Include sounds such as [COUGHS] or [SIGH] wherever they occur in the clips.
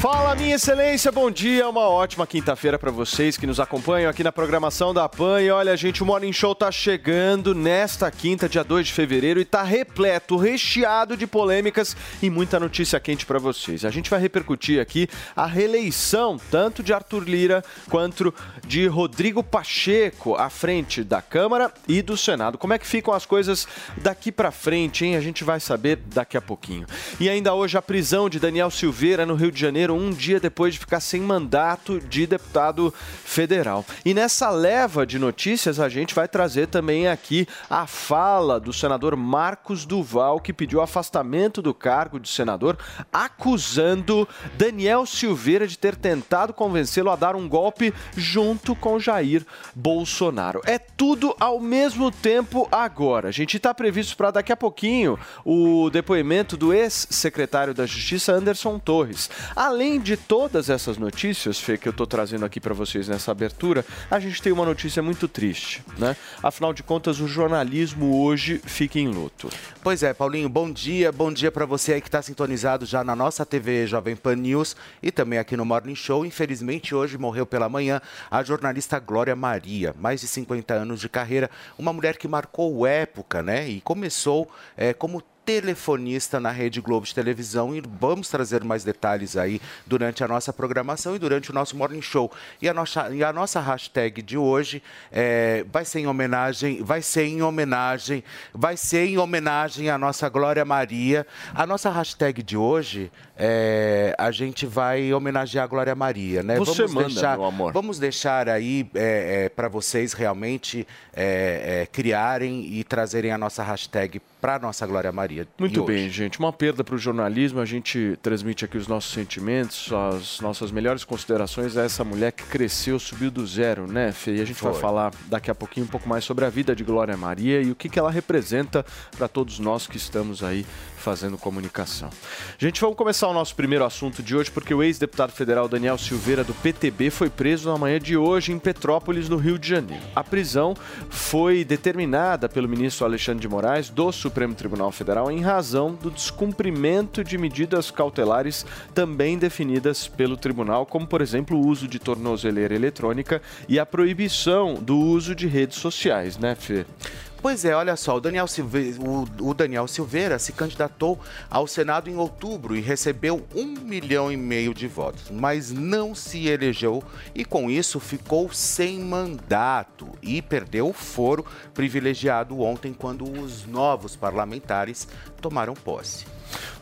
Fala, minha excelência, bom dia, uma ótima quinta-feira para vocês que nos acompanham aqui na programação da PAN. E olha, gente, o Morning Show tá chegando nesta quinta, dia 2 de fevereiro, e tá repleto, recheado de polêmicas e muita notícia quente para vocês. A gente vai repercutir aqui a reeleição tanto de Arthur Lira quanto de Rodrigo Pacheco à frente da Câmara e do Senado. Como é que ficam as coisas daqui para frente, hein? A gente vai saber daqui a pouquinho. E ainda hoje a prisão de Daniel Silveira no Rio de Janeiro, um dia depois de ficar sem mandato de deputado federal. E nessa leva de notícias, a gente vai trazer também aqui a fala do senador Marcos Duval, que pediu afastamento do cargo de senador, acusando Daniel Silveira de ter tentado convencê-lo a dar um golpe junto com Jair Bolsonaro. É tudo ao mesmo tempo agora. A gente está previsto para daqui a pouquinho o depoimento do ex-secretário da Justiça, Anderson Torres. Além de todas essas notícias, Fê, que eu estou trazendo aqui para vocês nessa abertura, a gente tem uma notícia muito triste, né? Afinal de contas, o jornalismo hoje fica em luto. Pois é, Paulinho, bom dia. Bom dia para você aí que está sintonizado já na nossa TV Jovem Pan News e também aqui no Morning Show. Infelizmente, hoje morreu pela manhã a jornalista Glória Maria, mais de 50 anos de carreira, uma mulher que marcou época, né? E começou é, como telefonista na Rede Globo de televisão e vamos trazer mais detalhes aí durante a nossa programação e durante o nosso Morning Show. E a nossa, e a nossa hashtag de hoje é, vai ser em homenagem, vai ser em homenagem, vai ser em homenagem à nossa Glória Maria. A nossa hashtag de hoje é, a gente vai homenagear a Glória Maria, né? Você vamos manda, deixar, meu amor. Vamos deixar aí é, para vocês realmente é, é, criarem e trazerem a nossa hashtag para nossa Glória Maria. Muito bem, hoje. gente. Uma perda para o jornalismo. A gente transmite aqui os nossos sentimentos, as nossas melhores considerações a essa mulher que cresceu, subiu do zero, né, Fê? E a gente vai Foi. falar daqui a pouquinho um pouco mais sobre a vida de Glória Maria e o que, que ela representa para todos nós que estamos aí fazendo comunicação. Gente, vamos começar o nosso primeiro assunto de hoje, porque o ex-deputado federal Daniel Silveira, do PTB, foi preso na manhã de hoje em Petrópolis, no Rio de Janeiro. A prisão foi determinada pelo ministro Alexandre de Moraes, do Supremo Tribunal Federal, em razão do descumprimento de medidas cautelares também definidas pelo tribunal, como, por exemplo, o uso de tornozeleira eletrônica e a proibição do uso de redes sociais, né, Fê? Pois é, olha só, o Daniel, Silveira, o, o Daniel Silveira se candidatou ao Senado em outubro e recebeu um milhão e meio de votos, mas não se elegeu e com isso ficou sem mandato e perdeu o foro privilegiado ontem quando os novos parlamentares tomaram posse.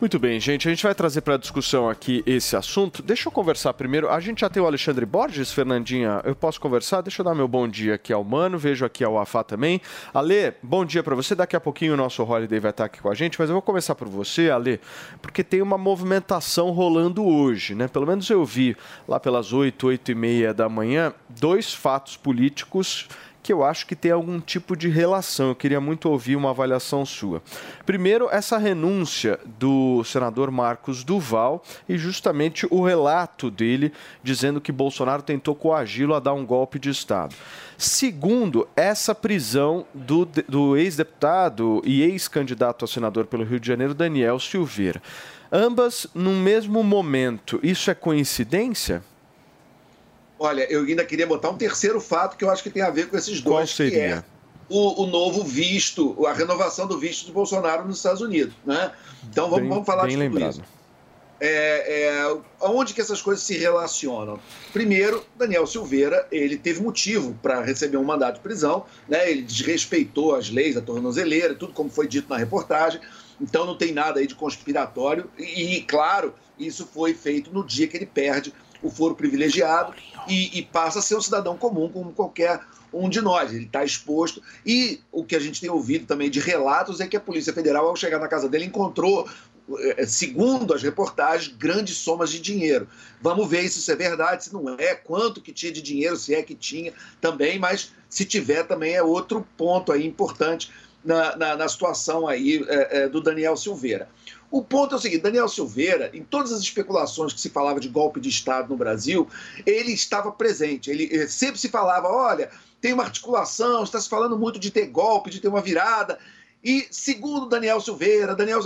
Muito bem, gente. A gente vai trazer para discussão aqui esse assunto. Deixa eu conversar primeiro. A gente já tem o Alexandre Borges, Fernandinha. Eu posso conversar? Deixa eu dar meu bom dia aqui ao Mano. Vejo aqui ao Afá também. Ale, bom dia para você. Daqui a pouquinho o nosso Holiday vai estar aqui com a gente, mas eu vou começar por você, Ale, porque tem uma movimentação rolando hoje, né? Pelo menos eu vi lá pelas 8, 8 e meia da manhã, dois fatos políticos que eu acho que tem algum tipo de relação. Eu queria muito ouvir uma avaliação sua. Primeiro, essa renúncia do senador Marcos Duval e justamente o relato dele dizendo que Bolsonaro tentou coagi-lo a dar um golpe de Estado. Segundo, essa prisão do, do ex-deputado e ex-candidato a senador pelo Rio de Janeiro, Daniel Silveira. Ambas no mesmo momento. Isso é coincidência? Olha, eu ainda queria botar um terceiro fato que eu acho que tem a ver com esses dois, Qual que seria? é o, o novo visto, a renovação do visto de Bolsonaro nos Estados Unidos, né? Então vamos, Bem- vamos falar bem de lembrado. isso. é, é, aonde que essas coisas se relacionam? Primeiro, Daniel Silveira, ele teve motivo para receber um mandato de prisão, né? ele desrespeitou as leis da tornozeleira, tudo como foi dito na reportagem, então não tem nada aí de conspiratório, e claro, isso foi feito no dia que ele perde o foro privilegiado e, e passa a ser um cidadão comum, como qualquer um de nós. Ele está exposto. E o que a gente tem ouvido também de relatos é que a Polícia Federal, ao chegar na casa dele, encontrou eh, segundo as reportagens, grandes somas de dinheiro. Vamos ver se isso é verdade, se não é, quanto que tinha de dinheiro, se é que tinha também, mas se tiver também é outro ponto aí importante na, na, na situação aí é, é, do Daniel Silveira. O ponto é o seguinte: Daniel Silveira, em todas as especulações que se falava de golpe de Estado no Brasil, ele estava presente. Ele sempre se falava: olha, tem uma articulação, está se falando muito de ter golpe, de ter uma virada. E segundo Daniel Silveira, Daniel,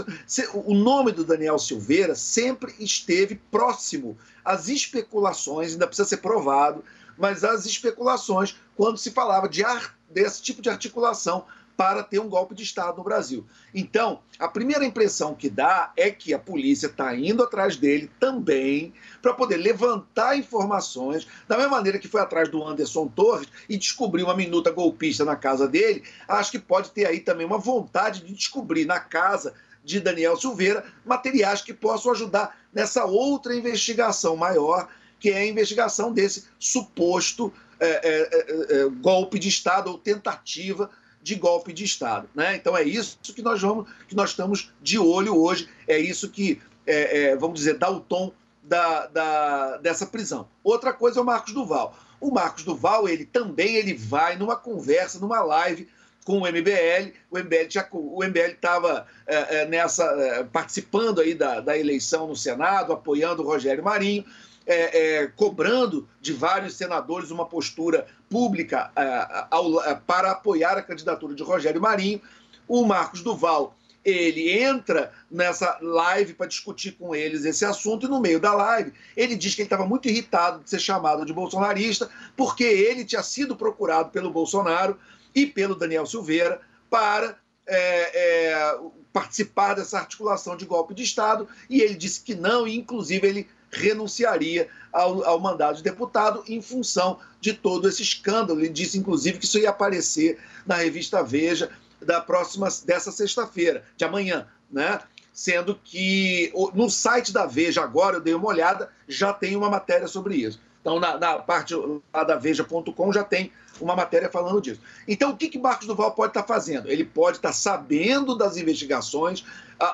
o nome do Daniel Silveira sempre esteve próximo às especulações, ainda precisa ser provado, mas às especulações quando se falava de ar, desse tipo de articulação para ter um golpe de Estado no Brasil. Então, a primeira impressão que dá é que a polícia está indo atrás dele também para poder levantar informações, da mesma maneira que foi atrás do Anderson Torres e descobriu uma minuta golpista na casa dele. Acho que pode ter aí também uma vontade de descobrir na casa de Daniel Silveira materiais que possam ajudar nessa outra investigação maior, que é a investigação desse suposto é, é, é, golpe de Estado ou tentativa de golpe de Estado. Né? Então é isso que nós vamos, que nós estamos de olho hoje, é isso que, é, é, vamos dizer, dá o tom da, da, dessa prisão. Outra coisa é o Marcos Duval. O Marcos Duval, ele também ele vai numa conversa, numa live com o MBL. O MBL já, o MBL estava é, é, nessa é, participando aí da, da eleição no Senado, apoiando o Rogério Marinho é, é, cobrando de vários senadores uma postura pública é, é, para apoiar a candidatura de Rogério Marinho. O Marcos Duval ele entra nessa live para discutir com eles esse assunto, e no meio da live ele diz que ele estava muito irritado de ser chamado de bolsonarista, porque ele tinha sido procurado pelo Bolsonaro e pelo Daniel Silveira para é, é, participar dessa articulação de golpe de Estado, e ele disse que não, e inclusive ele renunciaria ao, ao mandato de deputado em função de todo esse escândalo. Ele disse, inclusive, que isso ia aparecer na revista Veja da próxima dessa sexta-feira, de amanhã, né? Sendo que no site da Veja, agora eu dei uma olhada, já tem uma matéria sobre isso. Então, na, na parte lá da Veja.com já tem uma matéria falando disso. Então, o que, que Marcos Duval pode estar fazendo? Ele pode estar sabendo das investigações,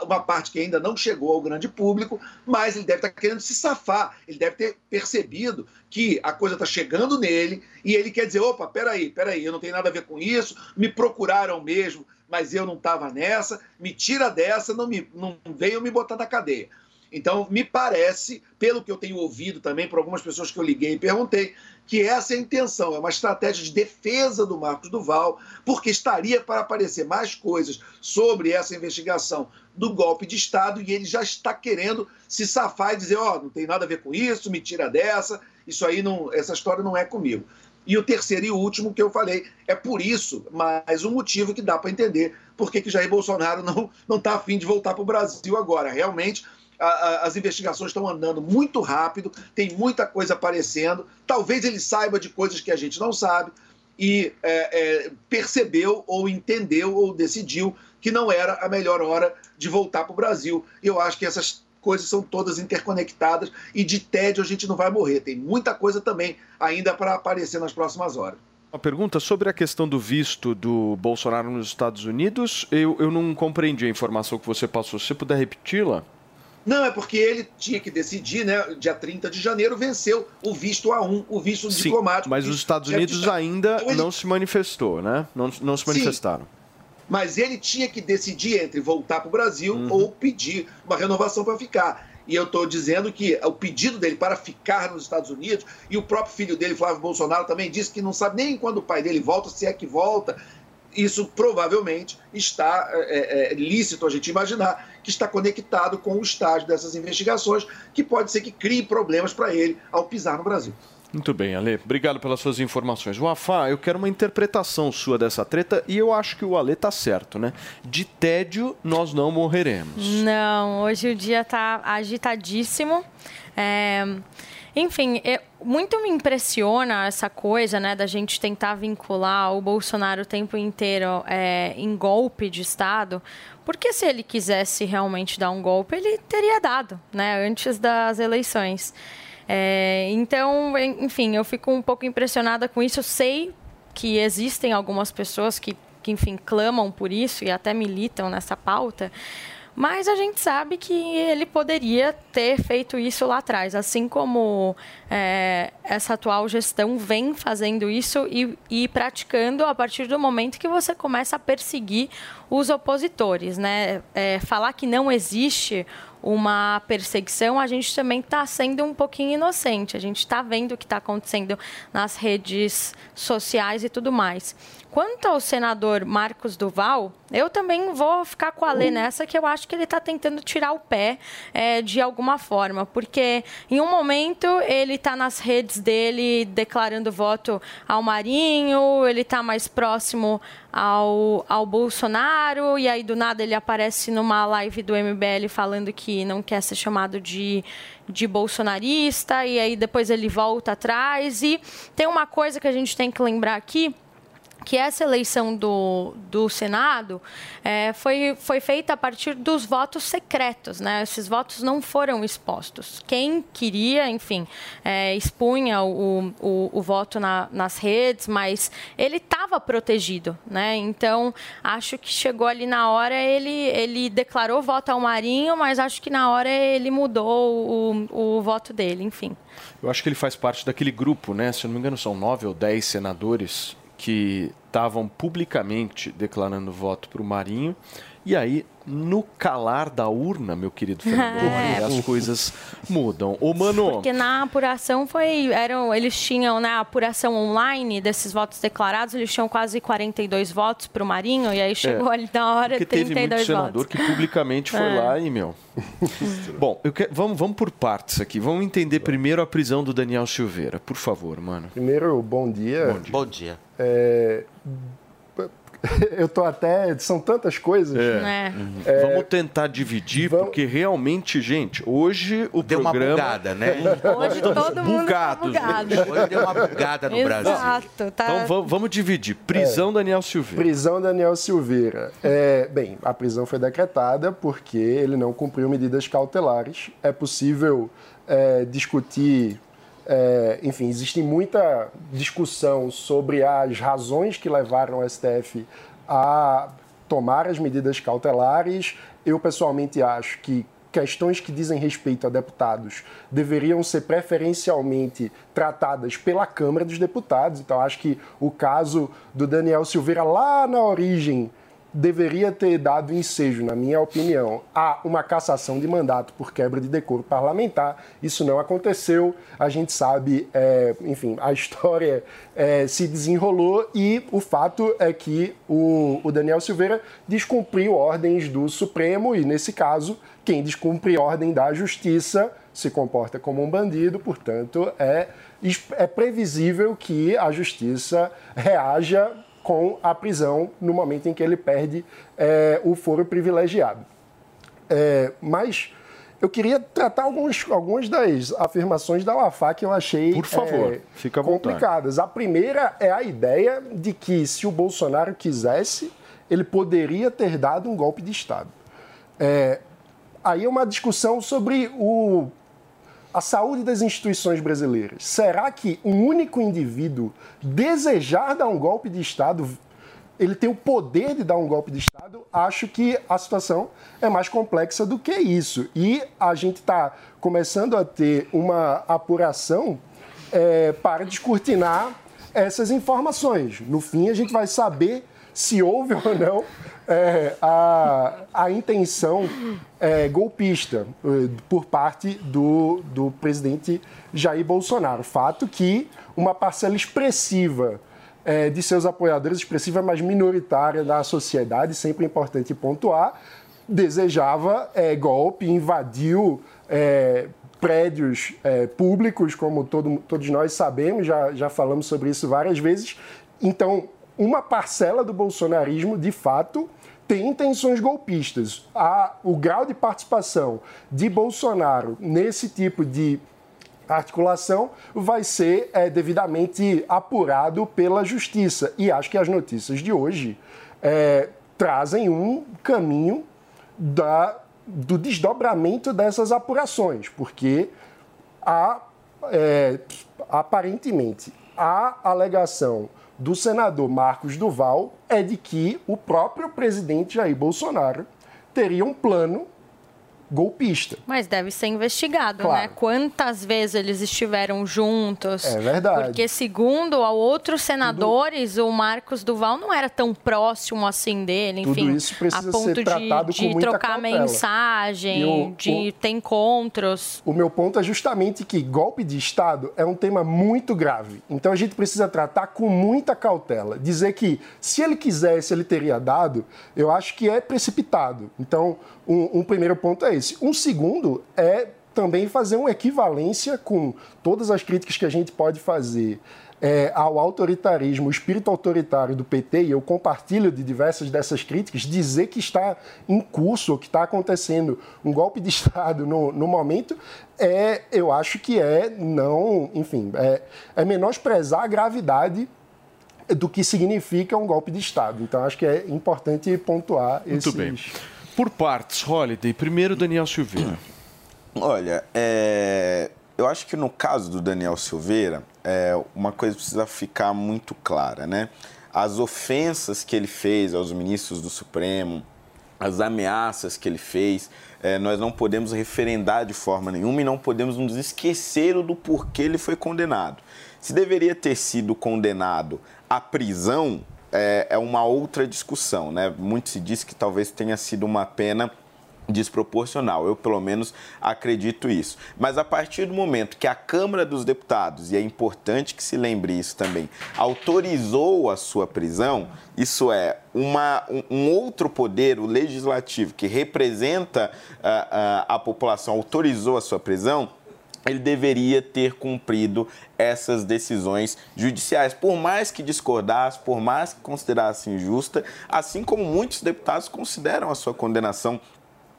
uma parte que ainda não chegou ao grande público, mas ele deve estar querendo se safar. Ele deve ter percebido que a coisa está chegando nele e ele quer dizer: opa, peraí, peraí, eu não tenho nada a ver com isso, me procuraram mesmo, mas eu não estava nessa, me tira dessa, não, me, não venham me botar na cadeia. Então, me parece, pelo que eu tenho ouvido também por algumas pessoas que eu liguei e perguntei, que essa é a intenção, é uma estratégia de defesa do Marcos Duval, porque estaria para aparecer mais coisas sobre essa investigação do golpe de Estado e ele já está querendo se safar e dizer: Ó, oh, não tem nada a ver com isso, me tira dessa, isso aí não, essa história não é comigo. E o terceiro e último que eu falei, é por isso, mais um motivo que dá para entender por que, Jair Bolsonaro [LAUGHS] não está afim de voltar para o Brasil agora. Realmente, a, a, as investigações estão andando muito rápido, tem muita coisa aparecendo. Talvez ele saiba de coisas que a gente não sabe e é, é, percebeu ou entendeu ou decidiu que não era a melhor hora de voltar para o Brasil. Eu acho que essas coisas são todas interconectadas e de tédio a gente não vai morrer. Tem muita coisa também ainda para aparecer nas próximas horas. Uma pergunta sobre a questão do visto do Bolsonaro nos Estados Unidos. Eu, eu não compreendi a informação que você passou. Se você puder repeti-la? Não, é porque ele tinha que decidir, né? Dia 30 de janeiro venceu o visto A1, o visto Sim, diplomático. Mas os Estados Unidos ainda então, ele... não se manifestou, né? Não, não se manifestaram. Sim, mas ele tinha que decidir entre voltar para o Brasil uhum. ou pedir uma renovação para ficar. E eu estou dizendo que o pedido dele para ficar nos Estados Unidos, e o próprio filho dele, Flávio Bolsonaro, também disse que não sabe nem quando o pai dele volta, se é que volta isso provavelmente está é, é, lícito a gente imaginar que está conectado com o estágio dessas investigações, que pode ser que crie problemas para ele ao pisar no Brasil. Muito bem, Ale. Obrigado pelas suas informações. O Afá, eu quero uma interpretação sua dessa treta e eu acho que o Ale tá certo, né? De tédio nós não morreremos. Não, hoje o dia tá agitadíssimo. É, Enfim, eu- muito me impressiona essa coisa, né, da gente tentar vincular o Bolsonaro o tempo inteiro é, em golpe de Estado, porque se ele quisesse realmente dar um golpe, ele teria dado, né, antes das eleições. É, então, en- enfim, eu fico um pouco impressionada com isso. Eu sei que existem algumas pessoas que, que, enfim, clamam por isso e até militam nessa pauta. Mas a gente sabe que ele poderia ter feito isso lá atrás, assim como é, essa atual gestão vem fazendo isso e, e praticando a partir do momento que você começa a perseguir os opositores. Né? É, falar que não existe uma perseguição, a gente também está sendo um pouquinho inocente. A gente está vendo o que está acontecendo nas redes sociais e tudo mais. Quanto ao senador Marcos Duval, eu também vou ficar com a Lê nessa, que eu acho que ele está tentando tirar o pé é, de alguma forma, porque em um momento ele está nas redes dele declarando voto ao Marinho, ele está mais próximo ao, ao Bolsonaro, e aí do nada ele aparece numa live do MBL falando que não quer ser chamado de, de bolsonarista, e aí depois ele volta atrás. E tem uma coisa que a gente tem que lembrar aqui que essa eleição do, do Senado é, foi, foi feita a partir dos votos secretos, né? Esses votos não foram expostos. Quem queria, enfim, é, expunha o, o, o voto na, nas redes, mas ele estava protegido, né? Então, acho que chegou ali na hora, ele, ele declarou voto ao Marinho, mas acho que na hora ele mudou o, o voto dele, enfim. Eu acho que ele faz parte daquele grupo, né? Se eu não me engano, são nove ou dez senadores que estavam publicamente declarando voto para o Marinho. E aí, no calar da urna, meu querido Fernando, [LAUGHS] É. as coisas mudam. Ô, mano, Porque na apuração foi. Eram, eles tinham, na apuração online desses votos declarados, eles tinham quase 42 votos para o Marinho, e aí chegou ali na hora É. porque teve muito 32 senador votos. que publicamente foi [LAUGHS] É. lá e, meu... Bom, que- vamos, vamos por partes aqui. Vamos entender primeiro a prisão do Daniel Silveira. Por favor, mano. Primeiro, bom dia. Bom dia. É, [LAUGHS] Eu tô até. São tantas coisas. né? Vamos tentar dividir, porque realmente, gente, hoje o Deu uma programa... bugada, né? [LAUGHS] Hoje todo mundo tá Bugados, bugado. Hoje deu uma bugada no Brasil. Exato, tá. Então vamos, vamos dividir. Prisão Daniel Silveira. Prisão Daniel Silveira. É, bem, a prisão foi decretada porque ele não cumpriu medidas cautelares. É possível é, discutir. É, enfim, existe muita discussão sobre as razões que levaram o STF a tomar as medidas cautelares. Eu, pessoalmente, acho que questões que dizem respeito a deputados deveriam ser preferencialmente tratadas pela Câmara dos Deputados. Então, acho que o caso do Daniel Silveira, lá na origem, deveria ter dado ensejo, na minha opinião, a uma cassação de mandato por quebra de decoro parlamentar. Isso não aconteceu. A gente sabe, é, enfim, a [LAUGHS] história é, se desenrolou e o fato é que o, o Daniel Silveira descumpriu ordens do Supremo e, nesse caso, quem descumpre ordem da Justiça se comporta como um bandido, portanto, é, é previsível que a Justiça reaja com a prisão no momento em que ele perde é, o foro privilegiado. É, mas eu queria tratar alguns, algumas das afirmações da UAFA que eu achei Por favor, é, fica vontade. complicadas. A primeira é a ideia de que se o Bolsonaro quisesse, ele poderia ter dado um golpe de Estado. É, aí é uma discussão sobre o a saúde das instituições brasileiras. Será que um único indivíduo desejar dar um golpe de Estado, ele tem o poder de dar um golpe de Estado? Acho que a situação é mais complexa do que isso. E a gente está começando a ter uma apuração é, para descortinar essas informações. No fim, a gente vai saber se houve [LAUGHS] ou não é, a, a intenção é, golpista eh, por parte do, do presidente Jair Bolsonaro. Fato que uma parcela expressiva eh, de seus apoiadores, expressiva, mas minoritária da sociedade, sempre é importante pontuar, desejava eh, golpe, invadiu prédios é, públicos, como todo, todos nós sabemos, já, já falamos sobre isso várias vezes. Então, uma parcela do bolsonarismo, de fato, tem intenções golpistas. O grau de participação de Bolsonaro nesse tipo de articulação vai ser é, devidamente apurado pela justiça. E acho que as notícias de hoje é, trazem um caminho da, do desdobramento dessas apurações, porque há, é, aparentemente, a alegação do senador Marcos Duval é de que o próprio presidente Jair Bolsonaro teria um plano golpista. Mas deve ser investigado, Claro. né? Quantas vezes eles estiveram juntos? É verdade. Porque, segundo a outros senadores, o Marcos Duval não era tão próximo assim dele, Tudo enfim, isso precisa a ponto ser tratado de, com de muita trocar cautela. mensagem, E o- de ter encontros. O meu ponto é justamente que golpe de Estado é um tema muito grave. Então a gente precisa tratar com muita cautela. Dizer que se ele quisesse, ele teria dado, eu acho que é precipitado. Então, um, um primeiro ponto é esse. Um segundo é também fazer uma equivalência com todas as críticas que a gente pode fazer é, ao autoritarismo, o espírito autoritário do PT, e eu compartilho de diversas dessas críticas, dizer que está em curso, ou que está acontecendo um golpe de [LAUGHS] Estado no, no momento, é, eu acho que é não, enfim, é, é menosprezar a gravidade do que significa um golpe de Estado. Então, acho que é importante pontuar Muito esses... bem. Por partes, Holiday. Primeiro, Daniel Silveira. Olha, é, eu acho que no caso do Daniel Silveira, é, uma coisa precisa ficar muito clara, né? As ofensas que ele fez aos ministros do Supremo, as ameaças que ele fez, é, nós não podemos referendar de forma nenhuma e não podemos nos esquecer do porquê ele foi condenado. Se deveria ter sido condenado à prisão, é, é uma outra discussão, né? Muito se diz que talvez tenha sido uma pena desproporcional. Eu, pelo menos, acredito isso. Mas a partir do momento que a Câmara dos Deputados, e é importante que se lembre isso também, autorizou a sua prisão, isso é uma, um, outro poder, o legislativo, que representa ah, ah, a população, autorizou a sua prisão, ele deveria ter cumprido essas decisões judiciais, por mais que discordasse, por mais que considerasse injusta, assim como muitos deputados consideram a sua condenação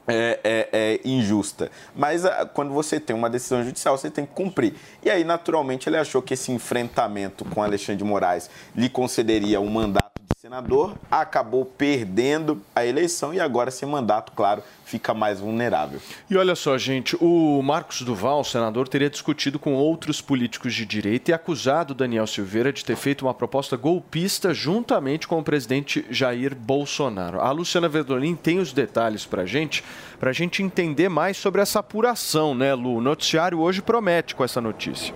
é, é, é injusta. Mas ah, quando você tem uma decisão judicial, você tem que cumprir. E aí, naturalmente, ele achou que esse enfrentamento com Alexandre de Moraes lhe concederia um mandato senador, acabou perdendo a eleição e agora, sem mandato, claro, fica mais vulnerável. E olha só, gente, o Marcos Duval, senador, teria discutido com outros políticos de direita e acusado Daniel Silveira de ter feito uma proposta golpista juntamente com o presidente Jair Bolsonaro. A Luciana Verdolin tem os detalhes pra gente, pra gente entender mais sobre essa apuração, né, Lu? O noticiário hoje promete com essa notícia.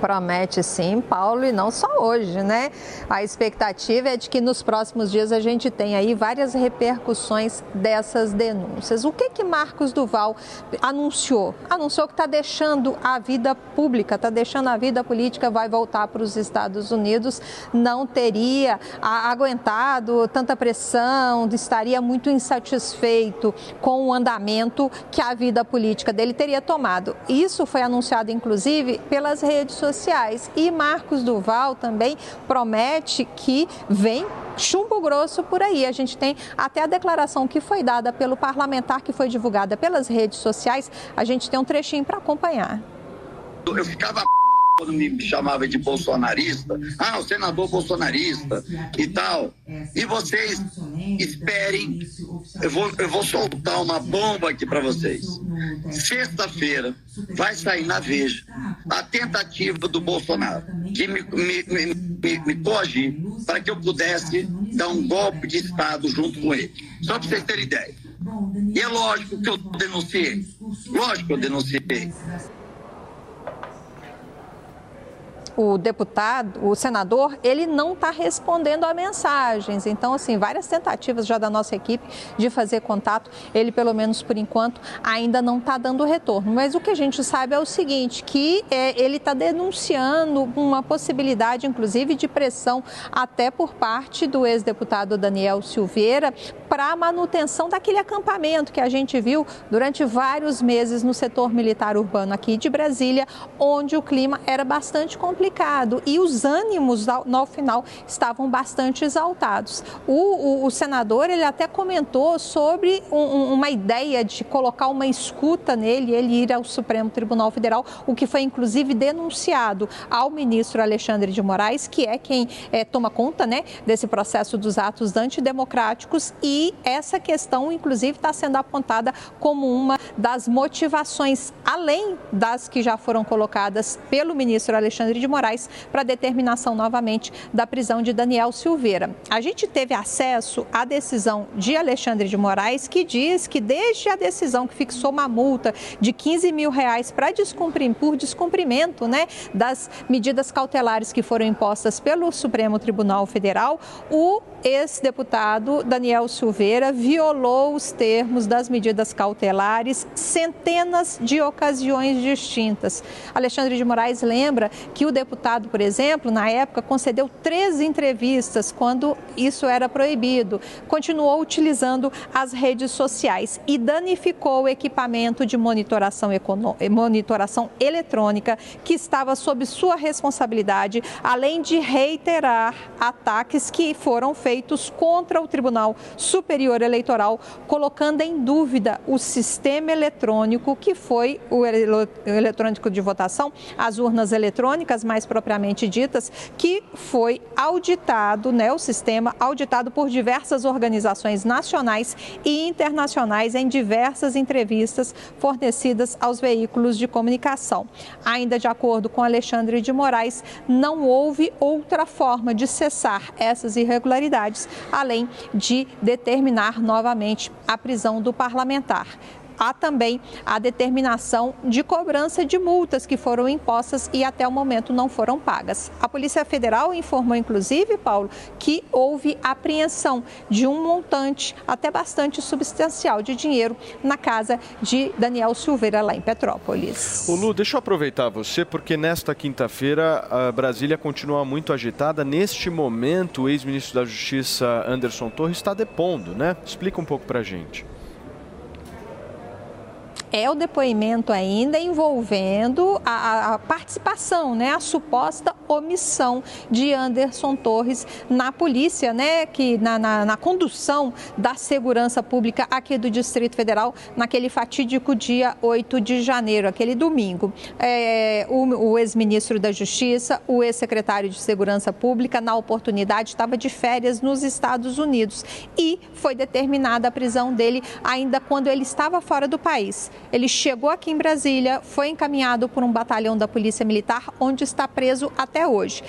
Promete sim, Paulo, e não só hoje, né? A expectativa é de que nos próximos dias a gente tenha aí várias repercussões dessas denúncias. O que que Marcos Duval anunciou? Anunciou que está deixando a vida pública, está deixando a vida política, vai voltar para os Estados Unidos, não teria aguentado tanta pressão, estaria muito insatisfeito com o andamento que a vida política dele teria tomado. Isso foi anunciado, inclusive, pelas redes sociais. E Marcos Duval também promete que vem chumbo grosso por aí. A gente tem até a declaração que foi dada pelo parlamentar, que foi divulgada pelas redes sociais. A gente tem um trechinho para acompanhar. Eu ficava. Quando me chamava de bolsonarista. Ah, o senador bolsonarista e tal. E vocês esperem. Eu vou, eu vou soltar uma bomba aqui para vocês. Sexta-feira vai sair na Veja a tentativa do Bolsonaro de me, me, me, me, me coagir para que eu pudesse dar um golpe de Estado junto com ele. Só para vocês terem ideia. E é lógico que eu denunciei. Lógico que eu denunciei. O deputado, o senador, ele não está respondendo a mensagens. Então, assim, várias tentativas já da nossa equipe de fazer contato, ele, pelo menos por enquanto, ainda não está dando retorno. Mas o que a gente sabe é o seguinte, que é, ele está denunciando uma possibilidade, inclusive, de pressão até por parte do ex-deputado Daniel Silveira para a manutenção daquele acampamento que a gente viu durante vários meses no setor militar urbano aqui de Brasília, onde o clima era bastante complicado e os ânimos no final estavam bastante exaltados. O, o, o senador ele até comentou sobre um, uma ideia de colocar uma escuta nele, ele ir ao Supremo Tribunal Federal, o que foi inclusive denunciado ao ministro Alexandre de Moraes, que é quem é, toma conta né, desse processo dos atos antidemocráticos e essa questão, inclusive, está sendo apontada como uma das motivações, além das que já foram colocadas pelo ministro Alexandre de Moraes, para determinação novamente da prisão de Daniel Silveira. A gente teve acesso à decisão de Alexandre de Moraes, que diz que desde a decisão que fixou uma multa de 15 mil reais para descumprir, por descumprimento né, das medidas cautelares que foram impostas pelo Supremo Tribunal Federal, o ex-deputado Daniel Silveira violou os termos das medidas cautelares centenas de ocasiões distintas. Alexandre de Moraes lembra que o deputado, por exemplo, na época concedeu três entrevistas quando isso era proibido. Continuou utilizando as redes sociais e danificou o equipamento de monitoração, monitoração eletrônica que estava sob sua responsabilidade, além de reiterar ataques que foram feitos feitos contra o Tribunal Superior Eleitoral, colocando em dúvida o sistema eletrônico que foi o eletrônico de votação, as urnas eletrônicas mais propriamente ditas, que foi auditado, né, o sistema auditado por diversas organizações nacionais e internacionais em diversas entrevistas fornecidas aos veículos de comunicação. Ainda de acordo com Alexandre de Moraes, não houve outra forma de cessar essas irregularidades além de determinar novamente a prisão do parlamentar há também a determinação de cobrança de multas que foram impostas e até o momento não foram pagas. A Polícia Federal informou, inclusive, Paulo, que houve apreensão de um montante até bastante substancial de dinheiro na casa de Daniel Silveira, lá em Petrópolis. Ô Lu, deixa eu aproveitar você, porque nesta quinta-feira a Brasília continua muito agitada. Neste momento, o ex-ministro da Justiça, Anderson Torres, está depondo, né? Explica um pouco pra gente é o depoimento ainda envolvendo a, a, participação, né, a suposta omissão de Anderson Torres na polícia, né, que na, na, na condução da segurança pública aqui do Distrito Federal naquele fatídico dia 8 de janeiro, aquele domingo. É, o, o ex-ministro da Justiça, o ex-secretário de Segurança Pública, na oportunidade, estava de férias nos Estados Unidos e foi determinada a prisão dele ainda quando ele estava fora do país. Ele chegou aqui em Brasília, foi encaminhado por um batalhão da Polícia Militar, onde está preso até hoje.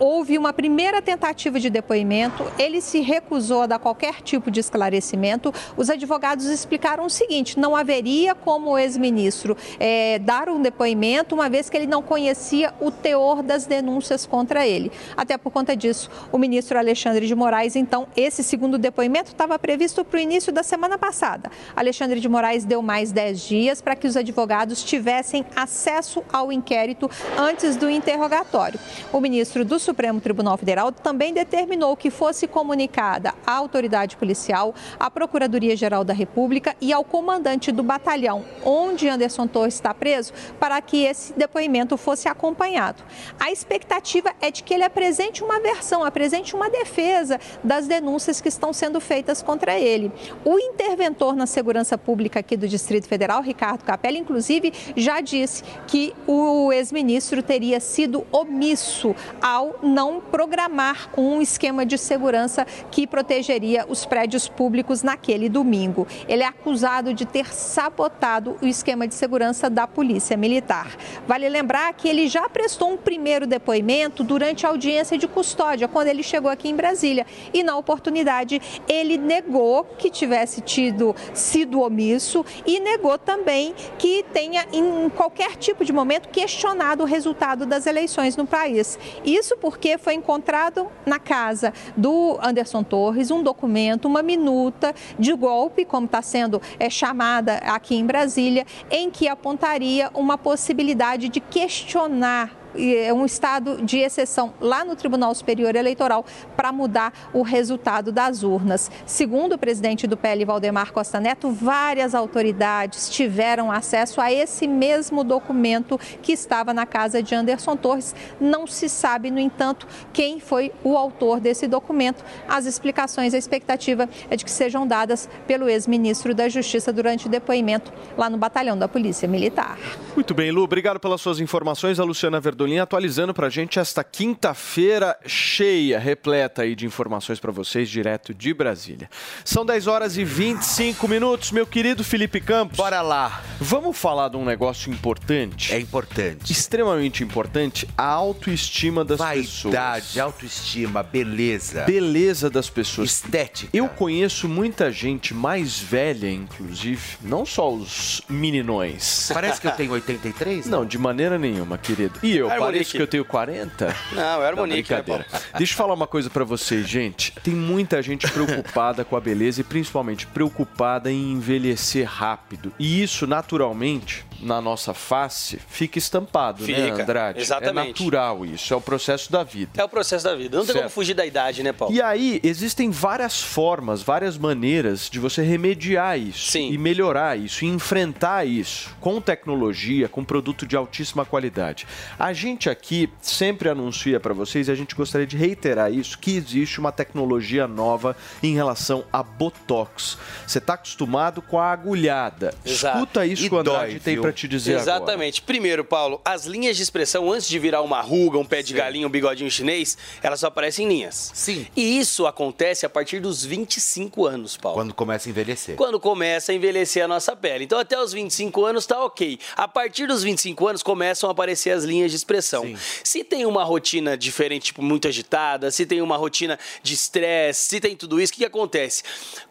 Houve uma primeira tentativa de depoimento, ele se recusou a dar qualquer tipo de esclarecimento. Os advogados explicaram o seguinte: não haveria como o ex-ministro é, dar um depoimento, uma vez que ele não conhecia o teor das denúncias contra ele. Até por conta disso, o ministro Alexandre de Moraes, então, esse segundo depoimento estava previsto para o início da semana passada. Alexandre de Moraes deu mais 10 dias dias para que os advogados tivessem acesso ao inquérito antes do interrogatório. O ministro do Supremo Tribunal Federal também determinou que fosse comunicada à autoridade policial, à Procuradoria-Geral da República e ao comandante do batalhão onde Anderson Torres está preso para que esse depoimento fosse acompanhado. A expectativa é de que ele apresente uma versão, apresente uma defesa das denúncias que estão sendo feitas contra ele. O interventor na segurança pública aqui do Distrito Federal, Ricardo Capelli, inclusive, já disse que o ex-ministro teria sido omisso ao não programar um esquema de segurança que protegeria os prédios públicos naquele domingo. Ele é acusado de ter sabotado o esquema de segurança da Polícia Militar. Vale lembrar que ele já prestou um primeiro depoimento durante a audiência de custódia, quando ele chegou aqui em Brasília. E na oportunidade, ele negou que tivesse tido sido omisso e negou também também que tenha, em qualquer tipo de momento, questionado o resultado das eleições no, país. Isso porque foi encontrado na casa do Anderson Torres um documento, uma minuta de golpe, como está sendo é, chamada aqui em Brasília, em que apontaria uma possibilidade de questionar um estado de exceção lá no Tribunal Superior Eleitoral para mudar o resultado das urnas. Segundo o presidente do PL, Valdemar Costa Neto, várias autoridades tiveram acesso a esse mesmo documento que estava na casa de Anderson Torres. Não se sabe, no entanto, quem foi o autor desse documento. As explicações, a expectativa é de que sejam dadas pelo ex-ministro da Justiça durante o depoimento lá no batalhão da Polícia Militar. Muito bem, Lu, obrigado pelas suas informações. A Luciana Verdolim atualizando para a gente esta quinta-feira cheia, repleta aí de informações para vocês, direto de Brasília. São 10 horas e 25 minutos, meu querido Felipe Campos. Bora lá. Vamos falar de um negócio importante? É importante. Extremamente importante, a autoestima das pessoas. Vaidade, autoestima, beleza. Beleza das pessoas. Estética. Eu conheço muita gente mais velha, inclusive, não só os meninões. Parece que eu tenho 83? Não, de maneira nenhuma, querido. E eu, Pareço que eu tenho 40? Não, é Harmonique, né, brincadeira. [LAUGHS] Deixa eu falar uma coisa pra vocês, gente. Tem muita gente preocupada com a beleza e principalmente preocupada em envelhecer rápido. E isso, naturalmente, na nossa face, fica estampado, né, Fica, Andrade? exatamente. É natural isso, é o processo da vida. É o processo da vida. Não tem como Certo. fugir da idade, né, Paulo? E aí, existem várias formas, várias maneiras de você remediar isso e melhorar isso, e enfrentar isso com tecnologia, com produto de altíssima qualidade. A gente aqui sempre anuncia para vocês, e a gente gostaria de reiterar isso, que existe uma tecnologia nova em relação a Botox. Você está acostumado com a agulhada. Exato. Escuta isso E que o Andrade dói, tem viu? Para te dizer agora. Exatamente. Primeiro, Paulo, as linhas de expressão, antes de virar uma ruga, um pé de galinha, um bigodinho chinês, elas só aparecem em linhas. Sim. E isso acontece a partir dos 25 anos, Paulo. Quando começa a envelhecer. Quando começa a envelhecer a nossa pele. Então, até os 25 anos tá ok. A partir dos 25 anos começam a aparecer as linhas de expressão. Se tem uma rotina diferente, tipo, muito agitada, se tem uma rotina de estresse, se tem tudo isso, o que, que acontece?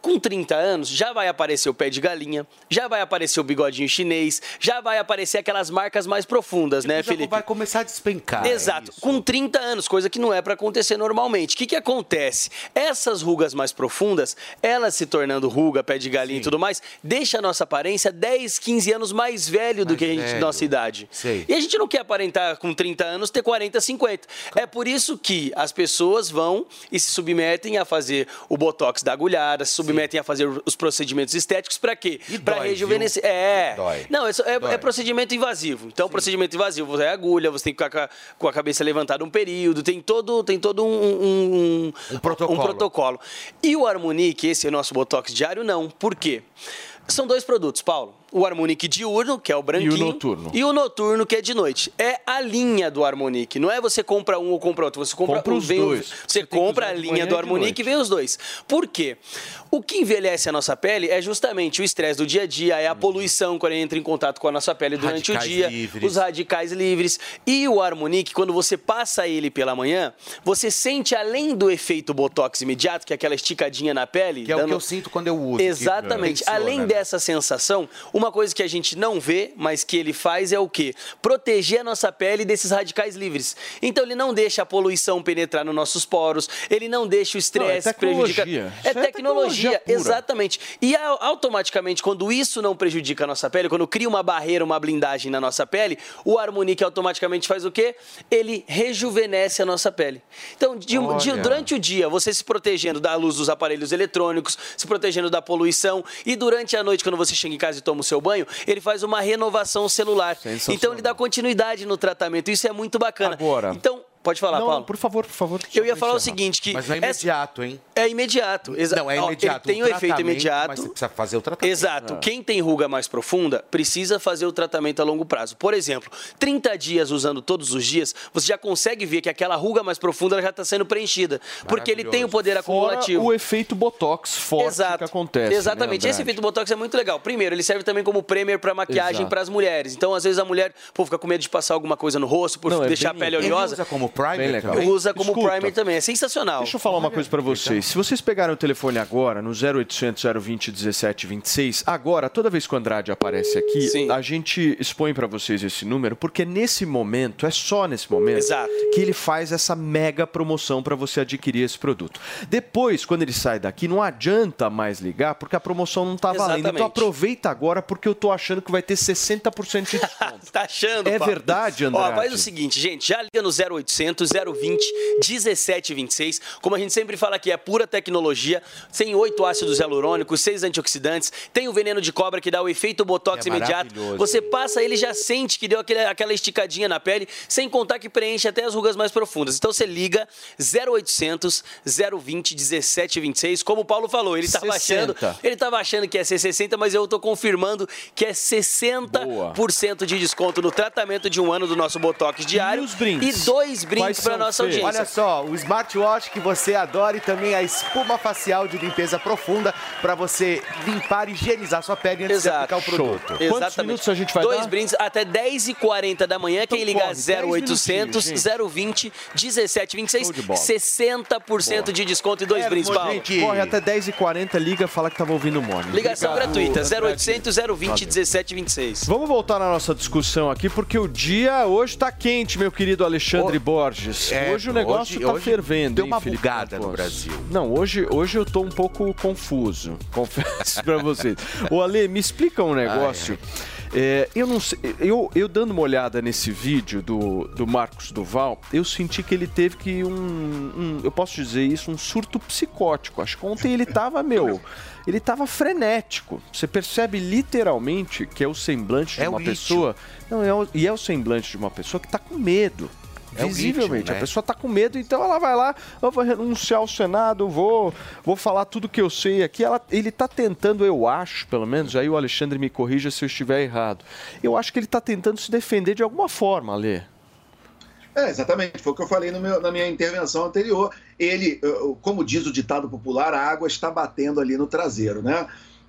Com 30 anos, já vai aparecer o pé de galinha, já vai aparecer o bigodinho chinês, já vai aparecer aquelas marcas mais profundas, né, Já Felipe? vai começar a despencar. é Exato, com 30 anos, coisa que não é para acontecer normalmente. O que, que acontece? Essas rugas mais profundas, elas se tornando ruga, pé de galinha e tudo mais, deixa a nossa aparência 10, 15 anos mais velho do que a gente, velho. nossa idade. Sei. E a gente não quer aparentar com 30 anos ter 40, 50. É por isso que as pessoas vão e se submetem a fazer o botox da agulhada, se submetem a fazer os procedimentos estéticos para quê? Para rejuvenescer. viu? É. Dói. Não, é, é- é procedimento invasivo. Então, procedimento invasivo é agulha, você tem que ficar com a, cabeça levantada um período, tem todo, tem todo um, um, um, protocolo. um protocolo. E o Harmonique, esse é o nosso Botox diário, não. Por quê? São dois produtos, Paulo. O Harmonique diurno, que é o branquinho. noturno. E o noturno, que é de noite. É a linha do Harmonique. Não é você compra um ou compra outro. Você compra, Compra um, os vem o- dois. Você compra a linha do e noite. e vem os dois. Por quê? O que envelhece a nossa pele é justamente o estresse do dia a dia, é a poluição quando entra em contato com a nossa pele durante Radicais o dia, livres. os radicais livres. E o Harmonique, quando você passa ele pela manhã, você sente além do efeito botox imediato, que é aquela esticadinha na pele. Que é o que eu sinto quando eu uso. Exatamente. funciona, Além né? dessa sensação, uma coisa que a gente não vê, mas que ele faz é o quê? Proteger a nossa pele desses radicais livres. Então ele não deixa a poluição penetrar nos nossos poros, ele não deixa o estresse é tecnologia. prejudicar. É é tecnologia, tecnologia pura. exatamente. E au- automaticamente, quando isso não prejudica a nossa pele, quando cria uma barreira, uma blindagem na nossa pele, o Harmonique automaticamente faz o quê? Ele rejuvenesce a nossa pele. Então, de- de- durante o dia, você se protegendo da luz dos aparelhos eletrônicos, se protegendo da poluição, e durante a noite, quando você chega em casa e toma o seu banho, ele faz uma renovação celular. Então, ele dá continuidade no tratamento. Isso é muito bacana. Agora. Então, pode falar, Não, Paulo. por favor, por favor. Eu ia falar o seguinte, que Mas não é imediato, hein? é imediato. exa- Não, é imediato. Ele tem o efeito imediato. Mas você precisa fazer o tratamento. Exato. Quem tem ruga mais profunda precisa fazer o tratamento a longo prazo. Por exemplo, 30 dias usando todos os dias, você já consegue ver que aquela ruga mais profunda ela já está sendo preenchida. Porque ele tem o poder Fora acumulativo. o efeito Botox forte Exato. que acontece. Exatamente. né, Esse efeito Botox é muito legal. Primeiro, ele serve também como primer para maquiagem para as mulheres. Então, às vezes, a mulher pô, fica com medo de passar alguma coisa no rosto por Não, é deixar a bem- pele ele oleosa. usa como Legal. também. Usa como Escuta, primer também. É sensacional. Deixa eu falar uma coisa pra vocês. Se vocês pegarem o telefone agora, no 0800 020 1726, agora, toda vez que o Andrade aparece aqui, a gente expõe pra vocês esse número, porque nesse momento, é só nesse momento, Exato. que ele faz essa mega promoção pra você adquirir esse produto. Depois, quando ele sai daqui, não adianta mais ligar, porque a promoção não tá valendo. Então Exatamente. aproveita agora, porque eu tô achando que vai ter 60% de desconto. [LAUGHS] tá achando, É Paulo? verdade, Ó, Andrade? faz o seguinte, gente, já liga no 0800 020 1726. Como a gente sempre fala aqui, é pura tecnologia. Tem oito ácidos hialurônicos, seis antioxidantes, tem o veneno de cobra que dá o efeito botox É imediato. Você passa ele já sente que deu aquele- aquela esticadinha na pele, sem contar que preenche até as rugas mais profundas. Então você liga 0800 020 1726. Como o Paulo falou, ele estava 60. achando, ele tava achando que ia ser 60, mas eu tô confirmando que é 60% de desconto no tratamento de um ano do nosso Botox diário. os brindes? E dois brindes Para nossa audiência. Olha só, o smartwatch que você adora e também a espuma facial de limpeza profunda para você limpar e higienizar sua pele antes de aplicar o produto. Exatamente. minutos a gente vai Dois dar? brindes até 10h40 da manhã. Quem ligar corre, 10 0800 minutinhos, 020 1726, Show de bola. 60% de desconto e dois É, brindes, Paulo. gente, corre até 10h40, liga, fala que tava ouvindo o Morning. Ligação Obrigado, gratuita, Andrade. 0800 020 1726. Vamos voltar na nossa discussão aqui, porque o dia hoje tá quente, meu querido Alexandre Borges. é, hoje o negócio tá hoje fervendo. deu hein, uma Felipe bugada no Campos? Brasil. Não, hoje, hoje eu tô um pouco confuso, [LAUGHS] confesso pra vocês. Ô, Ale, me explica um negócio. É, eu não sei, eu, eu dando uma olhada nesse vídeo do, do Marcos Duval, eu senti que ele teve que um, um- eu posso dizer isso, um surto psicótico. Acho que ontem ele tava, meu, ele tava frenético. Você percebe literalmente que é o semblante de É o uma pessoa, não, é o- e é o semblante de uma pessoa que tá com medo. É Visivelmente, ritmo, né? a pessoa tá com medo, então ela vai lá, eu vou renunciar ao Senado, vou, vou falar tudo que eu sei aqui. Ela, ele tá tentando, eu acho, pelo menos, aí o Alexandre me corrija se eu estiver errado. Eu acho que ele tá tentando se defender de alguma forma, Alê. É, exatamente, foi o que eu falei no meu- na minha intervenção anterior. Ele, eh, como diz o ditado popular, a água está batendo ali no traseiro, né?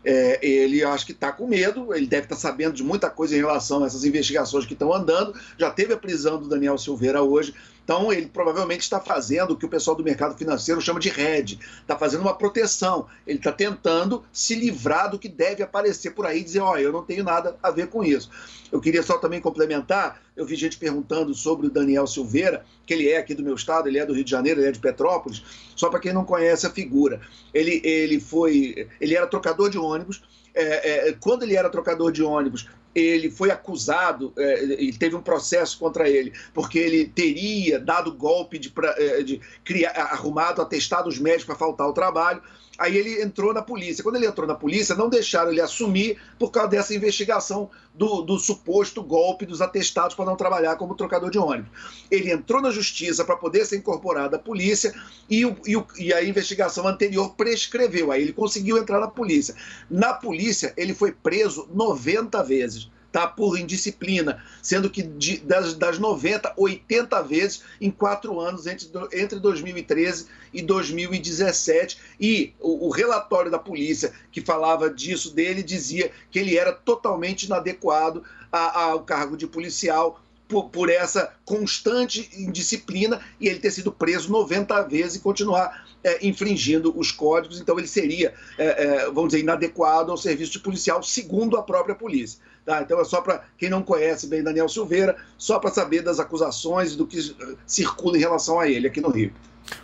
É, ele acho que está com medo, ele deve estar sabendo de muita coisa em relação a essas investigações que estão andando. Já teve a prisão do Daniel Silveira hoje, então ele provavelmente está fazendo o que o pessoal do mercado financeiro chama de hedge, está fazendo uma proteção. Ele está tentando se livrar do que deve aparecer por aí, dizer, ó, eu não tenho nada a ver com isso. Eu queria só também complementar, eu vi gente perguntando sobre o Daniel Silveira, que ele é aqui do meu estado, ele é do Rio de Janeiro, ele é de Petrópolis, só para quem não conhece a figura. Ele, ele foi, ele era trocador de ônibus, é, é, quando ele era trocador de ônibus, ele foi acusado, é, e teve um processo contra ele, porque ele teria dado golpe de, é, de criar, arrumado atestados médicos para faltar ao trabalho. Aí ele entrou na polícia. Quando ele entrou na polícia, não deixaram ele assumir por causa dessa investigação do, do suposto golpe dos atestados para não trabalhar como trocador de ônibus. Ele entrou na justiça para poder ser incorporado à polícia e, o- e o- e a investigação anterior prescreveu. Aí ele conseguiu entrar na polícia. Na polícia, ele foi preso 90 vezes. Tá, por indisciplina, sendo que de- das, das 90, 80 vezes em quatro anos entre, entre 2013 e 2017. E o, o relatório da polícia que falava disso dele dizia que ele era totalmente inadequado a- ao cargo de policial por, por essa constante indisciplina e ele ter sido preso 90 vezes e continuar é, infringindo os códigos. Então ele seria, é, é, vamos dizer, inadequado ao serviço de policial, segundo a própria polícia. Tá? Então é só para quem não conhece bem Daniel Silveira, só para saber das acusações e do que eh, circula em relação a ele aqui no Rio.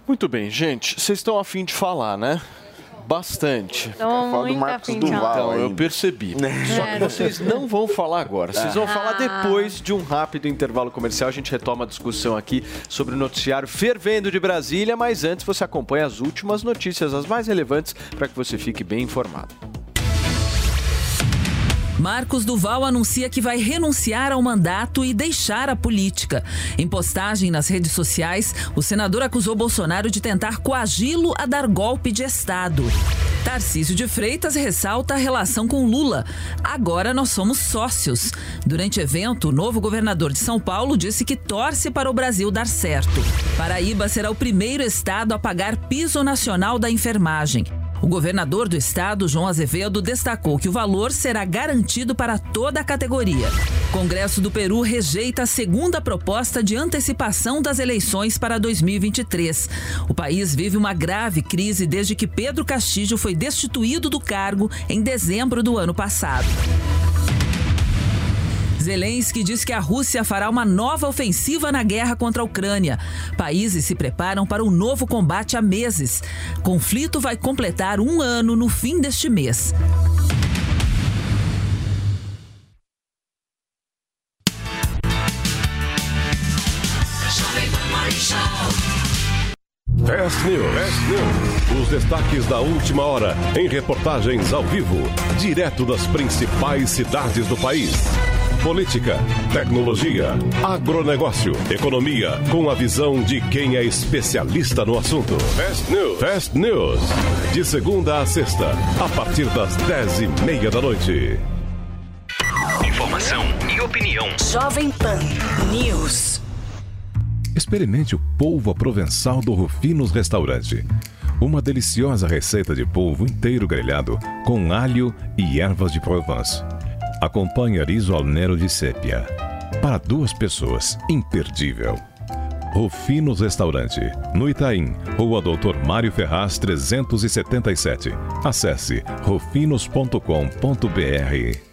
Muito bem, gente, vocês estão afim de falar, né? Bastante. Tô Fala do muito Marcos Duval falar. Então, eu percebi. Só que É. vocês não vão falar agora. Vocês vão falar Ah. depois de um rápido intervalo comercial. A gente retoma a discussão aqui sobre o noticiário fervendo de Brasília, mas antes você acompanha as últimas notícias, as mais relevantes, para que você fique bem informado. Marcos Duval anuncia que vai renunciar ao mandato e deixar a política. Em postagem nas redes sociais, o senador acusou Bolsonaro de tentar coagi-lo a dar golpe de Estado. Tarcísio de Freitas ressalta a relação com Lula. Agora nós somos sócios. Durante evento, o novo governador de São Paulo disse que torce para o Brasil dar certo. Paraíba será o primeiro estado a pagar piso nacional da enfermagem. O governador do estado, João Azevedo, destacou que o valor será garantido para toda a categoria. Congresso do Peru rejeita a segunda proposta de antecipação das eleições para 2023. O país vive uma grave crise desde que Pedro Castillo foi destituído do cargo em dezembro do ano passado. Zelensky diz que a Rússia fará uma nova ofensiva na guerra contra a Ucrânia. Países se preparam para um novo combate há meses. Conflito vai completar um ano no fim deste mês. Fast News. Fast News. Os destaques da última hora em reportagens ao vivo, direto das principais cidades do país. Política, tecnologia, agronegócio, economia, com a visão de quem é especialista no assunto. Fast News. Fast News. De segunda a sexta, a partir das dez e meia da noite. Informação e opinião. Jovem Pan News. Experimente o polvo à provençal do Rufinos Restaurante. Uma deliciosa receita de polvo inteiro grelhado com alho e ervas de Provence. Acompanhe riso al nero de sépia. Para duas pessoas, imperdível. Rufinos Restaurante, no Itaim, Rua Doutor Mário Ferraz 377. Acesse rufinos.com.br.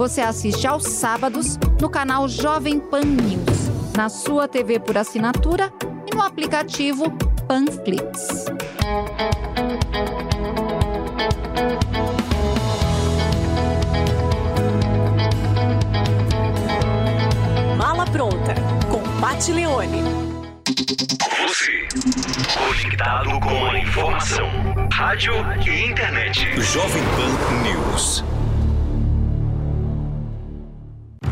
Você assiste aos sábados no canal Jovem Pan News, na sua TV por assinatura e no aplicativo Panflix. Mala pronta com Pat Leone. Você, conectado com a informação. Rádio e internet. Jovem Pan News.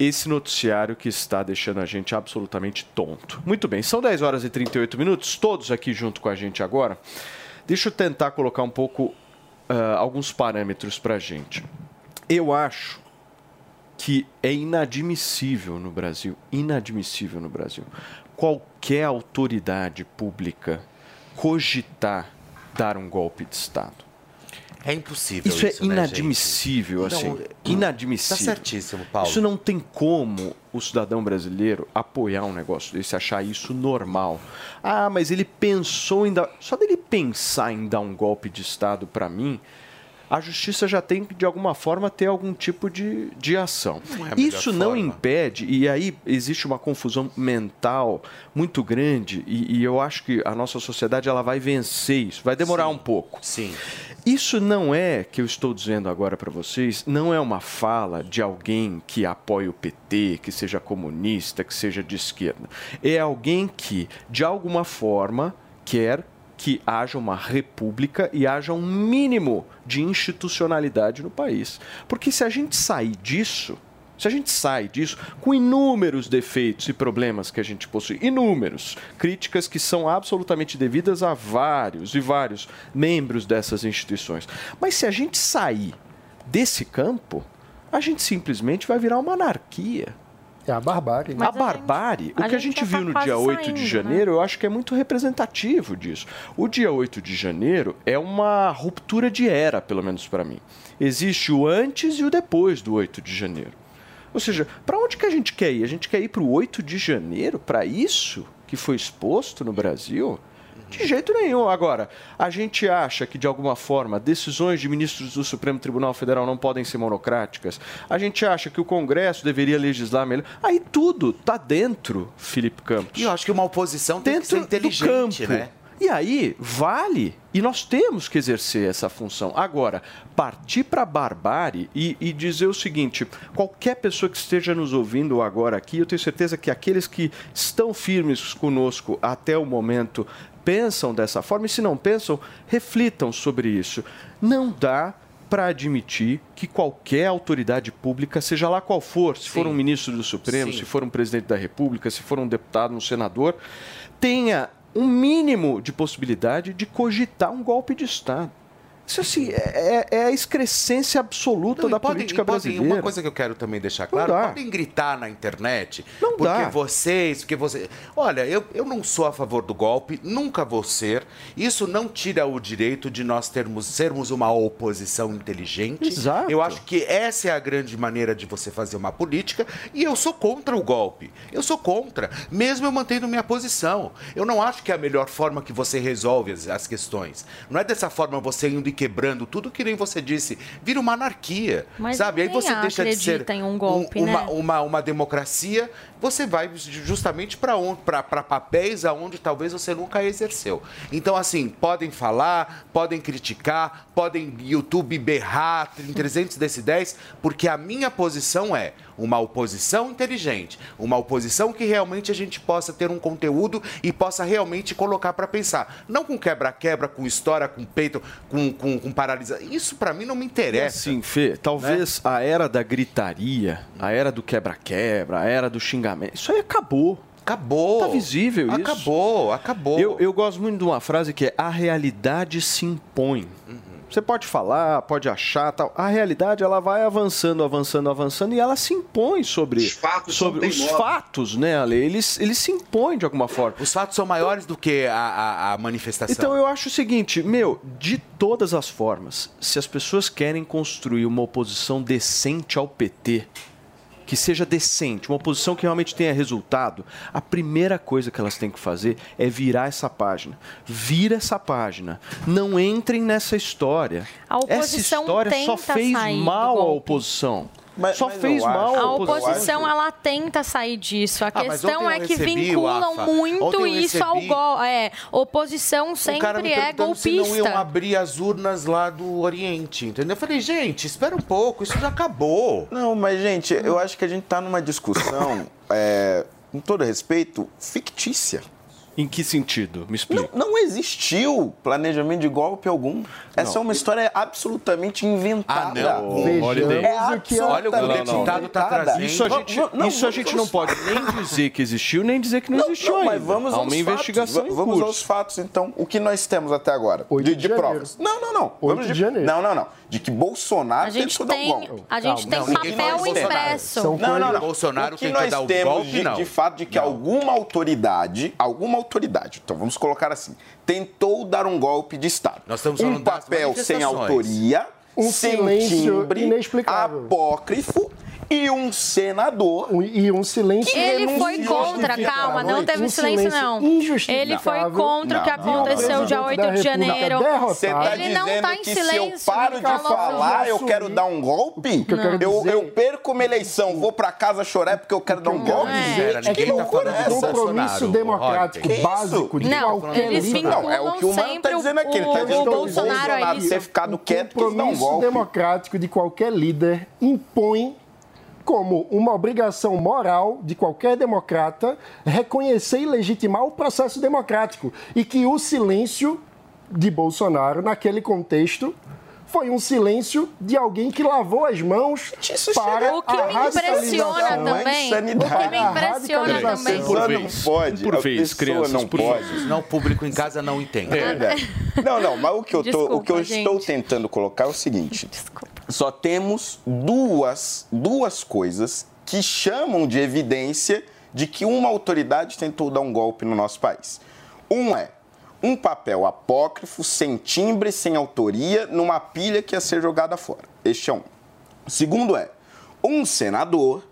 esse noticiário que está deixando a gente absolutamente tonto. Muito bem, são 10 horas e 38 minutos, todos aqui junto com a gente agora. Deixa eu tentar colocar um pouco ah, alguns parâmetros para a gente. Eu acho que é inadmissível no Brasil, inadmissível no Brasil, qualquer autoridade pública cogitar dar um golpe de Estado. É impossível Isso, isso, é né, inadmissível, gente? assim. Não, inadmissível. Tá certíssimo, Paulo. Isso não tem como o cidadão brasileiro apoiar um negócio desse, achar isso normal. Ah, mas ele pensou em dar. Só dele pensar em dar um golpe de Estado para mim. A justiça já tem que, de alguma forma, ter algum tipo de, de ação. Não é Isso não forma. impede, e aí existe uma confusão mental muito grande, e, e eu acho que a nossa sociedade ela vai vencer isso. Vai demorar um pouco. Sim. Isso não é, que eu estou dizendo agora para vocês, não é uma fala de alguém que apoia o PT, que seja comunista, que seja de esquerda. É alguém que, de alguma forma, quer que haja uma república e haja um mínimo de institucionalidade no país. Porque se a gente sair disso, se a gente sai disso com inúmeros defeitos e problemas que a gente possui, inúmeros, críticas que são absolutamente devidas a vários e vários membros dessas instituições. Mas se a gente sair desse campo, a gente simplesmente vai virar uma anarquia. É a barbárie. a barbárie, o a que a gente gente já tá viu no dia 8 saindo, de né? janeiro, eu acho que é muito representativo disso. O dia 8 de janeiro é uma ruptura de era, pelo menos para mim. Existe o antes e o depois do 8 de janeiro. Ou seja, para onde que a gente quer ir? A gente quer ir para o 8 de janeiro? Para isso que foi exposto no Brasil? De jeito nenhum. Agora, a gente acha que, de alguma forma, decisões de ministros do Supremo Tribunal Federal não podem ser monocráticas. A gente acha que o Congresso deveria legislar melhor. Aí tudo está dentro, Felipe Campos. E eu acho que uma oposição tem que dentro ser inteligente, do campo. né? E aí, vale. E nós temos que exercer essa função. Agora, partir para a barbárie e, e dizer o seguinte: qualquer pessoa que esteja nos ouvindo agora aqui, eu tenho certeza que aqueles que estão firmes conosco até o momento pensam dessa forma, e se não pensam, reflitam sobre isso. Não dá para admitir que qualquer autoridade pública, seja lá qual for, se for um ministro do Supremo, Sim. se for um presidente da República, se for um deputado, um senador, tenha um mínimo de possibilidade de cogitar um golpe de Estado. Isso assim, é, é a excrescência absoluta Não, da podem- política podem- brasileira. Uma coisa que eu quero também deixar claro, podem gritar na internet, Não porque dá. vocês, porque você... Olha, eu, eu não sou a favor do golpe, nunca vou ser. Isso não tira o direito de nós termos, sermos uma oposição inteligente. Exato. Eu acho que essa é a grande maneira de você fazer uma política e eu sou contra o golpe. Eu sou contra, mesmo eu mantendo minha posição. Eu não acho que é a melhor forma que você resolve as, as questões. Não é dessa forma você indo e quebrando tudo que nem você disse. Vira uma anarquia, Mas sabe? Aí você deixa de ser um golpe, uma, né? uma, uma democracia, você vai justamente para onde? Para papéis aonde talvez você nunca exerceu. Então, assim, podem falar, podem criticar, podem YouTube berrar em 300 decibéis, porque a minha posição é uma oposição inteligente, uma oposição que realmente a gente possa ter um conteúdo e possa realmente colocar para pensar. Não com quebra-quebra, com história, com peito, com, com, com paralisa. Isso para mim não me interessa. assim, Fê, talvez a era da gritaria, a era do quebra-quebra, a era do xingamento, isso aí acabou. Acabou. Tá visível isso. Acabou, acabou. Eu, eu gosto muito de uma frase que é a realidade se impõe. Você pode falar, pode achar, tal. A realidade ela vai avançando, avançando, avançando e ela se impõe sobre os fatos sobre os fatos, né, Ale? Eles, eles se impõem de alguma forma. Os fatos são maiores do que a, a, a manifestação. Então eu acho o seguinte, meu, de todas as formas, se as pessoas querem construir uma oposição decente ao PT, que seja decente, uma oposição que realmente tenha resultado, a primeira coisa que elas têm que fazer é virar essa página. Vira essa página. Não entrem nessa história. Essa história só fez mal à oposição. Mas- só mas fez mal A oposição. ela tenta sair disso. A Ah, questão é que recebi, vinculam muito isso ao recebi- gol. É, oposição sempre é perguntando se não iam golpista. abrir as urnas lá do Oriente, entendeu? Eu falei, gente, espera um pouco, isso já acabou. Não, mas, gente, eu acho que a gente está numa discussão, [COUGHS] é, com todo respeito, fictícia. Em que sentido? Me explica. Não, não existiu planejamento de golpe algum. Essa é uma história absolutamente inventada. Ah, não. Vejamos É o olha o que o deputado tá inventada. trazendo. Isso a gente, Não, não, isso a gente não pode nem dizer que existiu, nem dizer que não, existiu Não, ainda. mas vamos Há aos uma investigação fatos. em Vamos curso. aos fatos, então. O que nós temos até agora? 8 de, de de provas. Não, não, não. 8 Vamos de janeiro. Não, não, não. De que Bolsonaro tentou dar tem, golpe. a gente Não, tem não, papel de impresso. Não, não, não. Bolsonaro o que tentou dar o temos golpe, de, não. de fato de que Não. alguma autoridade, alguma autoridade. Então vamos colocar assim: tentou dar um golpe de Estado. Nós estamos um papel sem autoria, Um sem timbre, inexplicável. apócrifo e um senador. e um silêncio Ele foi contra, calma, não teve Um silêncio, não. Ele foi contra o que Não, não, aconteceu não, dia não. 8 de janeiro. Você tá Ele não dizendo tá em que silêncio. se eu paro de falar, eu quero dar um golpe? que eu quero Eu, dizer- eu perco uma eleição, vou pra casa chorar porque eu quero dar um golpe? dizer, Gente, que ninguém tá loucura é essa? compromisso democrático Que básico de Não, qualquer eles líder. vinculam É o que o Mano tá sempre dizendo aqui. Ele tá o- dizendo o que o Bolsonaro Bolsonaro isso. ter ficado quieto quis dar um compromisso golpe. democrático de qualquer líder impõe como uma obrigação moral de qualquer democrata reconhecer e legitimar o processo democrático e que o silêncio de Bolsonaro naquele contexto foi um silêncio de alguém que lavou as mãos para O que a me impressiona também, o que me impressiona também. Por vez, não pode. Por a vez, pessoa crianças, não por pode. vez. Não, o público em casa não entende. É verdade. Não, não, mas o que eu, tô, o que eu Desculpa, estou tentando colocar é o seguinte: só temos duas, duas coisas que chamam de evidência de que uma autoridade tentou dar um golpe no nosso país. Um é um papel apócrifo, sem timbre, sem autoria, numa pilha que ia ser jogada fora. Este é um. O segundo é um senador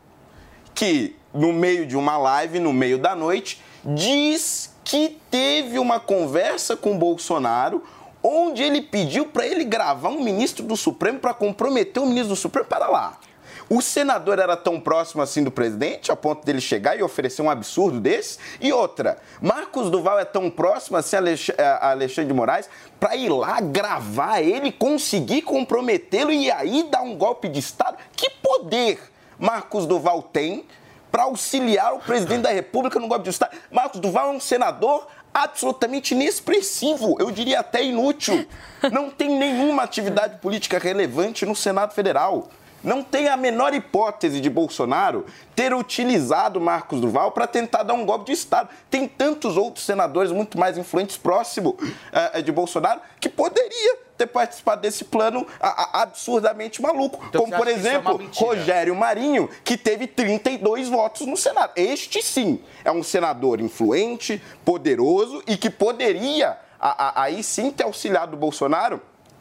que, no meio de uma live, no meio da noite, diz que teve uma conversa com Bolsonaro onde ele pediu para ele gravar um ministro do Supremo para comprometer o ministro do Supremo para lá. O senador era tão próximo assim do presidente, a ponto dele chegar e oferecer um absurdo desse? E outra, Marcos Duval é tão próximo assim Alex- a Alexandre de Moraes para ir lá gravar ele, conseguir comprometê-lo e aí dar um golpe de Estado? Que poder Marcos Duval tem para auxiliar o presidente da República no golpe de Estado? Marcos Duval é um senador absolutamente inexpressivo, eu diria até inútil. Não tem nenhuma atividade política relevante no Senado Federal. Não tem a menor hipótese de Bolsonaro ter utilizado Marcos Duval para tentar dar um golpe de Estado. Tem tantos outros senadores muito mais influentes próximo eh, de Bolsonaro que poderia ter participado desse plano a- a- absurdamente maluco. Então Como, por é exemplo, mentira? Rogério Marinho, que teve 32 votos no Senado. Este sim é um senador influente, poderoso e que poderia a- a- aí sim ter auxiliado o Bolsonaro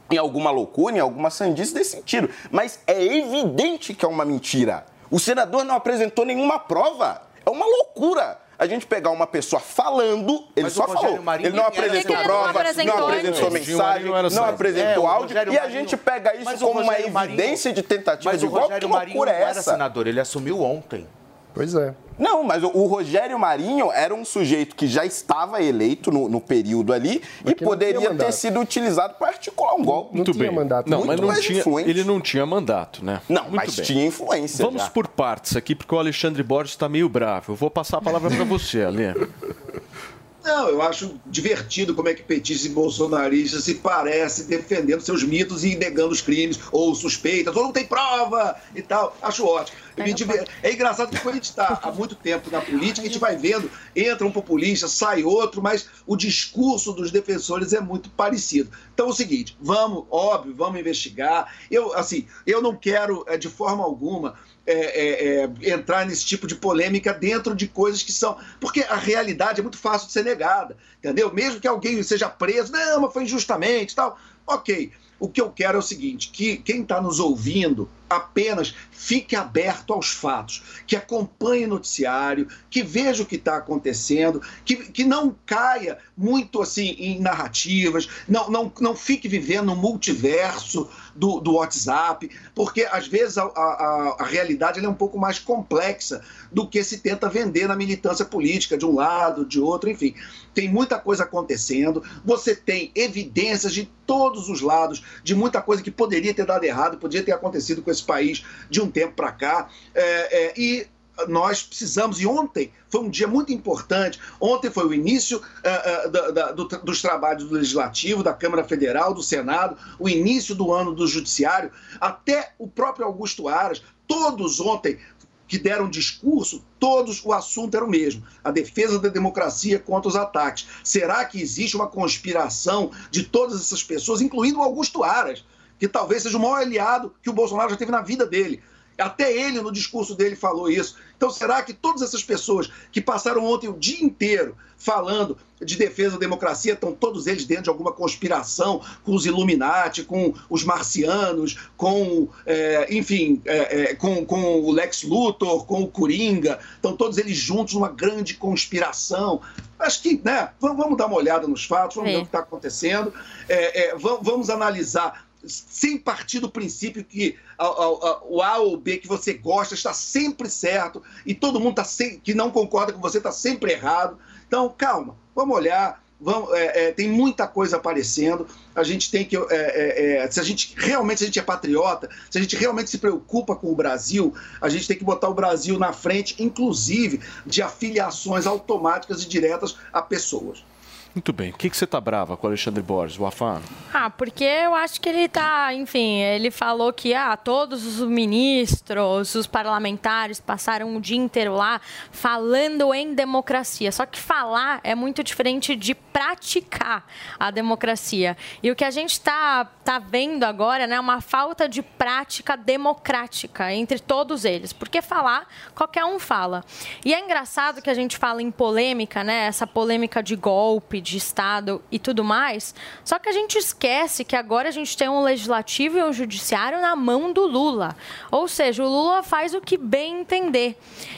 em alguma loucura, em alguma sandice desse sentido. Mas é evidente que é uma mentira. O senador não apresentou nenhuma prova. É uma loucura. A gente pegar uma pessoa falando, ele Mas só falou. Marinho ele não apresentou que prova, que ele não não apresentou apresentou antes? mensagem, Não não apresentou É, o áudio. Rogério E a Marinho- gente pega isso Mas como uma Rogério Marinho- evidência de tentativa Mas de o golpe. Que Rogério Marinho não loucura é era essa? senador, ele assumiu ontem. Pois é. Não, mas o, o Rogério Marinho era um sujeito que já estava eleito no, no período ali e que não poderia ter sido utilizado para articular um golpe. Não tinha mandato. Não, Muito mas não tinha, influente. ele não tinha mandato, né? Não, Muito mas bem. tinha influência. Vamos já. por partes aqui, porque o Alexandre Borges está meio bravo. Eu vou passar a palavra para [LAUGHS] você, Alê. Não, eu acho divertido como é que petistas e bolsonaristas se parecem defendendo seus mitos e negando os crimes, ou suspeitas, ou não tem prova e tal. Acho ótimo. Me diver- É engraçado que quando a gente está há muito tempo na política, a gente vai vendo, entra um populista, sai outro, mas o discurso dos defensores é muito parecido. Então é o seguinte, vamos, óbvio, vamos investigar. Eu, assim, eu não quero, eh, de forma alguma, é, é, é, entrar nesse tipo de polêmica dentro de coisas que são. Porque a realidade é muito fácil de ser negada, entendeu? Mesmo que alguém seja preso, não, mas foi injustamente tal. Ok. O que eu quero é o seguinte: que quem está nos ouvindo apenas fique aberto aos fatos, que acompanhe o noticiário, que veja o que está acontecendo, que, que não caia muito assim em narrativas, não, não, não fique vivendo no multiverso do, do WhatsApp, porque às vezes a, a, a realidade é um pouco mais complexa do que se tenta vender na militância política, de um lado, de outro, enfim. Tem muita coisa acontecendo, você tem evidências de todos os lados, de muita coisa que poderia ter dado errado, poderia ter acontecido com esse país de um tempo para cá. É, é, e nós precisamos, e ontem foi um dia muito importante. Ontem foi o início eh, eh, da- da- do- dos trabalhos do Legislativo, da Câmara Federal, do Senado, o início do ano do Judiciário, até o próprio Augusto Aras, todos ontem que deram discurso, todos o assunto era o mesmo: a defesa da democracia contra os ataques. Será que existe uma conspiração de todas essas pessoas, incluindo o Augusto Aras, que talvez seja o maior aliado que o Bolsonaro já teve na vida dele? Até ele, no discurso dele, falou isso. Então, será que todas essas pessoas que passaram ontem o dia inteiro falando de defesa da democracia estão todos eles dentro de alguma conspiração com os Illuminati, com os marcianos, com, é, enfim, é, é, com, com o Lex Luthor, com o Coringa? Estão todos eles juntos numa grande conspiração? Acho que, né? Vamos, vamos dar uma olhada nos fatos, vamos ver o que está acontecendo, é, é, vamos, vamos analisar sem partir do princípio que a- a- a- o A ou B que você gosta está sempre certo e todo mundo tá sem, que não concorda com você está sempre errado. Então, calma, vamos olhar. Vamos, é, é, tem muita coisa aparecendo. A gente tem que. é, é, é, se a gente realmente se a gente é patriota, se a gente realmente se preocupa com o Brasil, a gente tem que botar o Brasil na frente, inclusive de afiliações automáticas e diretas a pessoas. Muito bem. O que, que você tá brava com o Alexandre Borges, o Afano? Ah, porque eu acho que ele tá, enfim, ele falou que ah, todos os ministros, os parlamentares passaram o dia inteiro lá falando em democracia. Só que falar é muito diferente de praticar a democracia. E o que a gente está tá vendo agora né, é uma falta de prática democrática entre todos eles. Porque falar, qualquer um fala. E é engraçado que a gente fala em polêmica, né? Essa polêmica de golpe, de Estado e tudo mais. Só que a gente esquece que agora a gente tem um legislativo e um judiciário na mão do Lula. Ou seja, o Lula faz o que bem entender.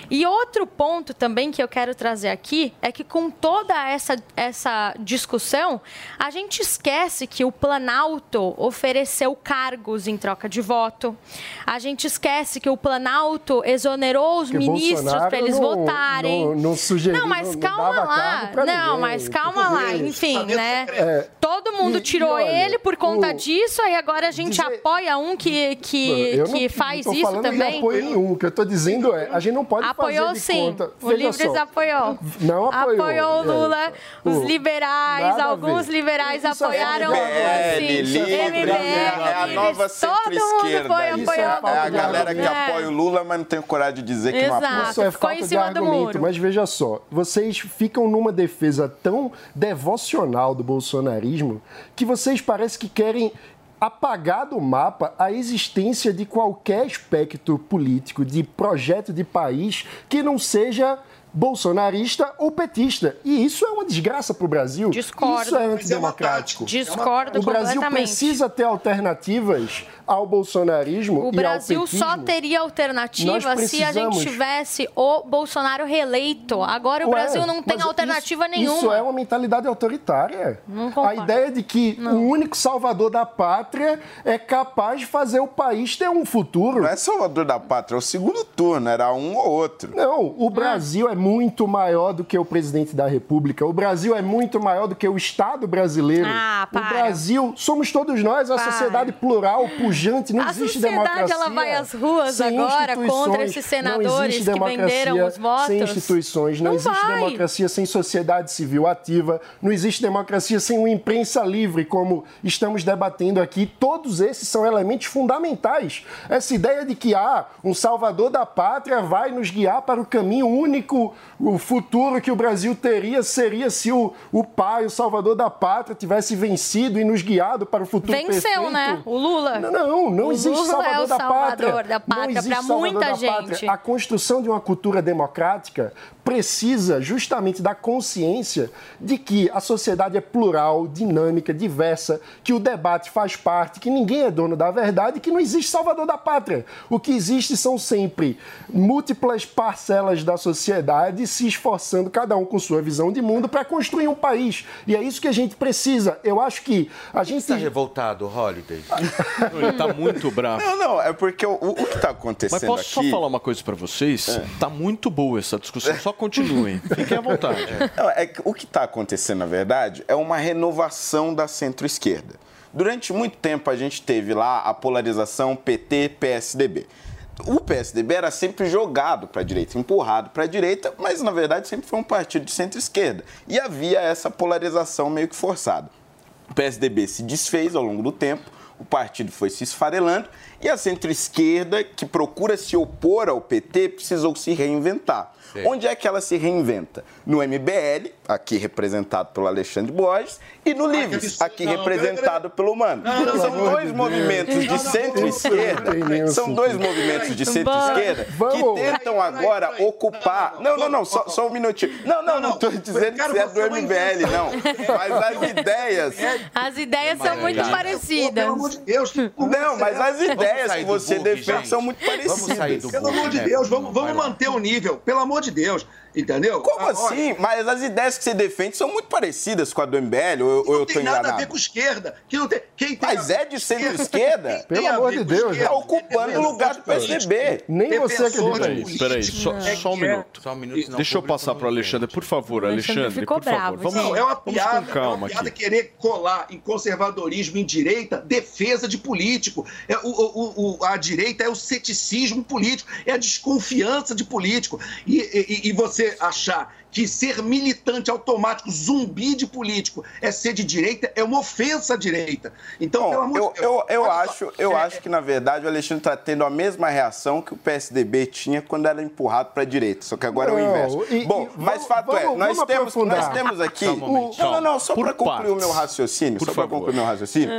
E outro ponto também que eu quero trazer aqui é que com toda essa, essa discussão, a gente esquece que o Planalto ofereceu cargos em troca de voto. A gente esquece que o Planalto exonerou os Porque ministros para eles não- votarem. não- não sugeriu, Não, mas não- não calma dava lá. Não, ninguém. mas calma lá. Tudo Enfim, né? É, Todo mundo e- tirou e olha, ele por conta o- disso, aí agora a gente apoia um que, que, não, que faz não tô isso também. de apoio nenhum. O que eu tô dizendo é, a gente não pode Apoiou fazer de sim. conta... O Livres só, apoiou. Não apoiou. Apoiou o é. Lula, os liberais, alguns liberais Isso é apoiaram MBL, sim. Livre, MBL, é a nova todo mundo centro-esquerda. foi aí. apoiando. É a galera que É. apoia o Lula, mas não tem coragem de dizer que não apoia. Isso é falta de argumento, mas veja só, vocês ficam numa defesa tão devocional do bolsonarismo que vocês parecem que querem apagar do mapa a existência de qualquer aspecto político, de projeto de país que não seja bolsonarista ou petista. E isso é uma desgraça para o Brasil. Discordo. Isso é é antidemocrático. uma. Discordo O Brasil precisa ter alternativas ao bolsonarismo O e Brasil ao petismo. só teria alternativa se a gente tivesse o Bolsonaro reeleito. Agora o Ué, Brasil não tem alternativa isso, nenhuma. Isso é uma mentalidade autoritária. Não a ideia de que o único salvador da pátria é capaz de fazer o país ter um futuro. Não é salvador da pátria, é o segundo turno, era um ou outro. Não, o Brasil é muito maior do que o presidente da República. O Brasil é muito maior do que o Estado brasileiro. Ah, o para. Brasil somos todos nós, a Para. sociedade plural, pujante, não A existe sociedade, democracia. ela vai às ruas agora contra esses senadores que venderam os votos? Sem instituições, não, Não existe vai. democracia sem sociedade civil ativa, não existe democracia sem uma imprensa livre, como estamos debatendo aqui. Todos esses são elementos fundamentais. Essa ideia de que ah, um salvador da pátria vai nos guiar para o caminho único, o futuro que o Brasil teria seria se o, o pai, o salvador da pátria, tivesse vencido e nos guiado para o futuro Venceu, perfeito. né? O Lula. Não, não, não o existe Lula salvador é o da salvador pátria. da Não pátria existe para salvador muita da gente. A construção de uma cultura democrática precisa justamente da consciência de que a sociedade é plural, dinâmica, diversa, que o debate faz parte, que ninguém é dono da verdade que não existe salvador da pátria. O que existe são sempre múltiplas parcelas da sociedade se esforçando, cada um com sua visão de mundo, para construir um país. E é isso que a gente precisa. Eu acho que a gente. Está revoltado, Holiday? [LAUGHS] Ele tá muito bravo. Não, não, é porque o, o que tá acontecendo Mas posso aqui... só falar uma coisa pra vocês? Tá muito boa essa discussão. Só continuem. Fiquem à vontade. Não, é o que está acontecendo, na verdade, é uma renovação da centro-esquerda. Durante muito tempo a gente teve lá a polarização PT-PSDB. O PSDB era sempre jogado para a direita, empurrado para a direita, mas na verdade sempre foi um partido de centro-esquerda. E havia essa polarização meio que forçada. O PSDB se desfez ao longo do tempo, o partido foi se esfarelando e a centro-esquerda, que procura se opor ao PT, precisou se reinventar. Sim. Onde é que ela se reinventa? No MBL, aqui representado pelo Alexandre Borges, e no Livres, aqui Não, representado pelo Mano. Não, não, são dois movimentos de centro-esquerda, são dois movimentos de centro-esquerda que tentam agora ocupar. Não, não, não, só, só um minutinho. Não, não, não estou dizendo que você é do MBL, não. Mas as ideias. As ideias são muito Pelo parecidas. amor de Deus. Não, mas as ideias sair que você defende são muito parecidas. Vamos sair do Pelo amor de né? Deus, vamos, vamos manter o nível. Pelo amor de Deus. Entendeu? Como Ah, olha, assim? Mas as ideias que você defende são muito parecidas com a do MBL, ou, ou eu Não tô tem nada a enganado? ver com esquerda. Que não tem, quem tem Mas a- é de centro-esquerda? Pelo amor de Deus, esquerda? Tá ocupando o lugar do PSDB. Nem você acredita nisso. Peraí, só, política só um é é- minuto. Só um minuto, senão Deixa eu passar não para o Alexandre, por favor, Alexandre Alexandre, ficou por favor. bravo, Vamos, Não, é uma piada, com é uma calma piada aqui. querer colar em conservadorismo em direita defesa de político. É, o, o- o- a direita é o ceticismo político, é a desconfiança de político. E, e- e você achar que ser militante automático, zumbi de político, é ser de direita, é uma ofensa à direita. Então, pelo Bom, amor eu, de Deus. eu, eu acho, eu é- acho que, na verdade, o Alexandre está tendo a mesma reação que o PSDB tinha quando era empurrado para a direita. Só que agora é o Não, inverso. e- Bom, e mas vamos- fato é, vamos- nós, vamos temos, nós temos aqui. Só um momento, não, não, não, só para concluir o meu raciocínio. Por só para concluir o meu raciocínio.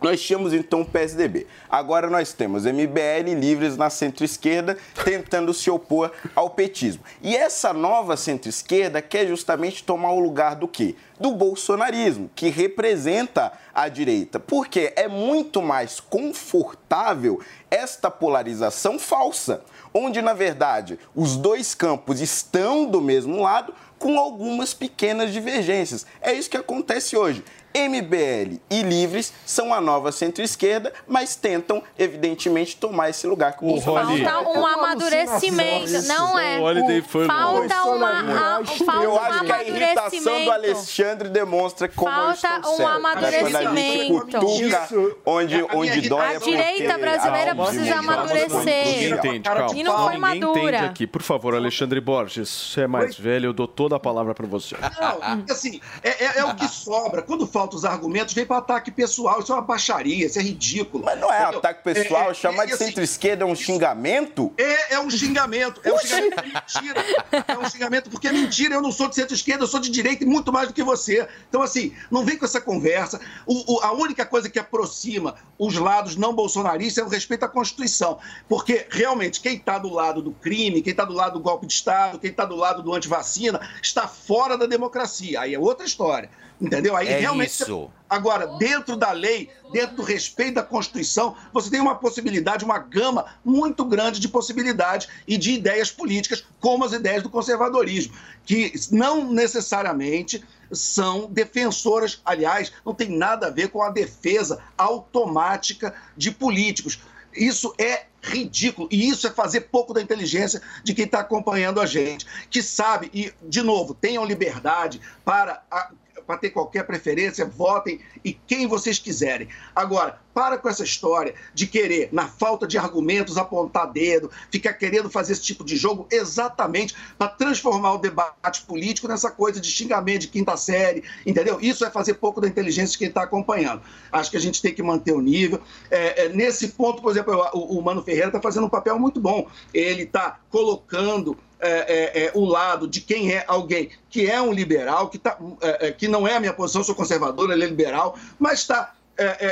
Nós tínhamos então o PSDB. Agora nós temos MBL livres na centro-esquerda tentando se opor ao petismo. E essa nova centro-esquerda quer justamente tomar o lugar do quê? Do bolsonarismo, que representa a direita. Porque é muito mais confortável esta polarização falsa, onde na verdade os dois campos estão do mesmo lado com algumas pequenas divergências. É isso que acontece hoje. MBL e Livres são a nova centro-esquerda, mas tentam, evidentemente, tomar esse lugar que o O Bolsonaro Falta um uma amadurecimento. Não é. O foi Falta uma, a, falta Eu um acho que a irritação do. Alexandre demonstra como Falta eu estou um certo. amadurecimento. Cutuca Isso- onde, onde dói é A direita brasileira um precisa amadurecer. Entende, calma. E não foi madura. entende aqui. Por favor, Alexandre Borges, você é mais velho, eu dou toda a palavra para você. Não, assim, é, é- é o que sobra. Quando faltam os argumentos, vem para ataque pessoal. Isso é uma baixaria, isso é ridículo. Mas não é Entendeu? ataque pessoal, É, é, chamar e de assim, centro-esquerda é um xingamento? É, é um xingamento. É um xingamento. É mentira. É um xingamento porque é mentira. Eu não sou de centro-esquerda, eu sou de direita e muito mais do que você. Então, assim, não vem com essa conversa. O- o- a única coisa que aproxima os lados não bolsonaristas é o respeito à Constituição. Porque, realmente, quem está do lado do crime, quem está do lado do golpe de Estado, quem está do lado do antivacina, está fora da democracia. Aí é outra história. Entendeu? Aí É realmente. Isso. Agora, dentro da lei, dentro do respeito da Constituição, você tem uma possibilidade, uma gama muito grande de possibilidades e de ideias políticas, como as ideias do conservadorismo, que não necessariamente são defensoras, aliás, não tem nada a ver com a defesa automática de políticos. Isso é ridículo. E isso é fazer pouco da inteligência de quem está acompanhando a gente, que sabe, e, de novo, tenham liberdade para. a- para ter qualquer preferência, votem e quem vocês quiserem. Agora, para com essa história de querer, na falta de argumentos, apontar dedo, ficar querendo fazer esse tipo de jogo exatamente para transformar o debate político nessa coisa de xingamento de quinta série, entendeu? Isso é fazer pouco da inteligência de quem está acompanhando. Acho que a gente tem que manter o nível. É, é, nesse ponto, por exemplo, o, o Mano Ferreira está fazendo um papel muito bom. Ele está colocando é, é, é, o lado de quem é alguém que é um liberal, que, tá, é, é, que não é a minha posição, sou conservador, ele é liberal, mas está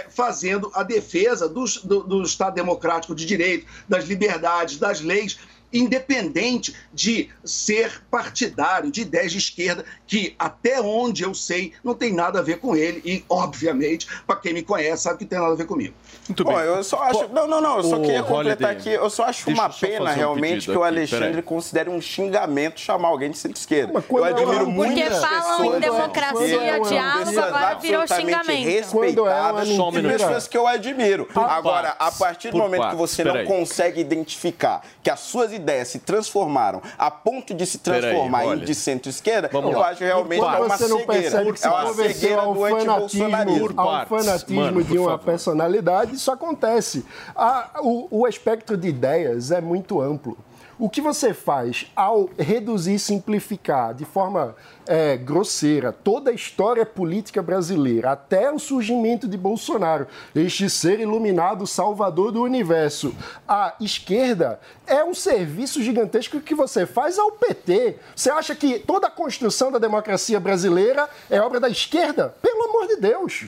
fazendo a defesa dos- do, do Estado democrático de direito, das liberdades, das leis, independente de ser partidário, de ideias de esquerda, que até onde eu sei não tem nada a ver com ele e, obviamente, para quem me conhece sabe que tem nada a ver comigo. Muito Bom, bem. eu só acho. Não, não, não. Eu só queria completar aqui. Eu só acho uma pena um realmente que o aqui, Alexandre peraí. considere um xingamento chamar alguém de centro-esquerda. Eu admiro Porque muito Porque falam em democracia, diálogo, agora virou xingamento. É respeitadas e minuto. pessoas que eu admiro. Agora, a partir do momento que você não consegue identificar que as suas ideias se transformaram a ponto de se Peraí, transformar em olha. de centro-esquerda, Vamos eu lá. acho realmente é uma cegueira. É uma cegueira do fanatismo, antibolsonarismo. ao fanatismo mano, de uma favor. personalidade, isso acontece. A- o, o espectro de ideias é muito amplo. O que você faz ao reduzir e simplificar de forma é, grosseira toda a história política brasileira, até o surgimento de Bolsonaro, este ser iluminado, salvador do universo, a esquerda, é um serviço gigantesco que você faz ao PT. Você acha que toda a construção da democracia brasileira é obra da esquerda? Pelo amor de Deus!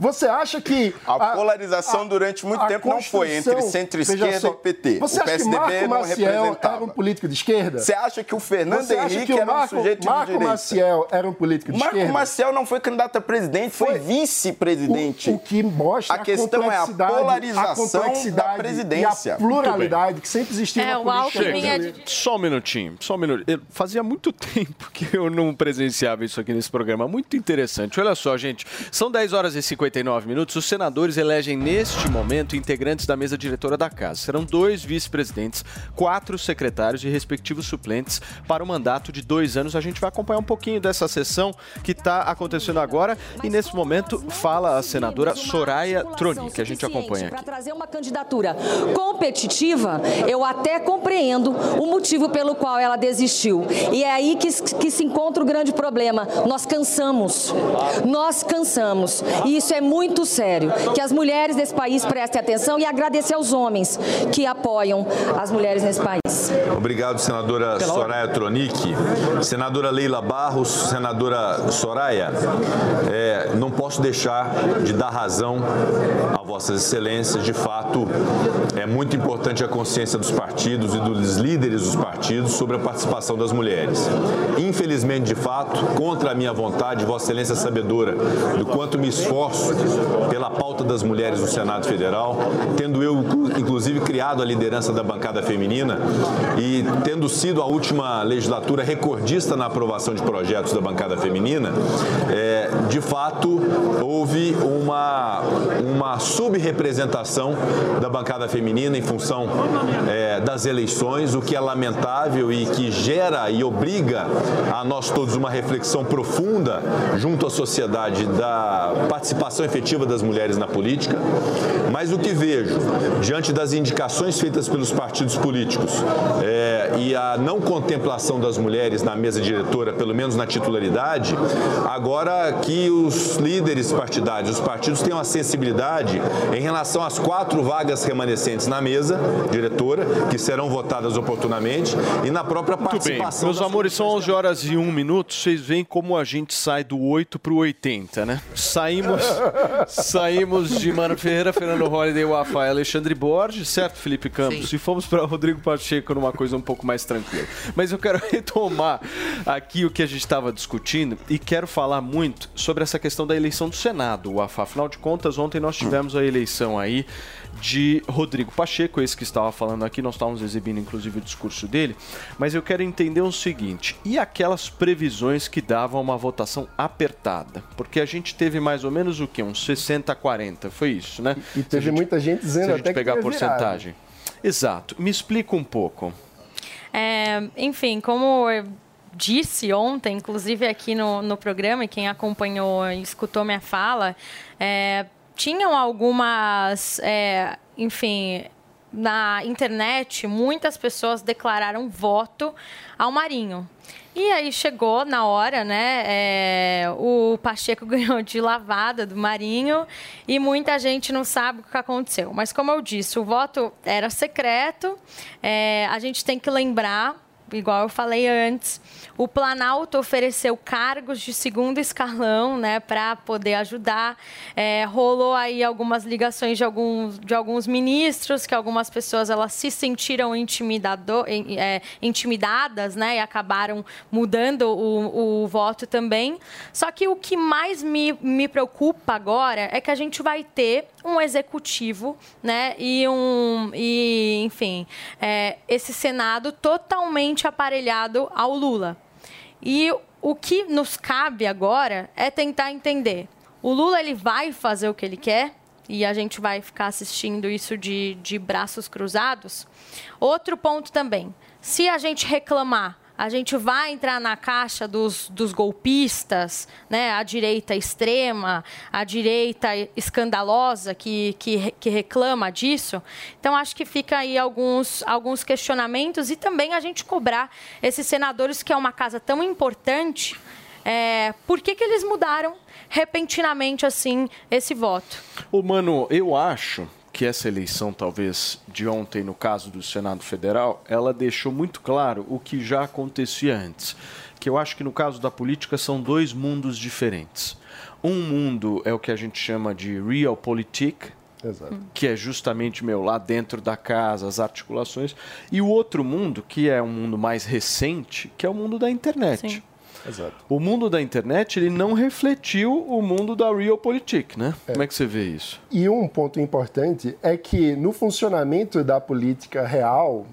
Você acha que. A polarização durante muito tempo não foi entre centro-esquerda e PT. Você o acha que PSDB Marco não Maciel representava. era um político de esquerda? Você acha que o Fernando Você Henrique que o era um Marco, sujeito de Marco direita? Maciel era um político de Marco esquerda? Maciel não foi candidato a presidente, foi, vice-presidente. O, o que mostra A questão é a polarização a complexidade da presidência. E a pluralidade que sempre existiu É, na o política é brasileira. Só um minutinho, só um minuto. Eu- fazia muito [LAUGHS] tempo que eu não presenciava isso aqui nesse programa. Muito interessante. Olha só, gente. São 10 horas e 59 minutos. Os senadores elegem neste momento integrantes da mesa diretora da casa. Serão dois vice-presidentes, quatro secretários e respectivos suplentes para o mandato de dois anos. A gente vai acompanhar um pouquinho dessa sessão que está acontecendo agora. E nesse momento fala a senadora Soraya Troni, que a gente acompanha aqui. Para trazer uma candidatura competitiva, eu até compreendo o motivo pelo qual ela desistiu. E é aí que, que se encontra o grande problema. Nós cansamos. Nós cansamos. E isso é muito sério. Que as mulheres desse país prestem atenção e agradecer aos homens que apoiam as mulheres nesse país. Obrigado, senadora Soraya Tronic. Senadora Leila Barros, senadora Soraya, é, não posso deixar de dar razão a vossas excelências. De fato, é muito importante a consciência dos partidos e dos líderes dos partidos sobre a participação das mulheres. Infelizmente, de fato, contra a minha vontade, vossa excelência é sabedora do quanto me esforço pela pauta das mulheres no Senado Federal, tendo eu, inclusive, criado a liderança da bancada feminina e tendo sido a última legislatura recordista na aprovação de projetos da bancada feminina, é, de fato houve uma, uma subrepresentação da bancada feminina em função é, das eleições, o que é lamentável e que gera e obriga a nós todos uma reflexão profunda junto à sociedade da participação efetiva das mulheres na política. Mas o que vejo, diante das indicações feitas pelos partidos políticos é, e a não contemplação das mulheres na mesa diretora, pelo menos na titularidade, agora que os líderes partidários, os partidos tenham a sensibilidade em relação às quatro vagas remanescentes na mesa diretora, que serão votadas oportunamente, e na própria participação meus amores, são 11 horas e 1 minuto. Vocês veem como a gente sai do 8 pro 80, né? Saímos, [LAUGHS] saímos de Mano Ferreira, Fernando Holliday, Wafa e Alexandre Borges, certo, Felipe Campos? E fomos para Rodrigo Pacheco numa coisa um pouco mais tranquila. Mas eu quero [LAUGHS] retomar aqui o que a gente estava discutindo e quero falar muito sobre essa questão da eleição do Senado, Wafa. Afinal de contas, ontem nós tivemos a eleição aí de Rodrigo Pacheco, esse que estava falando aqui, nós estávamos exibindo inclusive o discurso dele, mas eu quero entender o seguinte: e aquelas previsões que davam uma votação apertada? Porque a gente teve mais ou menos o que? Uns 60 a 40, foi isso, né? E teve muita gente dizendo Se a gente até que pegar a virar. porcentagem. Exato. Me explica um pouco. É, enfim, como eu disse ontem, inclusive aqui no, no programa, e quem acompanhou e escutou minha fala, é, tinham algumas, é, enfim, na internet, muitas pessoas declararam voto ao Marinho. E aí chegou na hora, né? é, o Pacheco [LAUGHS] ganhou de lavada do Marinho e muita gente não sabe o que aconteceu. Mas como eu disse, o voto era secreto. é, a gente tem que lembrar igual eu falei antes, o Planalto ofereceu cargos de segundo escalão, né, para poder ajudar. É, rolou aí algumas ligações de alguns, de alguns ministros, que algumas pessoas elas se sentiram intimidado, é, intimidadas, né, e acabaram mudando o, o voto também. Só que o que mais me, me preocupa agora é que a gente vai ter um executivo, né, e um, e enfim, é, esse Senado totalmente aparelhado ao Lula. E o que nos cabe agora é tentar entender. O Lula ele vai fazer o que ele quer e a gente vai ficar assistindo isso de, de braços cruzados. Outro ponto também. Se a gente reclamar a gente vai entrar na caixa dos, dos golpistas, né? A direita extrema, a direita escandalosa que, que, que reclama disso. Então, acho que fica aí alguns, alguns questionamentos e também a gente cobrar esses senadores, que é uma casa tão importante, é, por que, que eles mudaram repentinamente assim esse voto? Ô, mano, eu acho que essa eleição, talvez de ontem, no caso do Senado Federal, ela deixou muito claro o que já acontecia antes. Que eu acho que no caso da política são dois mundos diferentes. Um mundo é o que a gente chama de realpolitik, Exato. que é justamente meu lá dentro da casa, as articulações, e o outro mundo, que é um mundo mais recente, que é o mundo da internet. Exato. O mundo da internet ele não refletiu o mundo da realpolitik, né? Como é que você vê isso? E um ponto importante é que no funcionamento da política real,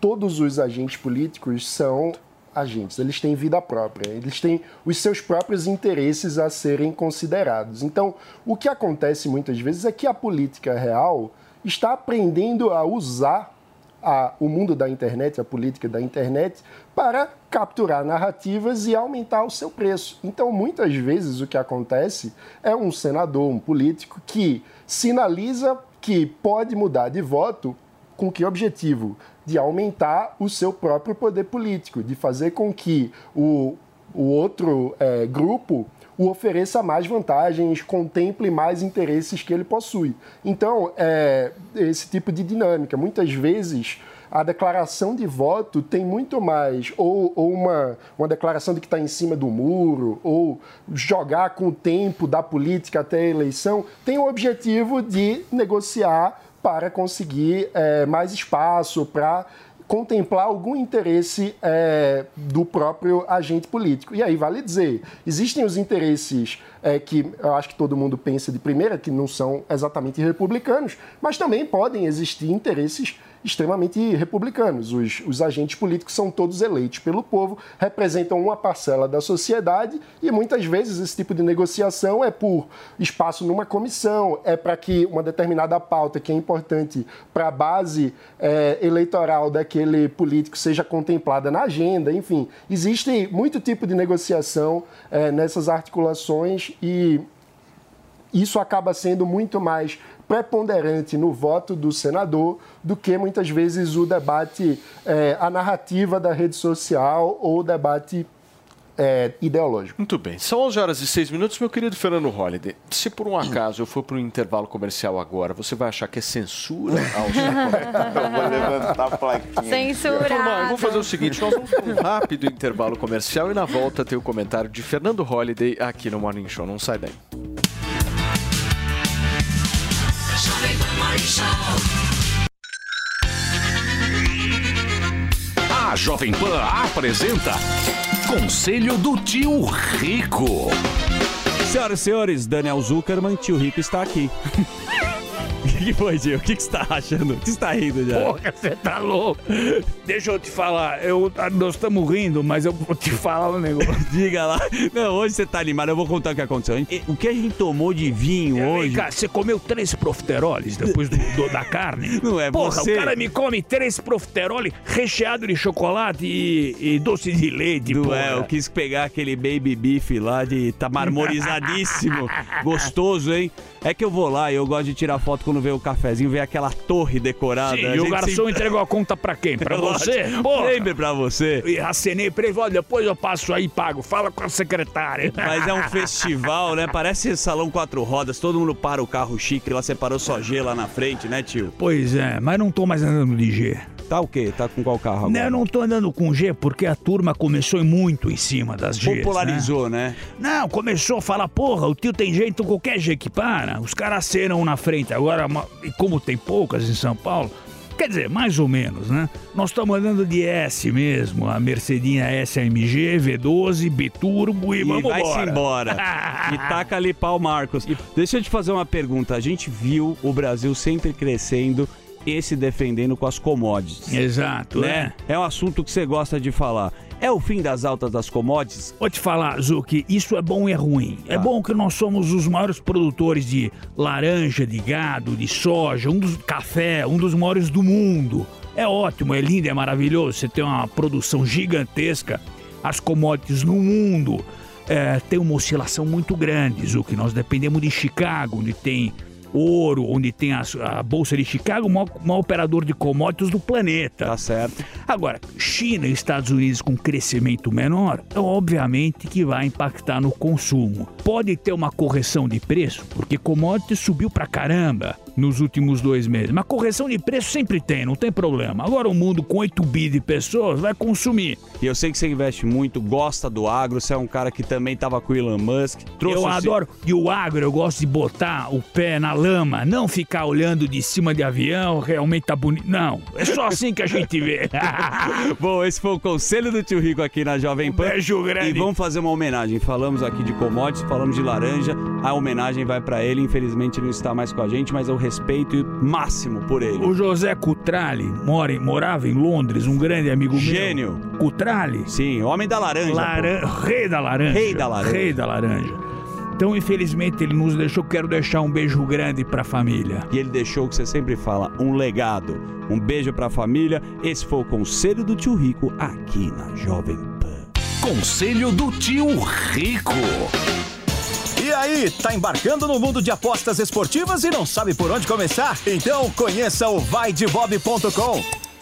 todos os agentes políticos são agentes, eles têm vida própria, eles têm os seus próprios interesses a serem considerados. Então, o que acontece muitas vezes é que a política real está aprendendo a usar a- o mundo da internet, a política da internet, para capturar narrativas e aumentar o seu preço. Então, muitas vezes, o que acontece é um senador, um político, que sinaliza que pode mudar de voto com que objetivo? De aumentar o seu próprio poder político, de fazer com que o, o outro eh, grupo o ofereça mais vantagens, contemple mais interesses que ele possui. Então, é esse tipo de dinâmica. Muitas vezes, a declaração de voto tem muito mais, ou, ou uma, uma declaração de que está em cima do muro, ou jogar com o tempo da política até a eleição, tem o objetivo de negociar para conseguir eh, mais espaço, para contemplar algum interesse eh, do próprio agente político. E aí vale dizer, existem os interesses eh, que eu acho que todo mundo pensa de primeira, que não são exatamente republicanos, mas também podem existir interesses extremamente republicanos. Os, os agentes políticos são todos eleitos pelo povo, representam uma parcela da sociedade e muitas vezes esse tipo de negociação é por espaço numa comissão, é para que uma determinada pauta que é importante para a base eh, eleitoral daquele político seja contemplada na agenda, enfim. Existe muito tipo de negociação eh, nessas articulações e isso acaba sendo muito mais preponderante no voto do senador do que muitas vezes o debate, eh, a narrativa da rede social ou o debate eh, ideológico. Muito bem. São 11 horas e 6 minutos, meu querido Fernando Holliday. Se por um acaso eu for para um intervalo comercial agora, você vai achar que é censura [LAUGHS] ao? Eu vou levantar a plaquinha. Censurado. Turma, eu vou fazer o seguinte, nós vamos para um rápido intervalo comercial e na volta tem o comentário de Fernando Holliday aqui no Morning Show. Não sai daí. A Jovem Pan apresenta Conselho do Tio Rico. Senhoras e senhores, Daniel Zuckerman, tio Rico está aqui. [LAUGHS] O [LAUGHS] que, que foi, tio? O que, que você está achando? O que você está rindo já? Porra, você tá louco. Deixa eu te falar, eu, nós estamos rindo, mas eu vou te falar um negócio. [LAUGHS] Diga lá. Não, hoje você tá animado, eu vou contar o que aconteceu. O que a gente tomou de vinho Vem hoje. cá, você comeu três profiteroles depois do, do- da carne? [LAUGHS] Não é Porra, você. o cara me come três profiteroles recheado de chocolate e, e doce de leite, Não porra. é, eu quis pegar aquele baby beef lá de tá marmorizadíssimo. Gostoso, hein? É que eu vou lá e eu gosto de tirar foto quando vê o cafezinho, ver aquela torre decorada. Sim, e o garçom sempre- entregou a conta pra quem? Pra [LAUGHS] você? Porra. Sempre pra você. E acenei pra ele, olha, depois eu passo aí e pago. Fala com a secretária. Mas é um [LAUGHS] festival, né? Parece salão quatro rodas, todo mundo para o carro chique, lá separou só G lá na frente, né, tio? Pois é, mas não tô mais andando de G. Tá o quê? Tá com qual carro Não, agora? eu não tô andando com G porque a turma começou muito em cima das Gs. Popularizou, né? Não, começou a falar, porra, o tio tem jeito com qualquer G que para. Os caras acenam na frente. Agora, e como tem poucas em São Paulo, quer dizer, mais ou menos, né? Nós estamos andando de S mesmo, a Mercedinha SAMG, V12, Biturbo e, E vamos vai-se embora. embora. [LAUGHS] e taca ali pau, Marcos. Deixa eu te fazer uma pergunta. A gente viu o Brasil sempre crescendo e se defendendo com as commodities. Exato, né? É um assunto que você gosta de falar. É o fim das altas das commodities? Vou te falar, Zuki, isso é bom e é ruim. É bom que nós somos os maiores produtores de laranja, de gado, de soja, um dos café, um dos maiores do mundo. É ótimo, é lindo, é maravilhoso. Você tem uma produção gigantesca. As commodities no mundo é, tem uma oscilação muito grande, que nós dependemos de Chicago, onde tem ouro, onde tem a, a Bolsa de Chicago, o maior, maior operador de commodities do planeta. Tá certo. Agora, China e Estados Unidos com crescimento menor, é obviamente que vai impactar no consumo. Pode ter uma correção de preço, porque commodities subiu pra caramba nos últimos dois meses. Mas correção de preço sempre tem, não tem problema. Agora o mundo com 8 bi de pessoas vai consumir. E eu sei que você investe muito, gosta do agro, você é um cara que também tava com o Elon Musk. Trouxe eu adoro. E o agro, eu gosto de botar o pé na lama, não ficar olhando de cima de avião, realmente tá bonito. Não, é só assim que a gente vê. [LAUGHS] Bom, esse foi o conselho do tio Rico aqui na Jovem Pan. beijo grande. E vamos fazer uma homenagem. Falamos aqui de commodities, falamos de laranja. A homenagem vai pra ele. Infelizmente ele não está mais com a gente, mas eu respeito máximo por ele. O José Cutrale mora em- morava em Londres, um grande amigo Gênio. meu. Cutrale? Sim, homem da laranja. Laran-. Rei da laranja. Rei da laranja. Rei da laranja. Então, infelizmente, ele nos deixou. Quero deixar um beijo grande pra família. E ele deixou o que você sempre fala, um legado. Um beijo pra família. Esse foi o conselho do tio Rico aqui na Jovem Pan. Conselho do tio Rico. E aí, tá embarcando no mundo de apostas esportivas e não sabe por onde começar? Então conheça o vaidebob.com.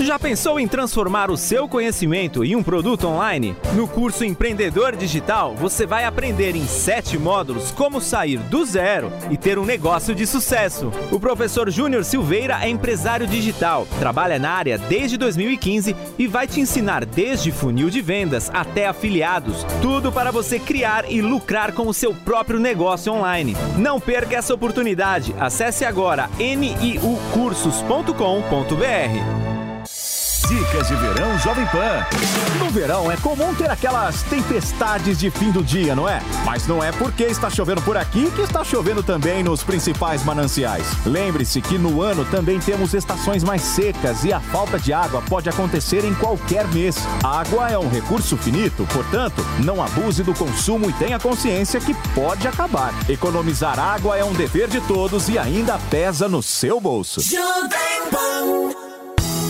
Já pensou em transformar o seu conhecimento em um produto online? No curso Empreendedor Digital, você vai aprender em sete módulos como sair do zero e ter um negócio de sucesso. O professor Júnior Silveira é empresário digital, trabalha na área desde 2015 e vai te ensinar desde funil de vendas até afiliados, tudo para você criar e lucrar com o seu próprio negócio online. Não perca essa oportunidade. Acesse agora niucursos.com.br. Dicas de verão Jovem Pan. No verão é comum ter aquelas tempestades de fim do dia, não é? Mas não é porque está chovendo por aqui que está chovendo também nos principais mananciais. Lembre-se que no ano também temos estações mais secas e a falta de água pode acontecer em qualquer mês. A água é um recurso finito, portanto, não abuse do consumo e tenha consciência que pode acabar. Economizar água é um dever de todos e ainda pesa no seu bolso.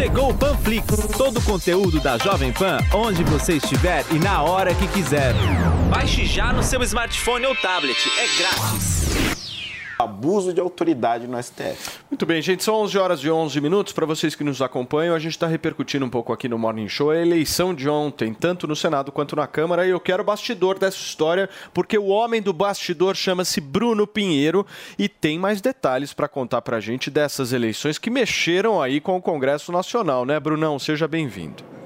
Chegou o Panflix, todo o conteúdo da Jovem Pan, onde você estiver e na hora que quiser. Baixe já no seu smartphone ou tablet, é grátis. Abuso de autoridade no STF. Muito bem, gente, são 11 horas e 11 minutos. Para vocês que nos acompanham, a gente está repercutindo um pouco aqui no Morning Show a eleição de ontem, tanto no Senado quanto na Câmara. E eu quero o bastidor dessa história, porque o homem do bastidor chama-se Bruno Pinheiro e tem mais detalhes para contar para a gente dessas eleições que mexeram aí com o Congresso Nacional, né, Brunão? Seja bem-vindo.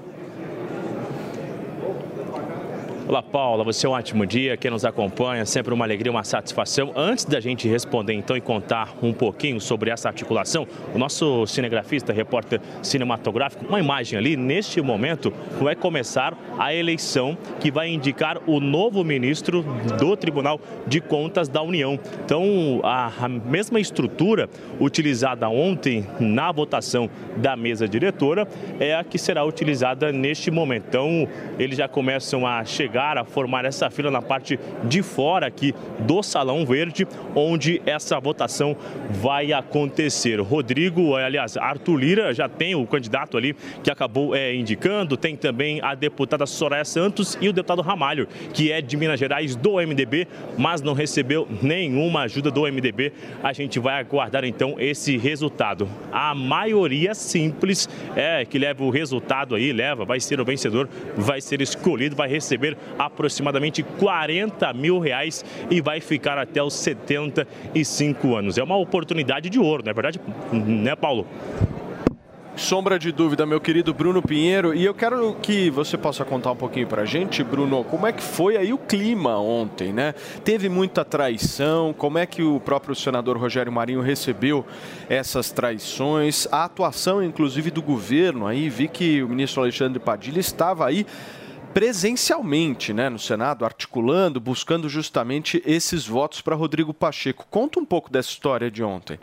Olá, Paula. Você é um ótimo dia. Quem nos acompanha, sempre uma alegria, uma satisfação. Antes da gente responder, então, e contar um pouquinho sobre essa articulação, o nosso cinegrafista, repórter cinematográfico, uma imagem ali, neste momento, vai começar a eleição que vai indicar o novo ministro do Tribunal de Contas da União. Então, a, a mesma estrutura utilizada ontem na votação da mesa diretora é a que será utilizada neste momento. Então, eles já começam a chegar voltar a formar essa fila na parte de fora aqui do Salão Verde, onde essa votação vai acontecer. Rodrigo, aliás, Arthur Lira já tem o candidato ali que acabou é, indicando, tem também a deputada Soraya Santos e o deputado Ramalho, que é de Minas Gerais do MDB, mas não recebeu nenhuma ajuda do MDB. A gente vai aguardar então esse resultado. A maioria simples é que leva o resultado aí, leva, vai ser o vencedor, vai ser escolhido, vai receber aproximadamente 40 mil reais e vai ficar até os 75 anos. É uma oportunidade de ouro, não é verdade, né, Paulo? Sombra de dúvida, meu querido Bruno Pinheiro. E eu quero que você possa contar um pouquinho pra gente, Bruno, como é que foi aí o clima ontem, né? Teve muita traição, como é que o próprio senador Rogério Marinho recebeu essas traições, a atuação, inclusive, do governo aí. Vi que o ministro Alexandre Padilha estava aí presencialmente né, no Senado, articulando, buscando justamente esses votos para Rodrigo Pacheco. Conta um pouco dessa história de ontem.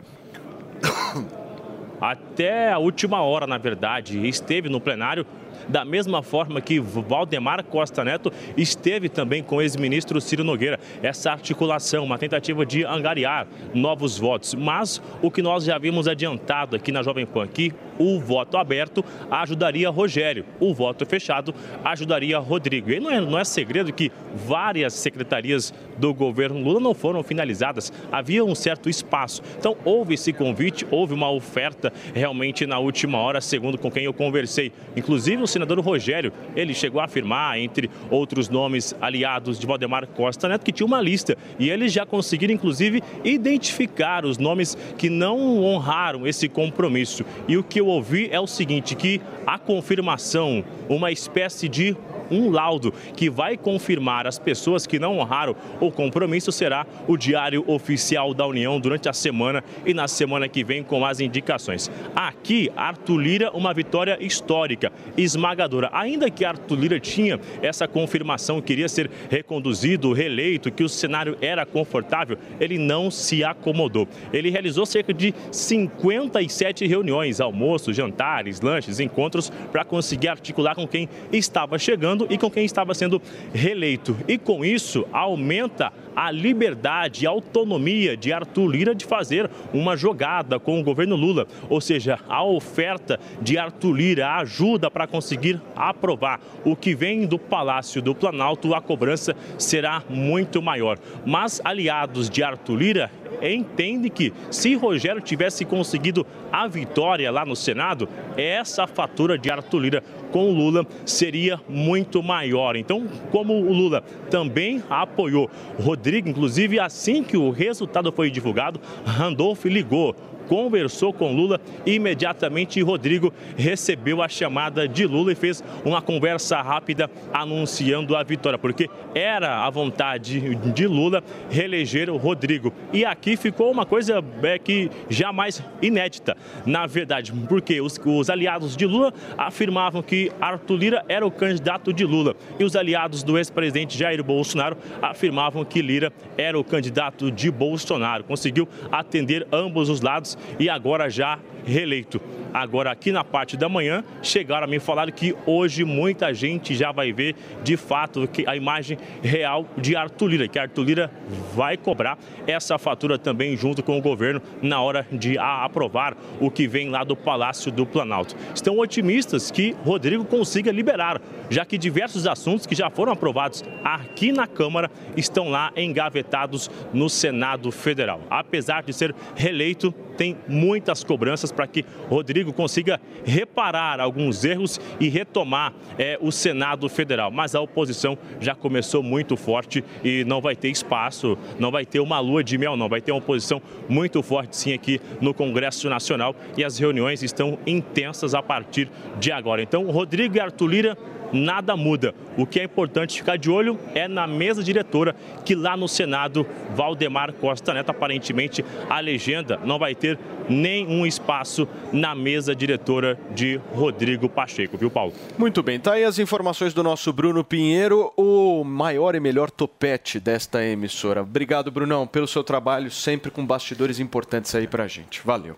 [COUGHS] até a última hora, na verdade, esteve no plenário. Da mesma forma que Valdemar Costa Neto esteve também com o ex-ministro Ciro Nogueira. Essa articulação, uma tentativa de angariar novos votos. Mas o que nós já vimos adiantado aqui na Jovem Pan, que o voto aberto ajudaria Rogério, o voto fechado ajudaria Rodrigo. E não é, não é segredo que várias secretarias do governo Lula não foram finalizadas, havia um certo espaço. Então houve esse convite, houve uma oferta realmente na última hora, segundo com quem eu conversei. Inclusive o senador Rogério, ele chegou a afirmar, entre outros nomes aliados de Valdemar Costa Neto, que tinha uma lista e eles já conseguiram inclusive identificar os nomes que não honraram esse compromisso. E o que eu ouvi é o seguinte, que a confirmação, uma espécie de um laudo que vai confirmar as pessoas que não honraram o compromisso será o Diário Oficial da União durante a semana e na semana que vem com as indicações. Aqui, Arthur Lira, uma vitória histórica, esmagadora. Ainda que Arthur Lira tinha essa confirmação, queria ser reconduzido, reeleito, que o cenário era confortável, ele não se acomodou. Ele realizou cerca de 57 reuniões, almoços, jantares, lanches, encontros para conseguir articular com quem estava chegando e com quem estava sendo reeleito. E com isso, aumenta a liberdade e autonomia de Arthur Lira de fazer uma jogada com o governo Lula. Ou seja, a oferta de Arthur Lira ajuda para conseguir aprovar. O que vem do Palácio do Planalto, a cobrança será muito maior. Mas aliados de Arthur Lira entende que se Rogério tivesse conseguido a vitória lá no Senado, essa fatura de Arthur Lira com o Lula seria muito maior. Então, como o Lula também apoiou Rodrigo, inclusive assim que o resultado foi divulgado, Randolph ligou conversou com Lula e imediatamente Rodrigo recebeu a chamada de Lula e fez uma conversa rápida anunciando a vitória, porque era a vontade de Lula reeleger o Rodrigo. E aqui ficou uma coisa é, que jamais inédita, na verdade, porque os, os aliados de Lula afirmavam que Arthur Lira era o candidato de Lula e os aliados do ex-presidente Jair Bolsonaro afirmavam que Lira era o candidato de Bolsonaro. Conseguiu atender ambos os lados e agora já reeleito. Agora, aqui na parte da manhã, chegaram a me falar que hoje muita gente já vai ver de fato a imagem real de Arthur Lira, que Arthur Lira vai cobrar essa fatura também junto com o governo na hora de aprovar o que vem lá do Palácio do Planalto. Estão otimistas que Rodrigo consiga liberar, já que diversos assuntos que já foram aprovados aqui na Câmara estão lá engavetados no Senado Federal. Apesar de ser reeleito, tem muitas cobranças para que Rodrigo consiga reparar alguns erros e retomar é, o Senado Federal. Mas a oposição já começou muito forte e não vai ter espaço, não vai ter uma lua de mel, não. Vai ter uma oposição muito forte sim aqui no Congresso Nacional e as reuniões estão intensas a partir de agora. Então, Rodrigo e Arthur Lira nada muda. O que é importante ficar de olho é na mesa diretora, que lá no Senado, Valdemar Costa Neto, aparentemente, a legenda não vai ter nem um espaço na mesa diretora de Rodrigo Pacheco, viu, Paulo? Muito bem, tá aí as informações do nosso Bruno Pinheiro, o maior e melhor topete desta emissora. Obrigado, Brunão, pelo seu trabalho, sempre com bastidores importantes aí pra gente. Valeu.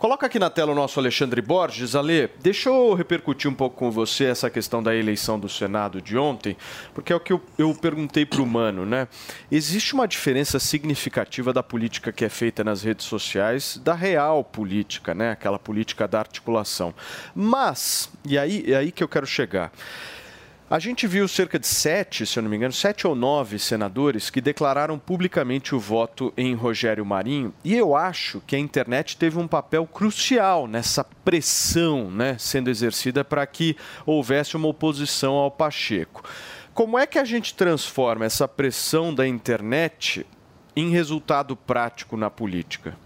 Coloca aqui na tela o nosso Alexandre Borges. Ale, deixa eu repercutir um pouco com você essa questão da eleição do Senado de ontem, porque é o que eu, eu perguntei para o Mano, né? Existe uma diferença significativa da política que é feita nas redes sociais da real política, né? Aquela política da articulação. Mas, e aí, é aí que eu quero chegar. A gente viu cerca de sete, se eu não me engano, sete ou nove senadores que declararam publicamente o voto em Rogério Marinho. E eu acho que a internet teve um papel crucial nessa pressão né, sendo exercida para que houvesse uma oposição ao Pacheco. Como é que a gente transforma essa pressão da internet em resultado prático na política?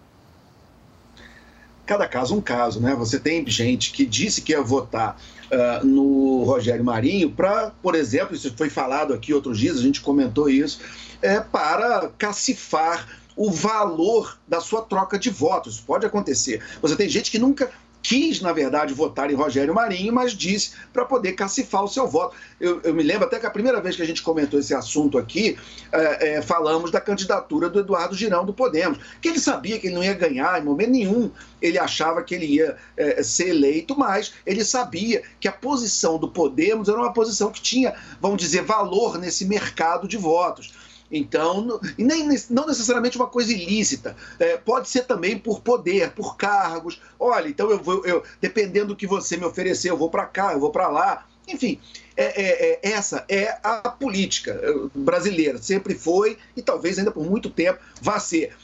cada caso um caso, né? Você tem gente que disse que ia votar uh, no Rogério Marinho para, por exemplo, isso foi falado aqui outros dias, a gente comentou isso, é, para cacifar o valor da sua troca de votos. Pode acontecer. Você tem gente que nunca quis, na verdade, votar em Rogério Marinho, mas disse para poder cacifar o seu voto. Eu, eu, me lembro até que a primeira vez que a gente comentou esse assunto aqui, é, é, falamos da candidatura do Eduardo Girão do Podemos, que ele sabia que ele não ia ganhar em momento nenhum, ele achava que ele ia é, ser eleito, mas ele sabia que a posição do Podemos era uma posição que tinha, vamos dizer, valor nesse mercado de votos. Então, e nem, não necessariamente uma coisa ilícita. É, pode ser também por poder, por cargos. Olha, então eu vou, eu, dependendo do que você me oferecer, eu vou para cá, eu vou para lá. Enfim, é, é, é, essa é a política brasileira. Sempre foi e talvez ainda por muito tempo vá ser.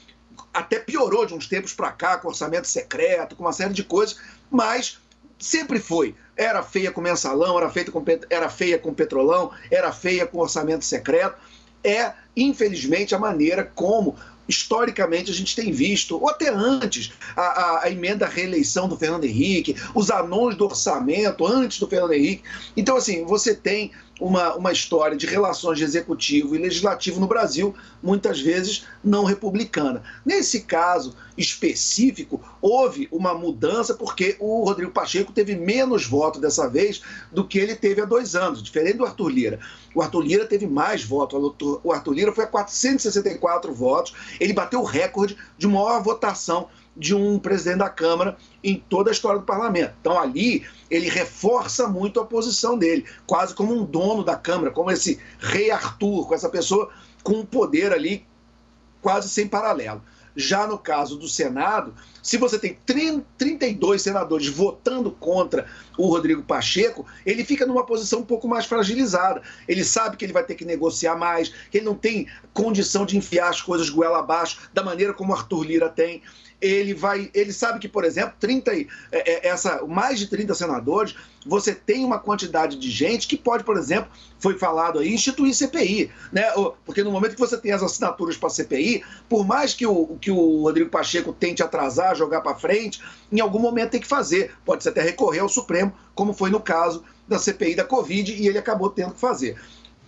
Até piorou de uns tempos para cá, com orçamento secreto, com uma série de coisas, mas sempre foi. Era feia com mensalão, era, feita com, era feia com petrolão, era feia com orçamento secreto é, infelizmente, a maneira como historicamente a gente tem visto, ou até antes, a, a, a, emenda à reeleição do Fernando Henrique, os anões do orçamento antes do Fernando Henrique. Então, assim, você tem uma, uma história de relações de executivo e legislativo no Brasil, muitas vezes não republicana. Nesse caso específico, houve uma mudança porque o Rodrigo Pacheco teve menos votos dessa vez do que ele teve há dois anos, diferente do Arthur Lira. O Arthur Lira teve mais votos, o Arthur Lira foi a 464 votos, ele bateu o recorde de maior votação de um presidente da Câmara em toda a história do parlamento. Então ali ele reforça muito a posição dele, quase como um dono da Câmara, como esse rei Arthur, com essa pessoa com um poder ali quase sem paralelo. Já no caso do Senado, se você tem 32 senadores votando contra o Rodrigo Pacheco, ele fica numa posição um pouco mais fragilizada. Ele sabe que ele vai ter que negociar mais, que ele não tem condição de enfiar as coisas goela abaixo da maneira como Arthur Lira tem ele vai, ele sabe que, por exemplo, 30, é, é, essa, mais de 30 senadores, você tem uma quantidade de gente que pode, por exemplo, foi falado aí, instituir CPI, né? Porque no momento que você tem as assinaturas para CPI, por mais que o, que o Rodrigo Pacheco tente atrasar, jogar para frente, em algum momento tem que fazer. Pode ser até recorrer ao Supremo, como foi no caso da CPI da Covid, e ele acabou tendo que fazer.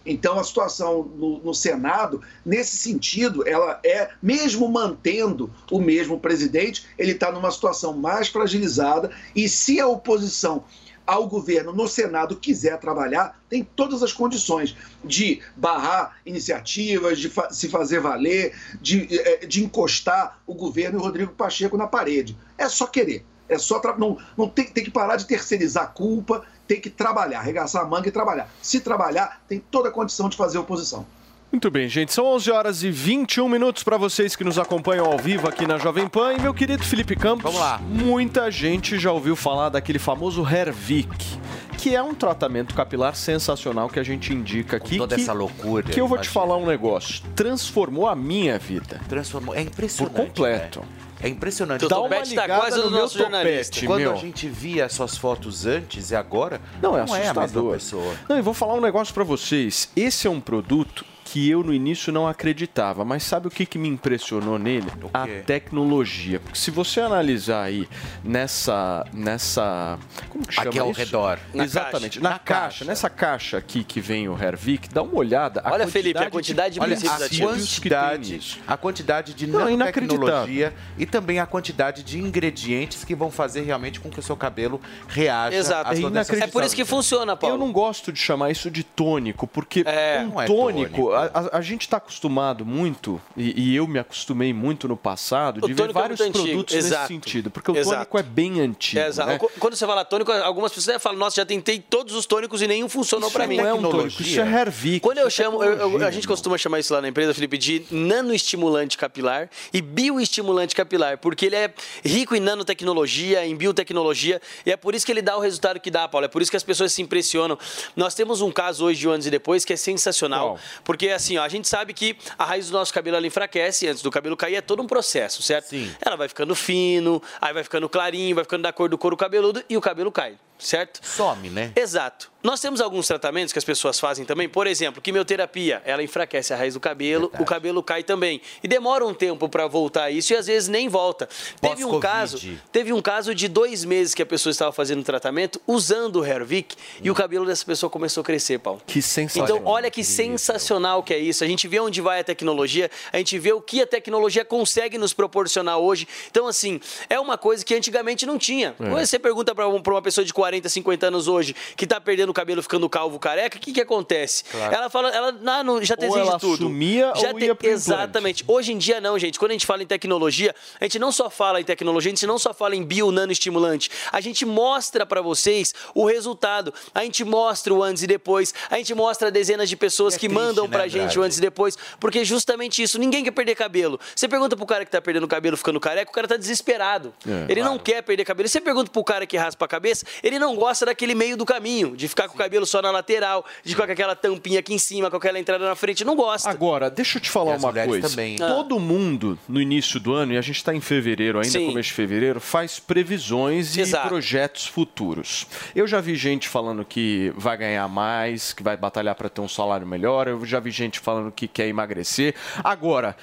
Então, a situação no, no, Senado, nesse sentido, ela é, mesmo mantendo o mesmo presidente, ele está numa situação mais fragilizada. E se a oposição ao governo no Senado quiser trabalhar, tem todas as condições de barrar iniciativas, de fa se fazer valer, de, eh, de encostar o governo e o Rodrigo Pacheco na parede. É só querer. É só não, não tem, tem que parar de terceirizar a culpa, tem que trabalhar, arregaçar a manga e trabalhar. Se trabalhar, tem toda a condição de fazer oposição. Muito bem, gente. São 11 horas e 21 minutos para vocês que nos acompanham ao vivo aqui na Jovem Pan. E meu querido Felipe Campos, Vamos lá. muita gente já ouviu falar daquele famoso Hervik, que é um tratamento capilar sensacional que a gente indica aqui. toda que, essa loucura, Que eu vou te falar um negócio. Transformou a minha vida. Transformou. É impressionante. Por completo. né? É impressionante. O Dá uma topete tá ligada quase no no meu nosso jornalista. topete, Quando meu. a gente via as suas fotos antes e agora, Não, é a mesma assustador. pessoa. Não, e vou falar um negócio para vocês. Esse é um produto que eu no início não acreditava, mas sabe o que, que me impressionou nele? A tecnologia. Porque se você analisar aí nessa. nessa como que chama Aqui ao isso? redor. Na Exatamente. caixa. Na, Na caixa, nessa caixa aqui que vem o Hervik, dá uma olhada. Olha, Felipe, a quantidade de Olha, a quantidade, a quantidade de Não, nanotecnologia e também a quantidade de ingredientes que vão fazer realmente com que o seu cabelo reaja Exato. É. É por isso que funciona, Paulo. Eu não gosto de chamar isso de tônico, porque um Não é tônico, a, a- gente está acostumado muito, e, e eu me acostumei muito no passado, O de ver é vários antigo, produtos exato. nesse sentido, porque o Exato. tônico é bem antigo. Exato. né? Qu- Quando você fala tônico, algumas pessoas falam, nossa, já tentei todos os tônicos e nenhum funcionou pra mim. não é um tônico, isso é Hervik. Quando eu é chamo, eu- eu- a gente costuma chamar isso lá na empresa, Felipe, de nanoestimulante capilar e bioestimulante capilar, porque ele é rico em nanotecnologia, em biotecnologia, e é por isso que ele dá o resultado que dá, Paulo. É por isso que as pessoas se impressionam. Nós temos um caso hoje de um anos e depois que é sensacional, porque assim, ó, a gente sabe que a raiz do nosso cabelo ela enfraquece antes do cabelo cair, é todo um processo, certo? Sim. Ela vai ficando fino, aí vai ficando clarinho, vai ficando da cor do couro cabeludo e o cabelo cai, certo? Some, né? Exato. Nós temos alguns tratamentos que as pessoas fazem também, por exemplo, quimioterapia, ela enfraquece a raiz do cabelo, o cabelo cai também. E demora um tempo para voltar isso e às vezes nem volta. Teve um caso, teve um caso de dois meses que a pessoa estava fazendo tratamento usando o Hervik e o cabelo dessa pessoa começou a crescer, Paulo. Que sensacional. Então, olha que sensacional que é isso. A gente vê onde vai a tecnologia, a gente vê o que a tecnologia consegue nos proporcionar hoje. Então, assim, é uma coisa que antigamente não tinha. É. Você pergunta para uma pessoa de 40, 50 anos hoje que tá perdendo o cabelo, ficando calvo, careca, o que que acontece? Claro. Ela fala, ela ah, não, já deseja ela tudo. sumia já ou ia pro implante. Exatamente. Hoje em dia não, gente. Quando a gente fala em tecnologia, a gente não só fala em tecnologia, a gente não só fala em bio nanoestimulante. A gente mostra para vocês o resultado. A gente mostra o antes e depois. A gente mostra dezenas de pessoas que mandam pra né, gente Andrade? o antes e depois. Porque é justamente isso. Ninguém quer perder cabelo. Você pergunta pro cara que tá perdendo cabelo ficando careca, o cara tá desesperado. É, ele não quer perder cabelo. Você pergunta pro cara que raspa a cabeça, ele não gosta daquele meio do caminho, de ficar com o cabelo só na lateral, de ficar com aquela tampinha aqui em cima, com aquela entrada na frente. Não gosta. Agora, deixa eu te falar uma coisa. também. Todo mundo, no início do ano, e a gente está em fevereiro ainda, Sim. começo de fevereiro, faz previsões Exato. e projetos futuros. Eu já vi gente falando que vai ganhar mais, que vai batalhar para ter um salário melhor. Eu já vi gente falando que quer emagrecer. Agora.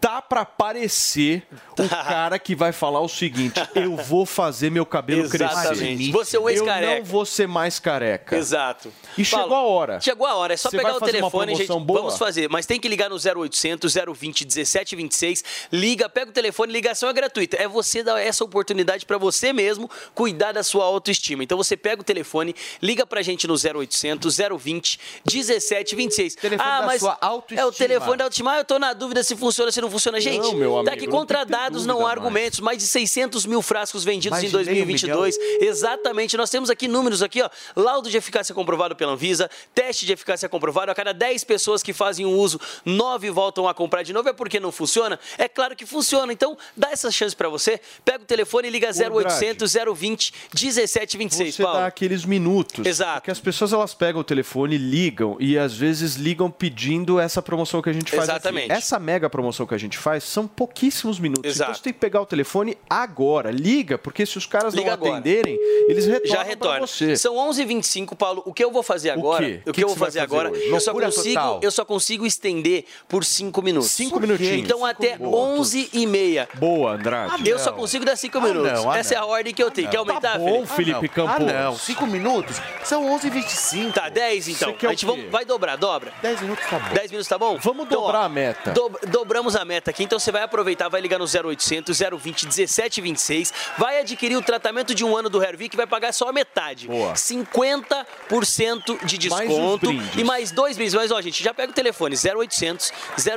Tá pra parecer [LAUGHS] o cara que vai falar o seguinte: eu vou fazer meu cabelo [LAUGHS] Exatamente. crescer. Você é o Eu ex-careca. não vou ser mais careca. Exato. E chegou a hora. Chegou a hora, é só Você pegar o telefone, gente. boa? Vamos fazer, mas tem que ligar no 0800 020 1726. Liga, pega o telefone, ligação é gratuita. É você dar essa oportunidade para você mesmo cuidar da sua autoestima. Então você pega o telefone, liga pra gente no 0800 020 1726. Telefone ah, mas sua é o autoestima. telefone da autoestima. Ah, eu tô na dúvida se funciona, se não funciona. Gente, Não, meu amigo, tá aqui não contra dados, não há mais. argumentos. Mais de 600 mil frascos vendidos Mais em de meio 2022. Exatamente. Nós temos aqui números aqui, ó. Laudo de eficácia comprovado pela Anvisa, teste de eficácia comprovado. A cada 10 pessoas que fazem um uso, 9 voltam a comprar de novo. É porque não funciona? É claro que funciona. Então, dá essa chance pra você. Pega o telefone e liga 0800 020 1726, Você Paulo. dá aqueles minutos. Exato. Porque as pessoas elas pegam o telefone, ligam e às vezes ligam pedindo essa promoção que a gente faz. Exatamente. Aqui. Essa mega promoção que a gente faz são pouquíssimos minutos. Exato. Então você tem que pegar o telefone agora. Liga, porque se os caras Liga não agora. atenderem, eles retornam Já pra retorna. você. São 11h25, Paulo. O que eu vou fazer agora? quê? O O que, que eu que vou fazer fazer agora? hoje? Eu só, consigo, total. eu só consigo estender por 5 minutos. Cinco minutinhos. Então até 11h30. Boa, Andrade. Eu só consigo dar 5 minutos. não, ah, Essa é a não. ordem que eu tenho. Quer aumentar, Tá bom, Felipe Campos. Ah, não. Cinco minutos? São 11h25. Tá, 10 então. Quer A o gente vai dobrar, dobra. 10 minutos tá bom. 10 minutos tá bom? Vamos Então, dobrar a meta. dob- dobramos a meta aqui, então você vai aproveitar, vai ligar no 0800 020 1726, vai adquirir o tratamento de um ano do Hervik, vai pagar só a metade. Boa. 50% de Mais desconto brindes. e mais dois brindes. Mas ó, gente, já pega o telefone 0800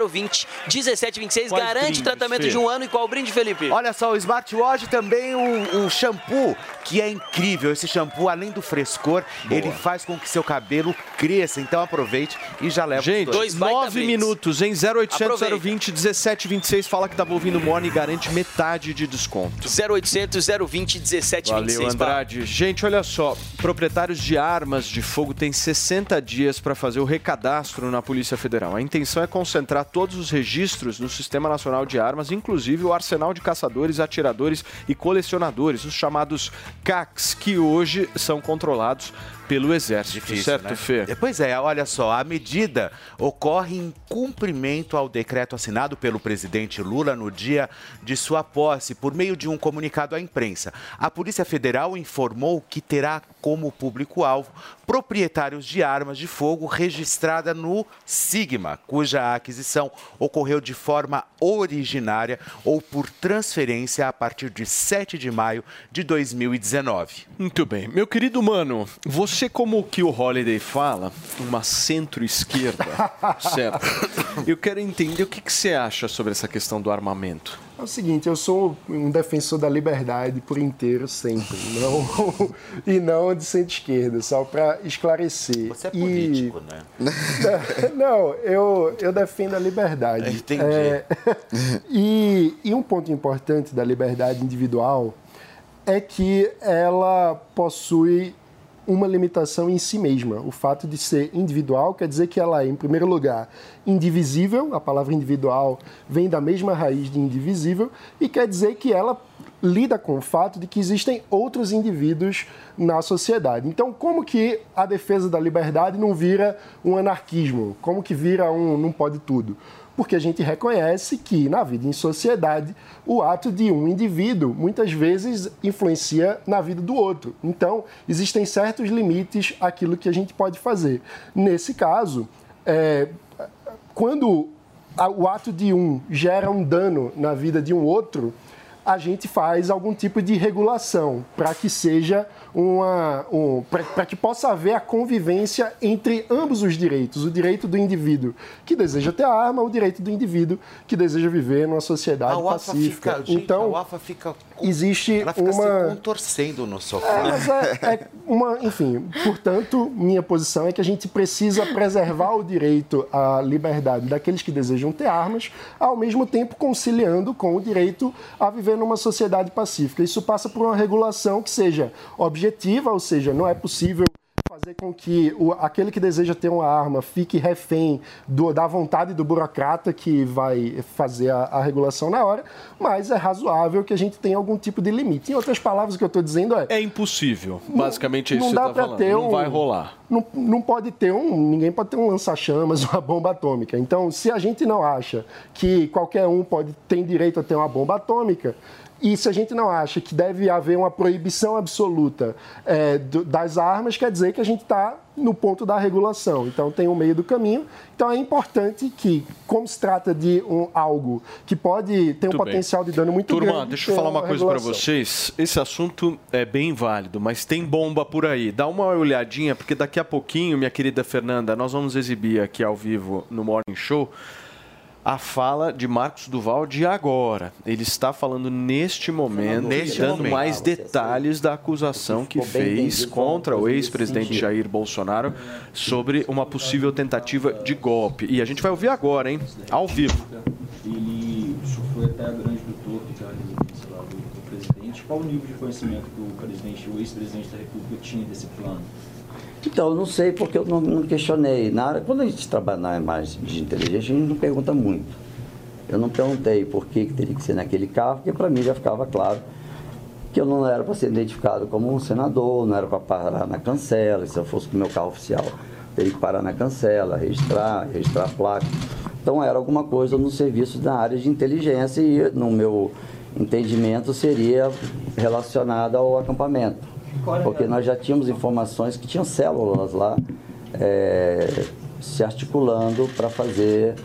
020 1726, Quais garante brindes, o tratamento Fê? de um ano e qual brinde, Felipe? Olha só, o smartwatch e também o, o shampoo, que é incrível. Esse shampoo, além do frescor, ele faz com que seu cabelo cresça. Então aproveite e já leva Gente, os dois. nove minutos, em 0800 Aproveita. 020 17 1726 fala que estava ouvindo o Morning e garante metade de desconto. 0800 020 1726. Valeu, Andrade. Gente, olha só. Proprietários de armas de fogo têm 60 dias para fazer o recadastro na Polícia Federal. A intenção é concentrar todos os registros no Sistema Nacional de Armas, inclusive o arsenal de caçadores, atiradores e colecionadores, os chamados CACs, que hoje são controlados pelo Exército, certo, né? Fê? É, Pois é, olha só, a medida ocorre em cumprimento ao decreto assinado pelo presidente Lula no dia de sua posse, por meio de um comunicado à imprensa. A Polícia Federal informou que terá como público-alvo proprietários de armas de fogo registrada no Sigma, cuja aquisição ocorreu de forma originária ou por transferência a partir de 7 de maio de 2019. Muito bem. Meu querido mano, você como que o Holiday fala, uma centro-esquerda, [LAUGHS] certo? Eu quero entender o que, que você acha sobre essa questão do armamento. É o seguinte, eu sou um defensor da liberdade por inteiro sempre, [LAUGHS] não, e não de centro-esquerda, só para esclarecer. Você é E- político, né? [LAUGHS] Não, eu, eu defendo a liberdade. Entendi. É, e, e um ponto importante da liberdade individual é que ela possui uma limitação em si mesma. O fato de ser individual quer dizer que ela é, em primeiro lugar, indivisível, a palavra individual vem da mesma raiz de indivisível, e quer dizer que ela lida com o fato de que existem outros indivíduos na sociedade. Então, como que a defesa da liberdade não vira um anarquismo? Como que vira um não pode tudo? Porque a gente reconhece que na vida em sociedade, o ato de um indivíduo muitas vezes influencia na vida do outro. Então, existem certos limites àquilo que a gente pode fazer. Nesse caso, é, quando o ato de um gera um dano na vida de um outro, a gente faz algum tipo de regulação para que seja uma. Um, para que possa haver a convivência entre ambos os direitos: o direito do indivíduo que deseja ter arma, o direito do indivíduo que deseja viver numa sociedade A UAFA pacífica. fica, gente, então, a UAFA fica, existe ela fica uma. se contorcendo no sofá. É, mas é, é uma, enfim, portanto, minha posição é que a gente precisa preservar o direito à liberdade daqueles que desejam ter armas, ao mesmo tempo conciliando com o direito a viver numa sociedade pacífica. Isso passa por uma regulação que seja objetiva, ou seja, não é possível fazer com que o, aquele que deseja ter uma arma fique refém do- da vontade do burocrata que vai fazer a, a regulação na hora, mas é razoável que a gente tenha algum tipo de limite. Em outras palavras, o que eu estou dizendo é. É impossível. Basicamente é isso não que dá você tá pra falando. ter Não um- vai rolar. Não, não pode ter um. Ninguém pode ter um lança-chamas, [LAUGHS] uma bomba atômica. Então, se a gente não acha que qualquer um pode tem direito a ter uma bomba atômica, e se a gente não acha que deve haver uma proibição absoluta é, do- das armas, quer dizer que a gente está no ponto da regulação. Então, tem um meio do caminho. Então, é importante que, como se trata de um, algo que pode ter um Muito bem. potencial de dano muito Turma, grande. deixa eu falar uma coisa para vocês. Esse assunto é bem válido, mas tem bomba por aí. Dá uma olhadinha, porque daqui a pouquinho, minha querida Fernanda, nós vamos exibir aqui ao vivo no Morning Show a fala de Marcos Duval de agora. Ele está falando neste momento, Neste dando momento. mais detalhes da acusação que fez contra o ex-presidente. Jair Bolsonaro sobre uma possível tentativa de golpe. E a gente vai ouvir agora, hein? Ao vivo. Ele foi até a Grande do Torto, que lá do, do presidente. Qual o nível de conhecimento que o presidente, o ex-presidente da República tinha desse plano? Então, eu não sei porque eu não, não questionei. Na área, quando a gente trabalha na imagem de inteligência, a gente não pergunta muito. Eu não perguntei por que, que teria que ser naquele carro, porque para mim já ficava claro que eu não era para ser identificado como um senador, não era para parar na cancela. Se eu fosse com o meu carro oficial, teria que parar na cancela, registrar, registrar a placa. Então, era alguma coisa no serviço da área de inteligência e, no meu entendimento, seria relacionada ao acampamento. Porque nós já tínhamos informações que tinham células lá é, se articulando para fazer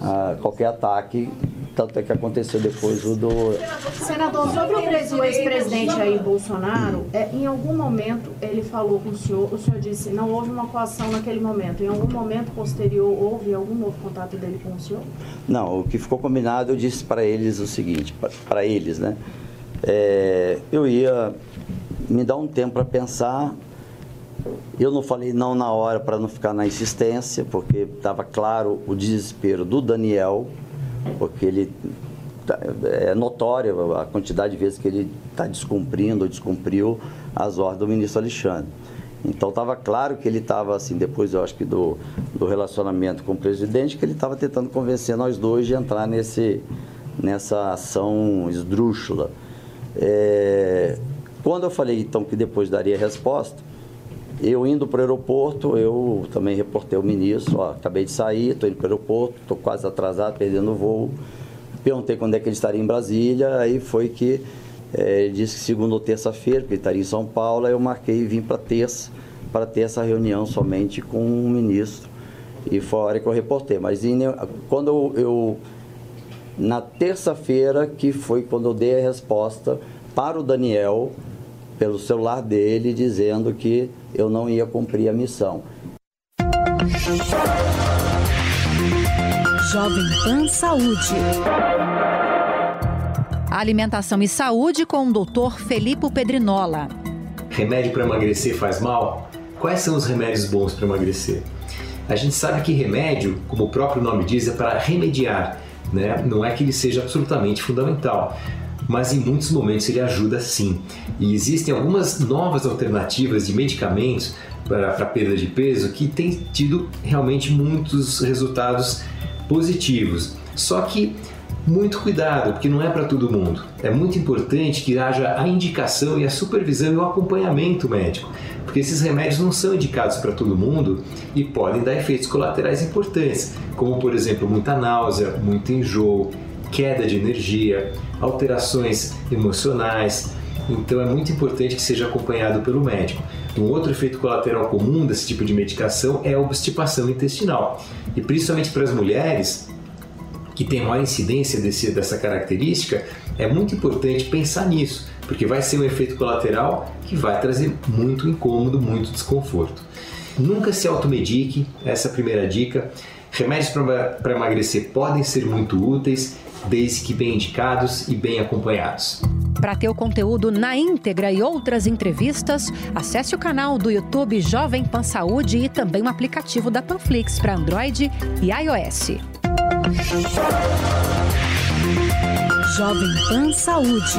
ah, qualquer ataque, tanto é que aconteceu depois o do. Senador, sobre o pres- o ex-presidente Jair Bolsonaro, é, em algum momento ele falou com o senhor, o senhor disse não houve uma coação naquele momento. Em algum momento posterior houve algum novo contato dele com o senhor? Não, o que ficou combinado, eu disse para eles o seguinte, para eles, né? É, eu ia me dar um tempo para pensar. Eu não falei não na hora para não ficar na insistência, porque estava claro o desespero do Daniel, porque ele tá- é notória a quantidade de vezes que ele está descumprindo ou descumpriu as ordens do ministro Alexandre. Então estava claro que ele estava assim, depois eu acho que do, do relacionamento com o presidente, que ele estava tentando convencer nós dois de entrar nesse, nessa ação esdrúxula. É, quando eu falei então que depois daria resposta, eu indo para o aeroporto, eu também reportei o ministro, ó, acabei de sair, estou indo para o aeroporto, estou quase atrasado, perdendo o voo. Perguntei quando é que ele estaria em Brasília, aí foi que eh, ele disse que segunda ou terça-feira, porque ele estaria em São Paulo, aí eu marquei e vim para terça, para ter essa reunião somente com o ministro. E foi a hora que eu reportei. Mas quando eu, eu na terça-feira, que foi quando eu dei a resposta para o Daniel, pelo celular dele, dizendo que eu não ia cumprir a missão. Jovem Pan Saúde. Alimentação e saúde com o Dr. Felipe Pedrinola. Remédio para emagrecer faz mal? Quais são os remédios bons para emagrecer? A gente sabe que remédio, como o próprio nome diz, é para remediar, né? Não é que ele seja absolutamente fundamental, mas em muitos momentos ele ajuda sim. E existem algumas novas alternativas de medicamentos para, para perda de peso que têm tido realmente muitos resultados positivos. Só que muito cuidado, porque não é para todo mundo. É muito importante que haja a indicação e a supervisão e o acompanhamento médico, porque esses remédios não são indicados para todo mundo e podem dar efeitos colaterais importantes, como por exemplo muita náusea, muito enjoo, queda de energia, alterações emocionais. Então é muito importante que seja acompanhado pelo médico. Um outro efeito colateral comum desse tipo de medicação é a obstipação intestinal. E principalmente para as mulheres, que tem maior incidência desse, dessa característica, é muito importante pensar nisso, porque vai ser um efeito colateral que vai trazer muito incômodo, muito desconforto. Nunca se automedique, essa é a primeira dica. Remédios para emagrecer podem ser muito úteis, desde que bem indicados e bem acompanhados. Para ter o conteúdo na íntegra e outras entrevistas, acesse o canal do YouTube Jovem Pan Saúde e também o aplicativo da Panflix para Android e iOS. Jovem Pan Saúde.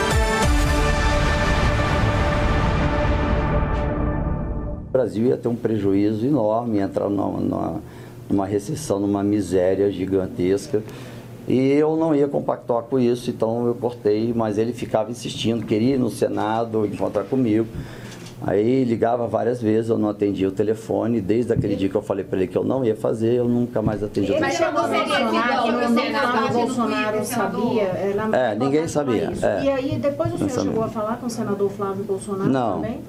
O Brasil ia ter um prejuízo enorme, ia entrar numa, numa, numa recessão, numa miséria gigantesca. E eu não ia compactuar com isso, então eu cortei, mas ele ficava insistindo, queria ir no Senado encontrar comigo. Aí ligava várias vezes, eu não atendia o telefone. Desde aquele dia que eu falei para ele que eu não ia fazer, eu nunca mais atendi o Mas telefone. chegou a mencionar que no Senado o Bolsonaro sabia. É, no- É, ninguém sabia. É. E aí, depois o Não senhor chegou a falar com o senador Flávio Bolsonaro Não. também?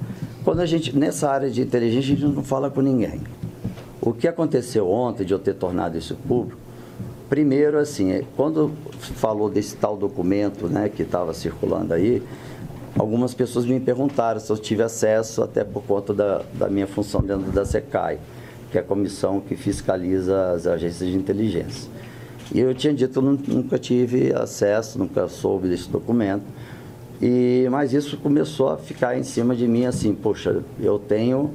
Quando a gente, nessa área de inteligência, a gente não fala com ninguém. O que aconteceu ontem de eu ter tornado isso público, primeiro, assim, é, quando falou desse tal documento né, que estava circulando aí, algumas pessoas me perguntaram se eu tive acesso, até por conta da, da minha função dentro da SECAI, que é a comissão que fiscaliza as agências de inteligência. E eu tinha dito eu nu- nunca tive acesso, nunca soube desse documento. E, mas isso começou a ficar em cima de mim assim, poxa, eu tenho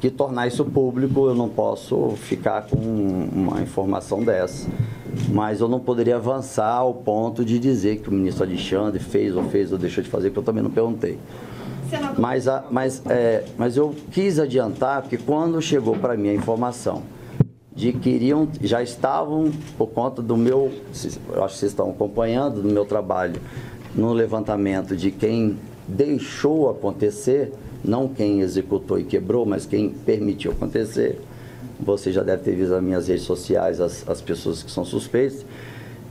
que tornar isso público, eu não posso ficar com uma informação dessa. Mas eu não poderia avançar ao ponto de dizer que o ministro Alexandre fez ou fez ou deixou de fazer, porque eu também não perguntei. Mas, a- mas, é, mas eu quis adiantar, porque quando chegou para mim a informação de que iriam, já estavam, por conta do meu, acho que vocês estão acompanhando, do meu trabalho no levantamento de quem deixou acontecer, não quem executou e quebrou, mas quem permitiu acontecer. Você já deve ter visto nas minhas redes sociais as, as pessoas que são suspeitas,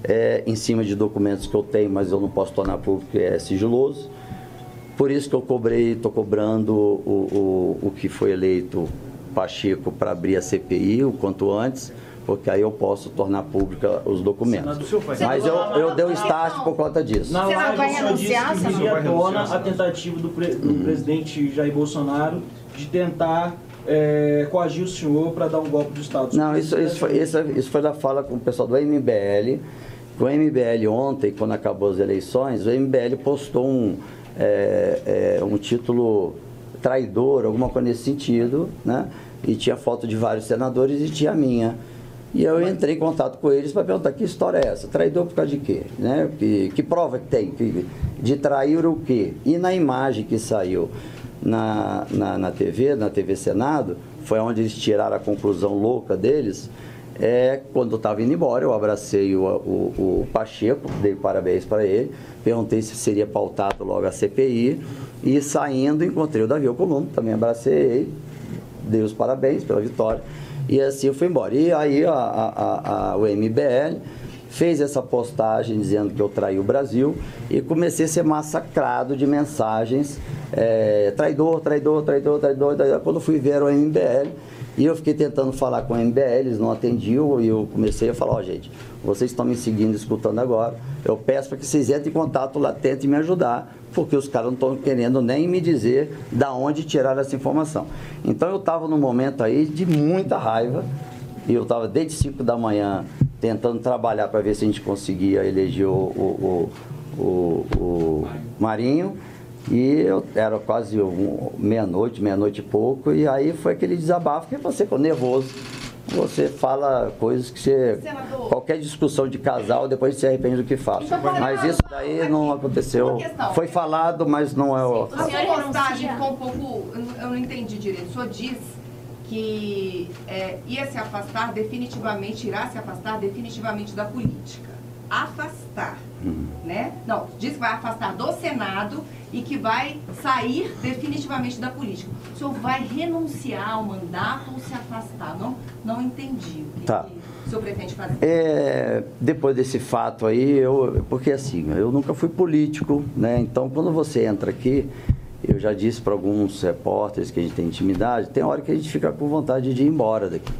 é, em cima de documentos que eu tenho, mas eu não posso tornar público, que é sigiloso. Por isso que eu cobrei, estou cobrando o, o, o que foi eleito Pacheco para abrir a CPI o quanto antes, porque aí eu posso tornar pública os documentos. Senado, o senhor faz- Mas eu, eu dei o start por conta disso. Na Você não vai o senhor renunciar, disse que senador? renunciar, a tentativa do, pre- do presidente Jair Bolsonaro de tentar é, coagir o senhor para dar um golpe de Estado. Não, isso, isso, foi, isso, isso foi da fala com o pessoal do MBL. O MBL ontem, quando acabou as eleições, o MBL postou um, é, é, um título traidor, alguma coisa nesse sentido, né? E tinha foto de vários senadores e tinha a minha. E eu entrei em contato com eles para perguntar que história é essa? Traidor por causa de quê? Né? Que, que prova que tem? Que, de trair o quê? E na imagem que saiu na, na, na TV, na TV Senado, foi onde eles tiraram a conclusão louca deles. É, quando eu estava indo embora, eu abracei o, o, o Pacheco, dei parabéns para ele, perguntei se seria pautado logo a CPI e saindo encontrei o Davi Alcolumbre, também abracei ele, dei os parabéns pela vitória e assim eu fui embora. E aí a, a, a- o MBL fez essa postagem dizendo que eu traí o Brasil e comecei a ser massacrado de mensagens é, traidor, traidor, traidor, traidor, traidor. Quando fui ver o MBL e eu fiquei tentando falar com o MBL, eles não atendiam e eu comecei a falar, ó gente, vocês estão me seguindo, escutando agora, eu peço para que vocês entrem em contato lá, tentem me ajudar, porque os caras não estão querendo nem me dizer da onde tiraram essa informação. Então eu estava num momento aí de muita raiva, e eu estava desde 5 da manhã tentando trabalhar para ver se a gente conseguia eleger o, o, o, o- Marinho. E eu era quase meia-noite, meia-noite e pouco, e aí foi aquele desabafo que você ficou nervoso. Você fala coisas que você. Qualquer discussão de casal, depois se arrepende do que fala. Então, Mas isso daí não aconteceu. Foi falado, mas não é o. A sua postagem ficou um pouco. eu não- Eu não entendi direito. O senhor diz que é, ia se afastar definitivamente, irá se afastar definitivamente da política. Afastar, né? Não, diz que vai afastar do Senado e que vai sair definitivamente da política. O senhor vai renunciar ao mandato ou se afastar? Não, não entendi o que, Tá. que o senhor pretende fazer. É, depois desse fato aí, eu, porque assim, eu nunca fui político, né? Então, quando você entra aqui, eu já disse para alguns repórteres que a gente tem intimidade, tem hora que a gente fica com vontade de ir embora daqui.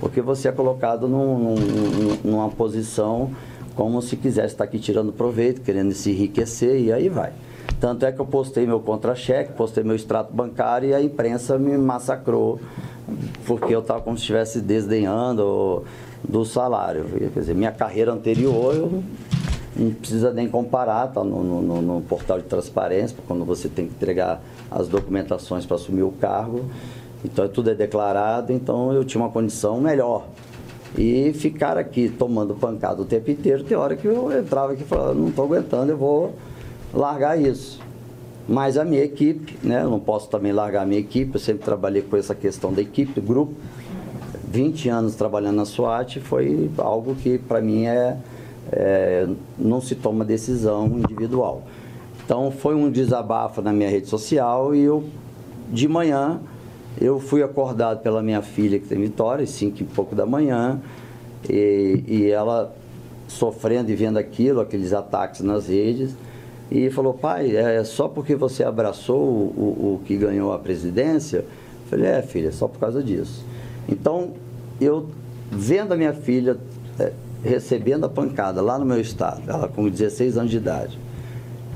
Porque você é colocado num- num- numa posição como se quisesse estar aqui tirando proveito, querendo se enriquecer, e aí vai. Tanto é que eu postei meu contra-cheque, postei meu extrato bancário e a imprensa me massacrou, porque eu estava como se estivesse desdenhando do salário. Quer dizer, minha carreira anterior, eu não precisa nem comparar, tá no, no- no- no portal de transparência, quando você tem que entregar as documentações para assumir o cargo. Então tudo é declarado, então eu tinha uma condição melhor. E ficar aqui tomando pancada o tempo inteiro, tem hora que eu entrava aqui e falava, não estou aguentando, eu vou largar isso. Mas a minha equipe, né, eu não posso também largar a minha equipe, eu sempre trabalhei com essa questão da equipe, do grupo. 20 anos trabalhando na SWAT foi algo que para mim é, é, não se toma decisão individual. Então foi um desabafo na minha rede social e eu de manhã eu fui acordado pela minha filha que tem Vitória, às 5 e pouco da manhã, e, e ela sofrendo e vendo aquilo, aqueles ataques nas redes, e falou, pai, é só porque você abraçou o, o, o que ganhou a presidência? Eu falei, é filha, só por causa disso. Então, eu vendo a minha filha eh, recebendo a pancada lá no meu estado, ela com 16 anos de idade,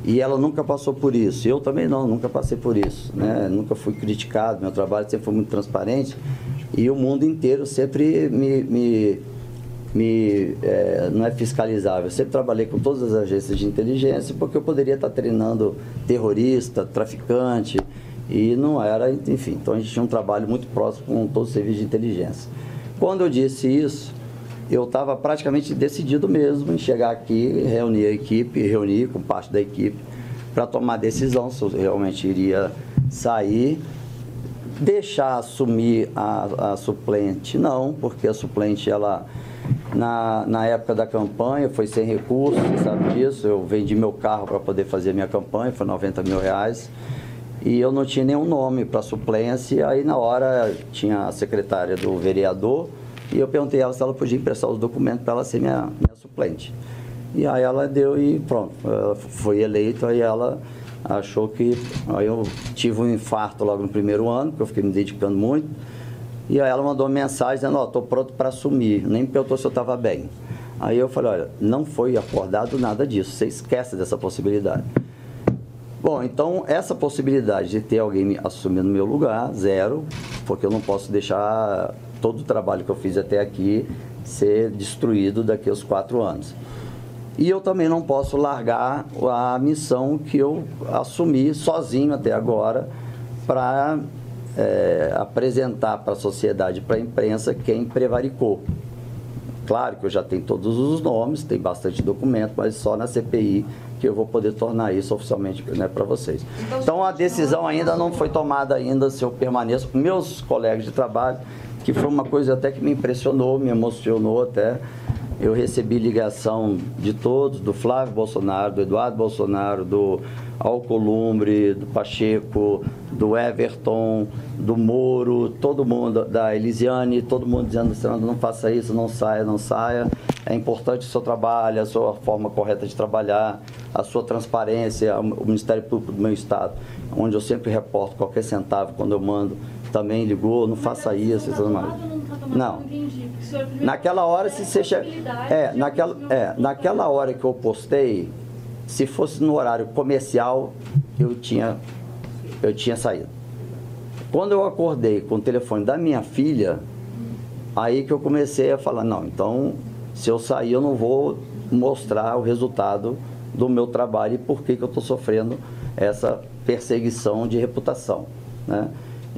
e ela nunca passou por isso. Eu também não, nunca passei por isso. Né? Nunca fui criticado, meu trabalho sempre foi muito transparente. E o mundo inteiro sempre me. me, me eh, não é fiscalizável. Eu sempre trabalhei com todas as agências de inteligência porque eu poderia estar treinando terrorista, traficante. E não era, enfim. Então a gente tinha um trabalho muito próximo com todos os serviços de inteligência. Quando eu disse isso, eu estava praticamente decidido mesmo em chegar aqui, reunir a equipe, reunir com parte da equipe, para tomar decisão se eu realmente iria sair, deixar assumir a, a suplente, não, porque a suplente, ela, na, na época da campanha, foi sem recursos, você sabe disso, eu vendi meu carro para poder fazer minha campanha, foi 90 mil reais, e eu não tinha nenhum nome para suplência, aí na hora tinha a secretária do vereador, e eu perguntei a ela se ela podia emprestar os documentos para ela ser minha, minha suplente. E aí ela deu e pronto, ela foi eleito, aí ela achou que. Aí eu tive um infarto logo no primeiro ano, porque eu fiquei me dedicando muito. E aí ela mandou uma mensagem dizendo, ó, estou pronto para assumir, nem perguntou se eu estava bem. Aí eu falei, olha, não foi acordado nada disso, você esquece dessa possibilidade. Bom, então essa possibilidade de ter alguém me assumindo meu lugar, zero, porque eu não posso deixar todo o trabalho que eu fiz até aqui ser destruído daqui aos quatro anos. E eu também não posso largar a missão que eu assumi sozinho até agora para é, apresentar para a sociedade, para a imprensa, quem prevaricou. Claro que eu já tenho todos os nomes, tem bastante documento, mas só na CPI que eu vou poder tornar isso oficialmente né, para vocês. Então a decisão ainda não foi tomada ainda se eu permaneço. Meus colegas de trabalho, que foi uma coisa até que me impressionou, me emocionou até. Eu recebi ligação de todos, do Flávio Bolsonaro, do Eduardo Bolsonaro, do Alcolumbre, do Pacheco, do Everton, do Moro, todo mundo, da Elisiane, todo mundo dizendo, Fernando, não faça isso, não saia, não saia. É importante o seu trabalho, a sua forma correta de trabalhar, a sua transparência, o Ministério Público do meu Estado, onde eu sempre reporto qualquer centavo quando eu mando, também ligou, não faça isso e tudo mais. Não. Naquela hora, se você che... é, naquela, é, naquela hora que eu postei, se fosse no horário comercial, eu tinha, eu tinha saído. Quando eu acordei com o telefone da minha filha, aí que eu comecei a falar, não, então, se eu sair, eu não vou mostrar o resultado do meu trabalho e por que, que eu estou sofrendo essa perseguição de reputação, né?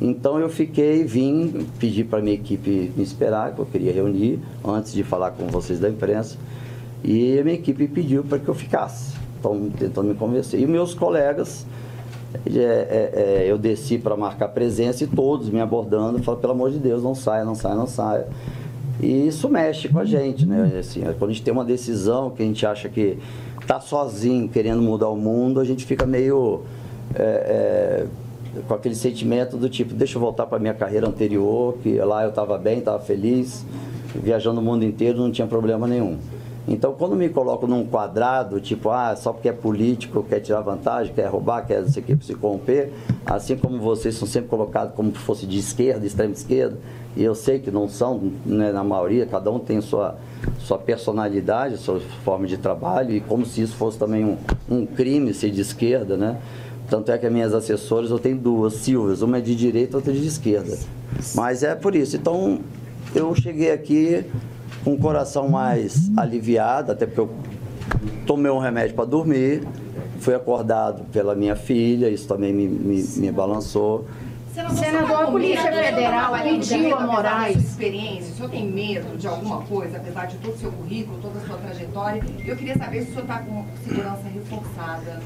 Então eu fiquei, vim, pedi para minha equipe me esperar, que eu queria reunir antes de falar com vocês da imprensa. E a minha equipe pediu para que eu ficasse. Estão tentando me convencer. E meus colegas, é, é, é, eu desci para marcar presença e todos me abordando, falando, pelo amor de Deus, não saia, não saia, não saia. E isso mexe com a gente, né? Assim, quando a gente tem uma decisão que a gente acha que está sozinho querendo mudar o mundo, a gente fica meio. é, é, com aquele sentimento do tipo, deixa eu voltar para minha carreira anterior, que lá eu estava bem, estava feliz, viajando o mundo inteiro, não tinha problema nenhum. Então, quando me coloco num quadrado, tipo, ah, só porque é político, quer tirar vantagem, quer roubar, quer não sei o que, se corromper, assim como vocês são sempre colocados como se fosse de esquerda, extrema esquerda, e eu sei que não são, né, na maioria, cada um tem sua, sua personalidade, sua forma de trabalho, e como se isso fosse também um, um crime ser de esquerda, né? Tanto é que as minhas assessoras, eu tenho duas, Silvias, uma é de direita, outra é de esquerda. Mas é por isso. Então, eu cheguei aqui com o coração mais aliviado, até porque eu tomei um remédio para dormir, fui acordado pela minha filha, isso também me, me, me balançou. Senador, a Polícia Federal pediu a Moraes. Sua experiência, o senhor tem medo de alguma coisa, apesar de todo o seu currículo, toda a sua trajetória? Eu queria saber se o senhor está com segurança reforçada.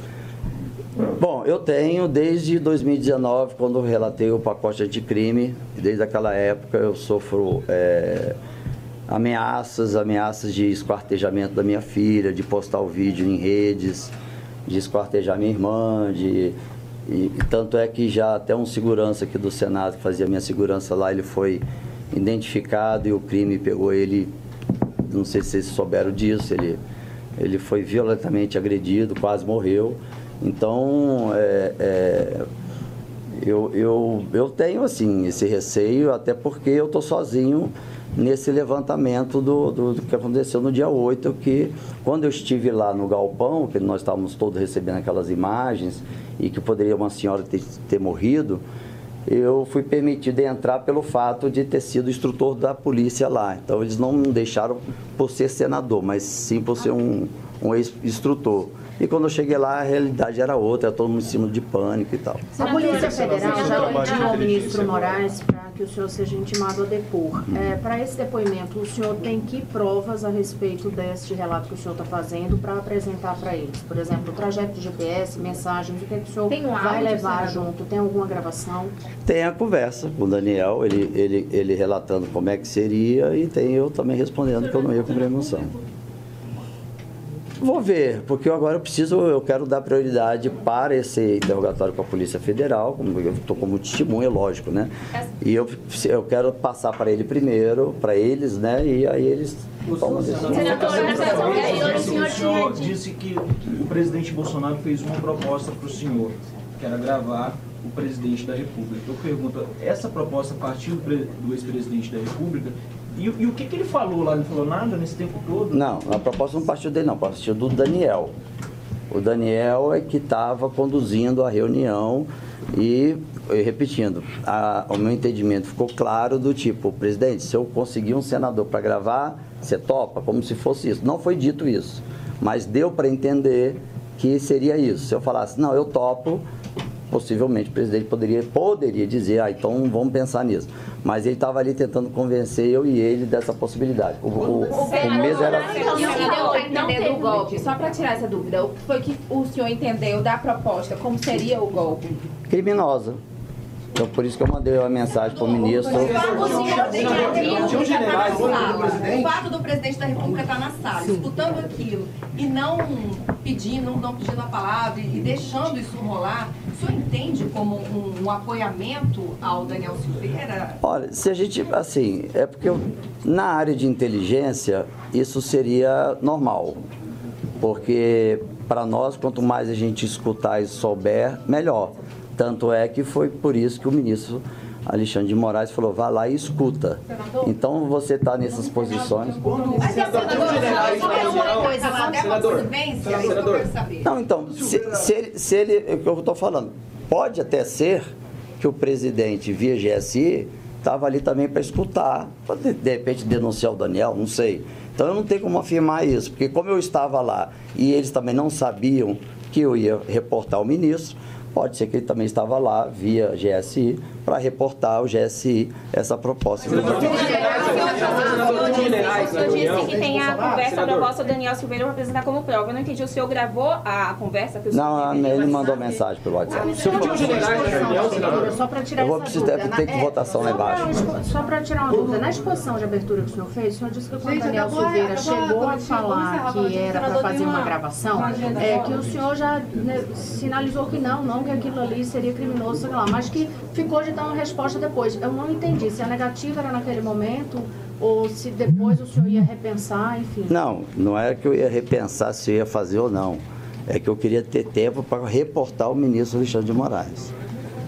Bom, eu tenho desde 2019, quando relatei o pacote anticrime, desde aquela época eu sofro é, ameaças, ameaças de esquartejamento da minha filha, de postar o vídeo em redes, de esquartejar minha irmã, de, e tanto é que já até um segurança aqui do Senado que fazia minha segurança lá, ele foi identificado e o crime pegou ele, não sei se vocês souberam disso, ele, ele foi violentamente agredido, quase morreu. Então, é, é, eu, eu, eu tenho assim esse receio, até porque eu estou sozinho nesse levantamento do, do, do que aconteceu no dia 8, que quando eu estive lá no galpão, que nós estávamos todos recebendo aquelas imagens, e que poderia uma senhora ter, ter morrido, eu fui permitido entrar pelo fato de ter sido instrutor da polícia lá. Então eles não me deixaram por ser senador, mas sim por ser um, um ex-instrutor. E quando eu cheguei lá, a realidade era outra, era todo mundo em cima de pânico e tal. A Polícia Federal já pediu ao ministro Moraes para que o senhor seja intimado a depor. É, para esse depoimento, o senhor tem que provas a respeito deste relato que o senhor está fazendo para apresentar para eles? Por exemplo, o trajeto de GPS, mensagens, o que, é que o senhor Tem um vai áudio, levar senador? junto? Tem alguma gravação? Tem a conversa com o Daniel, ele, ele, ele relatando como é que seria, e tem eu também respondendo que eu não ia cumprir a emoção. Vou ver, porque eu agora eu preciso, eu quero dar prioridade para esse interrogatório com a Polícia Federal, como eu estou como testemunha, lógico, né? E eu, eu quero passar para ele primeiro, para eles, né? E aí eles tomam a decisão. O senhor disse que o presidente Bolsonaro fez uma proposta para o senhor, que era gravar o presidente da República. Eu pergunto, essa proposta partiu do ex-presidente da República? E, e o que, que ele falou lá? Ele falou nada nesse tempo todo? Não, a proposta não partiu dele, não, partiu do Daniel. O Daniel é que estava conduzindo a reunião e, e repetindo, a- o meu entendimento ficou claro do tipo, presidente, se eu conseguir um senador para gravar, você topa? Como se fosse isso. Não foi dito isso, mas deu para entender que seria isso. Se eu falasse, não, eu topo, possivelmente o presidente poderia, poderia dizer, ah, então vamos pensar nisso. Mas ele estava ali tentando convencer eu e ele dessa possibilidade. O, o, o mesmo era... O que deu a entender do golpe? Só para tirar essa dúvida, o que foi que o senhor entendeu da proposta? Como seria o golpe? criminosa. Então, por isso que eu mandei uma mensagem para o ministro. O fato do presidente da República estar na sala, escutando aquilo e não pedindo, não pedindo a palavra e deixando isso rolar, o senhor entende como um, um apoiamento ao Daniel Silveira? Olha, se a gente, assim, é porque eu- na área de inteligência isso seria normal. Porque para nós, quanto mais a gente escutar e souber, melhor. Tanto é que foi por isso que o ministro Alexandre de Moraes falou, vá lá e escuta. Então você está nessas posições. Mas, senador, é quero saber. Não, então, se, se ele, se ele, é o que eu estou falando, pode até ser que o presidente, via GSI, estava ali também para escutar, para de, de repente denunciar o Daniel, não sei. Então eu não tenho como afirmar isso, porque como eu estava lá e eles também não sabiam que eu ia reportar o ministro, pode ser que ele também estava lá via GSI para reportar ao GSI essa proposta. O senhor disse que tem a conversa proposta do Daniel Silveira para apresentar como prova. Eu não entendi. O senhor gravou a conversa que o senhor Não, ele mandou mensagem pelo WhatsApp. Senadora, Só para tirar Eu vou precisar ter que né? votação lá embaixo. Só para tirar uma dúvida, na exposição de abertura que o senhor fez, o senhor disse que quando Gente, Daniel Silveira chegou a falar que era para fazer uma gravação, é que o senhor já né, sinalizou que não, não que aquilo ali seria criminoso, sei lá, mas que ficou de dar uma resposta depois. Eu não entendi se a negativa era naquele momento ou se depois o senhor ia repensar, enfim. Não, não era que eu ia repensar se eu ia fazer ou não. É que eu queria ter tempo para reportar o ministro Alexandre de Moraes.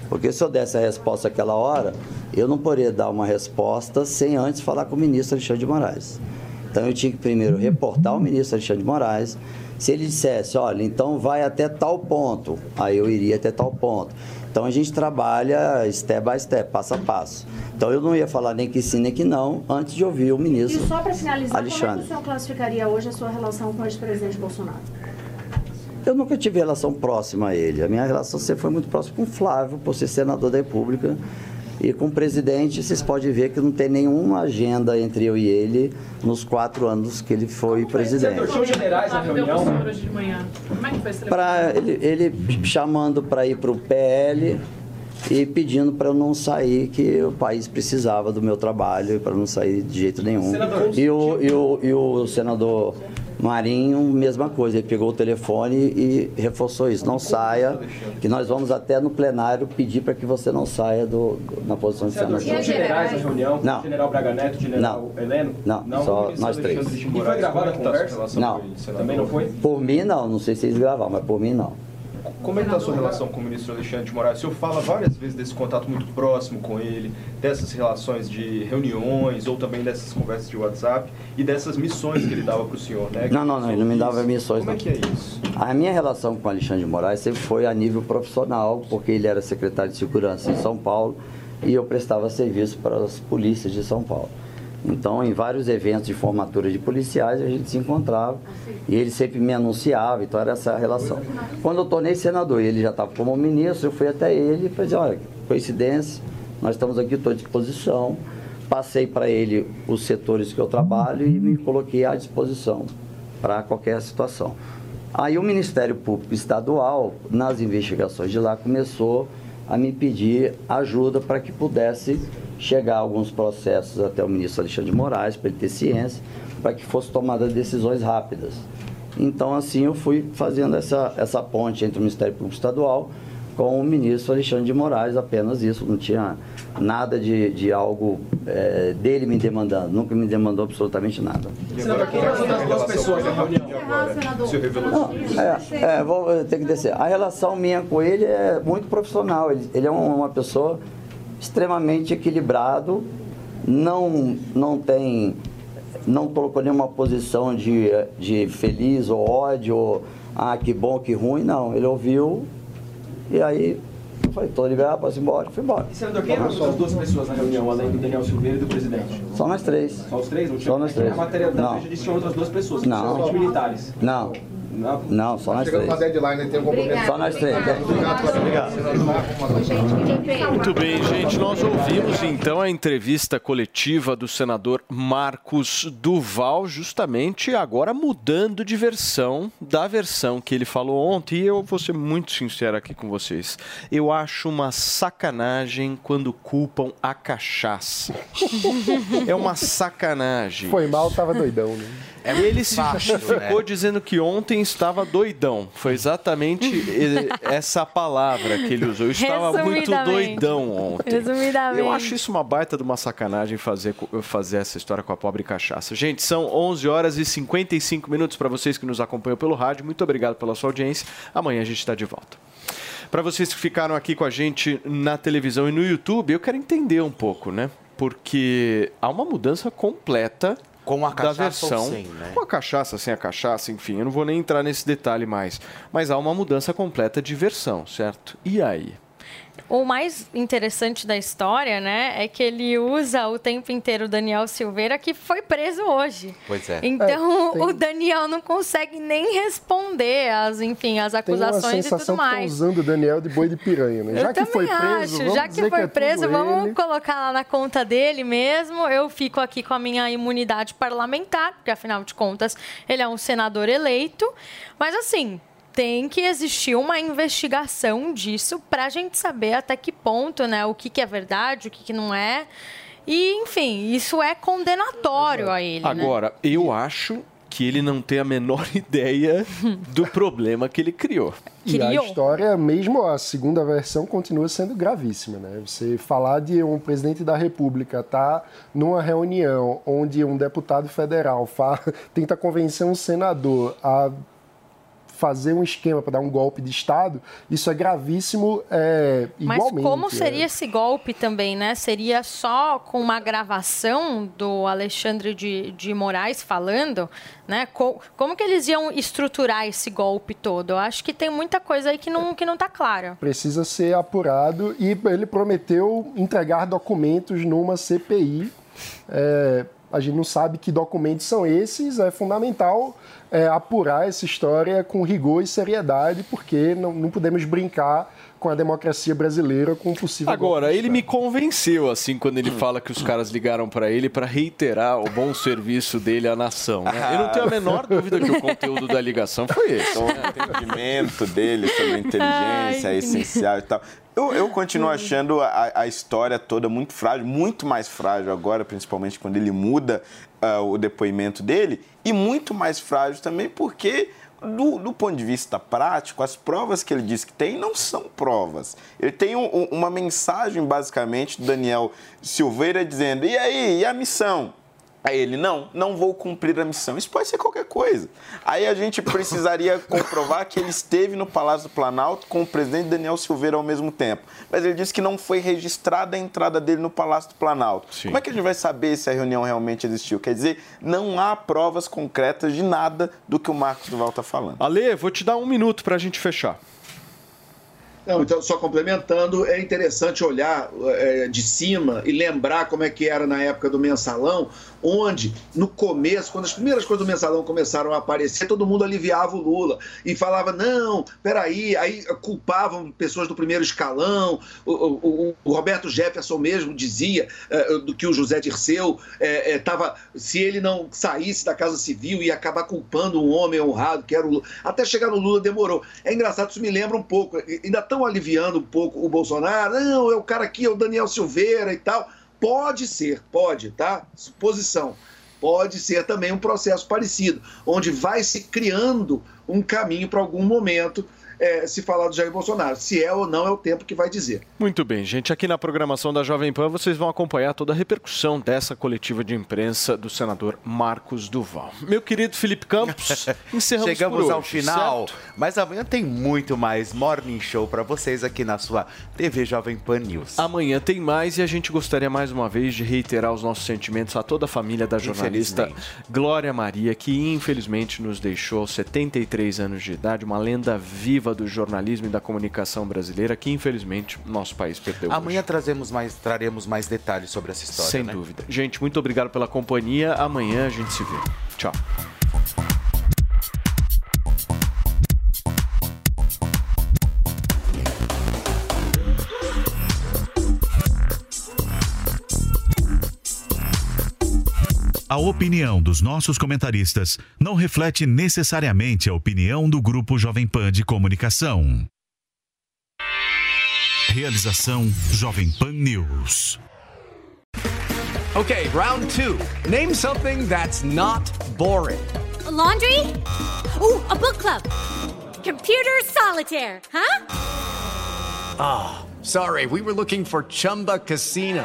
Porque se eu desse a resposta aquela hora, eu não poderia dar uma resposta sem antes falar com o ministro Alexandre de Moraes. Então eu tinha que primeiro reportar o ministro Alexandre de Moraes. Se ele dissesse, olha, então vai até tal ponto, aí eu iria até tal ponto. Então a gente trabalha step by step, passo a passo. Então eu não ia falar nem que sim nem que não antes de ouvir o ministro E só para finalizar, como é que Alexandre. o senhor classificaria hoje a sua relação com o ex-presidente Bolsonaro? Eu nunca tive relação próxima a ele. A minha relação sempre foi muito próxima com o Flávio, por ser senador da República. E com o presidente, vocês podem ver que não tem nenhuma agenda entre eu e ele nos quatro anos que ele foi presidente. Show generais na reunião. hoje de manhã. Como é que foi Pra ele, ele chamando para ir para o PL e pedindo para eu não sair, que o país precisava do meu trabalho e para não sair de jeito nenhum. Senador, E o, e, o, e o senador Marinho, mesma coisa, ele pegou o telefone e reforçou isso. Não saia, que nós vamos até no plenário pedir para que você não saia do, do- na posição de Senador, senador. generais na reunião. Não. General Braga Neto, General Heleno. Não, Não, só nós três. E foi gravada a conversa? Não. Também não foi? Por mim, não. Não sei se eles gravaram, mas por mim, não. Como é que está a sua relação com o ministro Alexandre de Moraes? O senhor fala várias vezes desse contato muito próximo com ele, dessas relações de reuniões ou também dessas conversas de WhatsApp e dessas missões que ele dava para o senhor, né? Não, não, não, ele não me dava missões. Como é não. que é isso? A minha relação com o Alexandre de Moraes sempre foi a nível profissional, porque ele era secretário de segurança em São Paulo e eu prestava serviço para as polícias de São Paulo. Então, em vários eventos de formatura de policiais, a gente se encontrava e ele sempre me anunciava, então era essa relação. Quando eu tornei senador ele já estava como ministro, eu fui até ele e falei, olha, coincidência, nós estamos aqui, estou à disposição. Passei para ele os setores que eu trabalho e me coloquei à disposição para qualquer situação. Aí o Ministério Público Estadual, nas investigações de lá, começou a me pedir ajuda para que pudesse chegar alguns processos até o ministro Alexandre de Moraes, para ele ter ciência, para que fosse tomada decisões rápidas. Então, assim, eu fui fazendo essa, essa ponte entre o Ministério Público Estadual com o ministro Alexandre de Moraes, apenas isso, não tinha nada de, de algo eh, dele me demandando, nunca me demandou absolutamente nada. Senador, quem as duas pessoas na reunião agora? O senhor revelou É, é, vou ter que descer. A relação minha com ele é muito profissional. Ele, ele é um- uma pessoa extremamente equilibrado, não, não tem, não colocou nenhuma posição de, de feliz ou ódio, ou, ah, que bom, que ruim, não. Ele ouviu e aí eu falei, tô liberado, posso ir embora, fui embora. E, senador, quem eram as outras duas pessoas na reunião, além do Daniel Silveira e do presidente? Só nós três. Só os três? Não tinha Só nós três. A matéria da Não. Tinha outras duas pessoas, Não. militares. Não. Não? Não, só nós Chegando três. deadline, tem um. Só nós três. Muito bem, gente. Nós ouvimos então a entrevista coletiva do senador Marcos Duval, justamente agora mudando de versão da versão que ele falou ontem. E eu vou ser muito sincero aqui com vocês. Eu acho uma sacanagem quando culpam a cachaça. [LAUGHS] É uma sacanagem. Foi mal, tava doidão, né? É ele se justificou né? dizendo que ontem estava doidão. Foi exatamente [LAUGHS] essa palavra que ele usou. Eu estava muito doidão ontem. Resumidamente. Eu acho isso uma baita de uma sacanagem fazer, fazer essa história com a pobre cachaça. Gente, são 11 horas e 55 minutos para vocês que nos acompanham pelo rádio. Muito obrigado pela sua audiência. Amanhã a gente está de volta. Para vocês que ficaram aqui com a gente na televisão e no YouTube, eu quero entender um pouco, né? Porque há uma mudança completa Com a da cachaça ou versão. sem, né? Com a cachaça, sem a cachaça, enfim, eu não vou nem entrar nesse detalhe mais. Mas há uma mudança completa de versão, certo? E aí? O mais interessante da história, né, é que ele usa o tempo inteiro o Daniel Silveira, que foi preso hoje. Pois é. Então, É, tem- o Daniel não consegue nem responder as, enfim, uma acusações e sensação tudo que estão mais. usando o Daniel de boi de piranha, né? Eu Já que foi preso, acho, vamos já que dizer foi é tudo preso, vamos ele. colocar lá na conta dele mesmo. Eu fico aqui com a minha imunidade parlamentar, porque afinal de contas ele é um senador eleito. Mas assim, tem que existir uma investigação disso para a gente saber até que ponto, né, o que, que é verdade, o que, que não é. E, enfim, isso é condenatório a ele. né? Agora, eu acho que ele não tem a menor [LAUGHS] ideia do problema que ele criou. E a história, mesmo a segunda versão, continua sendo gravíssima, né? Você falar de um presidente da República estar tá numa reunião onde um deputado federal fala, [LAUGHS] tenta convencer um senador a fazer um esquema para dar um golpe de Estado, isso é gravíssimo é, igualmente. Mas como é. seria esse golpe também, né? Seria só com uma gravação do Alexandre de, de Moraes falando, né? Co como que eles iam estruturar esse golpe todo? Eu acho que tem muita coisa aí que não, que não tá clara. Precisa ser apurado e ele prometeu entregar documentos numa CPI. É, a gente não sabe que documentos são esses, é fundamental é, apurar essa história com rigor e seriedade, porque não, não podemos brincar com a democracia brasileira com um possível. Agora, ele me convenceu, assim, quando ele fala que os caras ligaram para ele para reiterar o bom serviço dele à nação. Né? Eu não tenho a menor dúvida que o conteúdo da ligação foi esse. Então, o entendimento dele sobre inteligência é essencial e tal. Eu, eu continuo achando a, a, história toda muito frágil, muito mais frágil agora, principalmente quando ele muda uh, o depoimento dele, e muito mais frágil também porque do, do, ponto de vista prático, as provas que ele diz que tem não são provas. Ele tem um, um, uma mensagem, basicamente, do Daniel Silveira dizendo: e aí, e a missão? Aí ele, não, não vou cumprir a missão. Isso pode ser qualquer coisa. Aí a gente precisaria [LAUGHS] comprovar que ele esteve no Palácio do Planalto com o presidente Daniel Silveira ao mesmo tempo. Mas ele disse que não foi registrada a entrada dele no Palácio do Planalto. Sim. Como é que a gente vai saber se a reunião realmente existiu? Quer dizer, não há provas concretas de nada do que o Marcos Duval está falando. Ale, vou te dar um minuto para a gente fechar. Não, então, só complementando, é interessante olhar é, de cima e lembrar como é que era na época do mensalão, onde, no começo, quando as primeiras coisas do mensalão começaram a aparecer, todo mundo aliviava o Lula e falava: não, peraí, aí culpavam pessoas do primeiro escalão. O, o, o Roberto Jefferson mesmo dizia é, do que o José Dirceu estava, é, se ele não saísse da Casa Civil, ia acabar culpando um homem honrado, que era o Lula. Até chegar no Lula demorou. É engraçado, isso me lembra um pouco. Ainda estão aliviando um pouco o Bolsonaro. Não, é o cara aqui, é o Daniel Silveira e tal. Pode ser, pode, tá? Suposição. Pode ser também um processo parecido, onde vai se criando um caminho para algum momento é, se falar do Jair Bolsonaro. Se é ou não é o tempo que vai dizer. Muito bem, gente. Aqui na programação da Jovem Pan vocês vão acompanhar toda a repercussão dessa coletiva de imprensa do senador Marcos Duval. Meu querido Felipe Campos, [LAUGHS] encerramos Chegamos por ao hoje, final, certo? mas amanhã tem muito mais Morning Show para vocês aqui na sua TV Jovem Pan News. Amanhã tem mais e a gente gostaria mais uma vez de reiterar os nossos sentimentos a toda a família da jornalista Glória Maria, que infelizmente nos deixou aos 73 anos de idade, uma lenda viva do jornalismo e da comunicação brasileira que infelizmente nosso país perdeu. Amanhã trazemos mais, traremos mais detalhes sobre essa história. Sem né? dúvida. Gente, muito obrigado pela companhia. Amanhã a gente se vê. Tchau. A opinião dos nossos comentaristas não reflete necessariamente a opinião do Grupo Jovem Pan de Comunicação. Realização Jovem Pan News. Okay, round two. Name something that's not boring. A laundry? Ooh, a book club. Computer solitaire, huh? Ah, sorry, we were looking for Chumba Casino.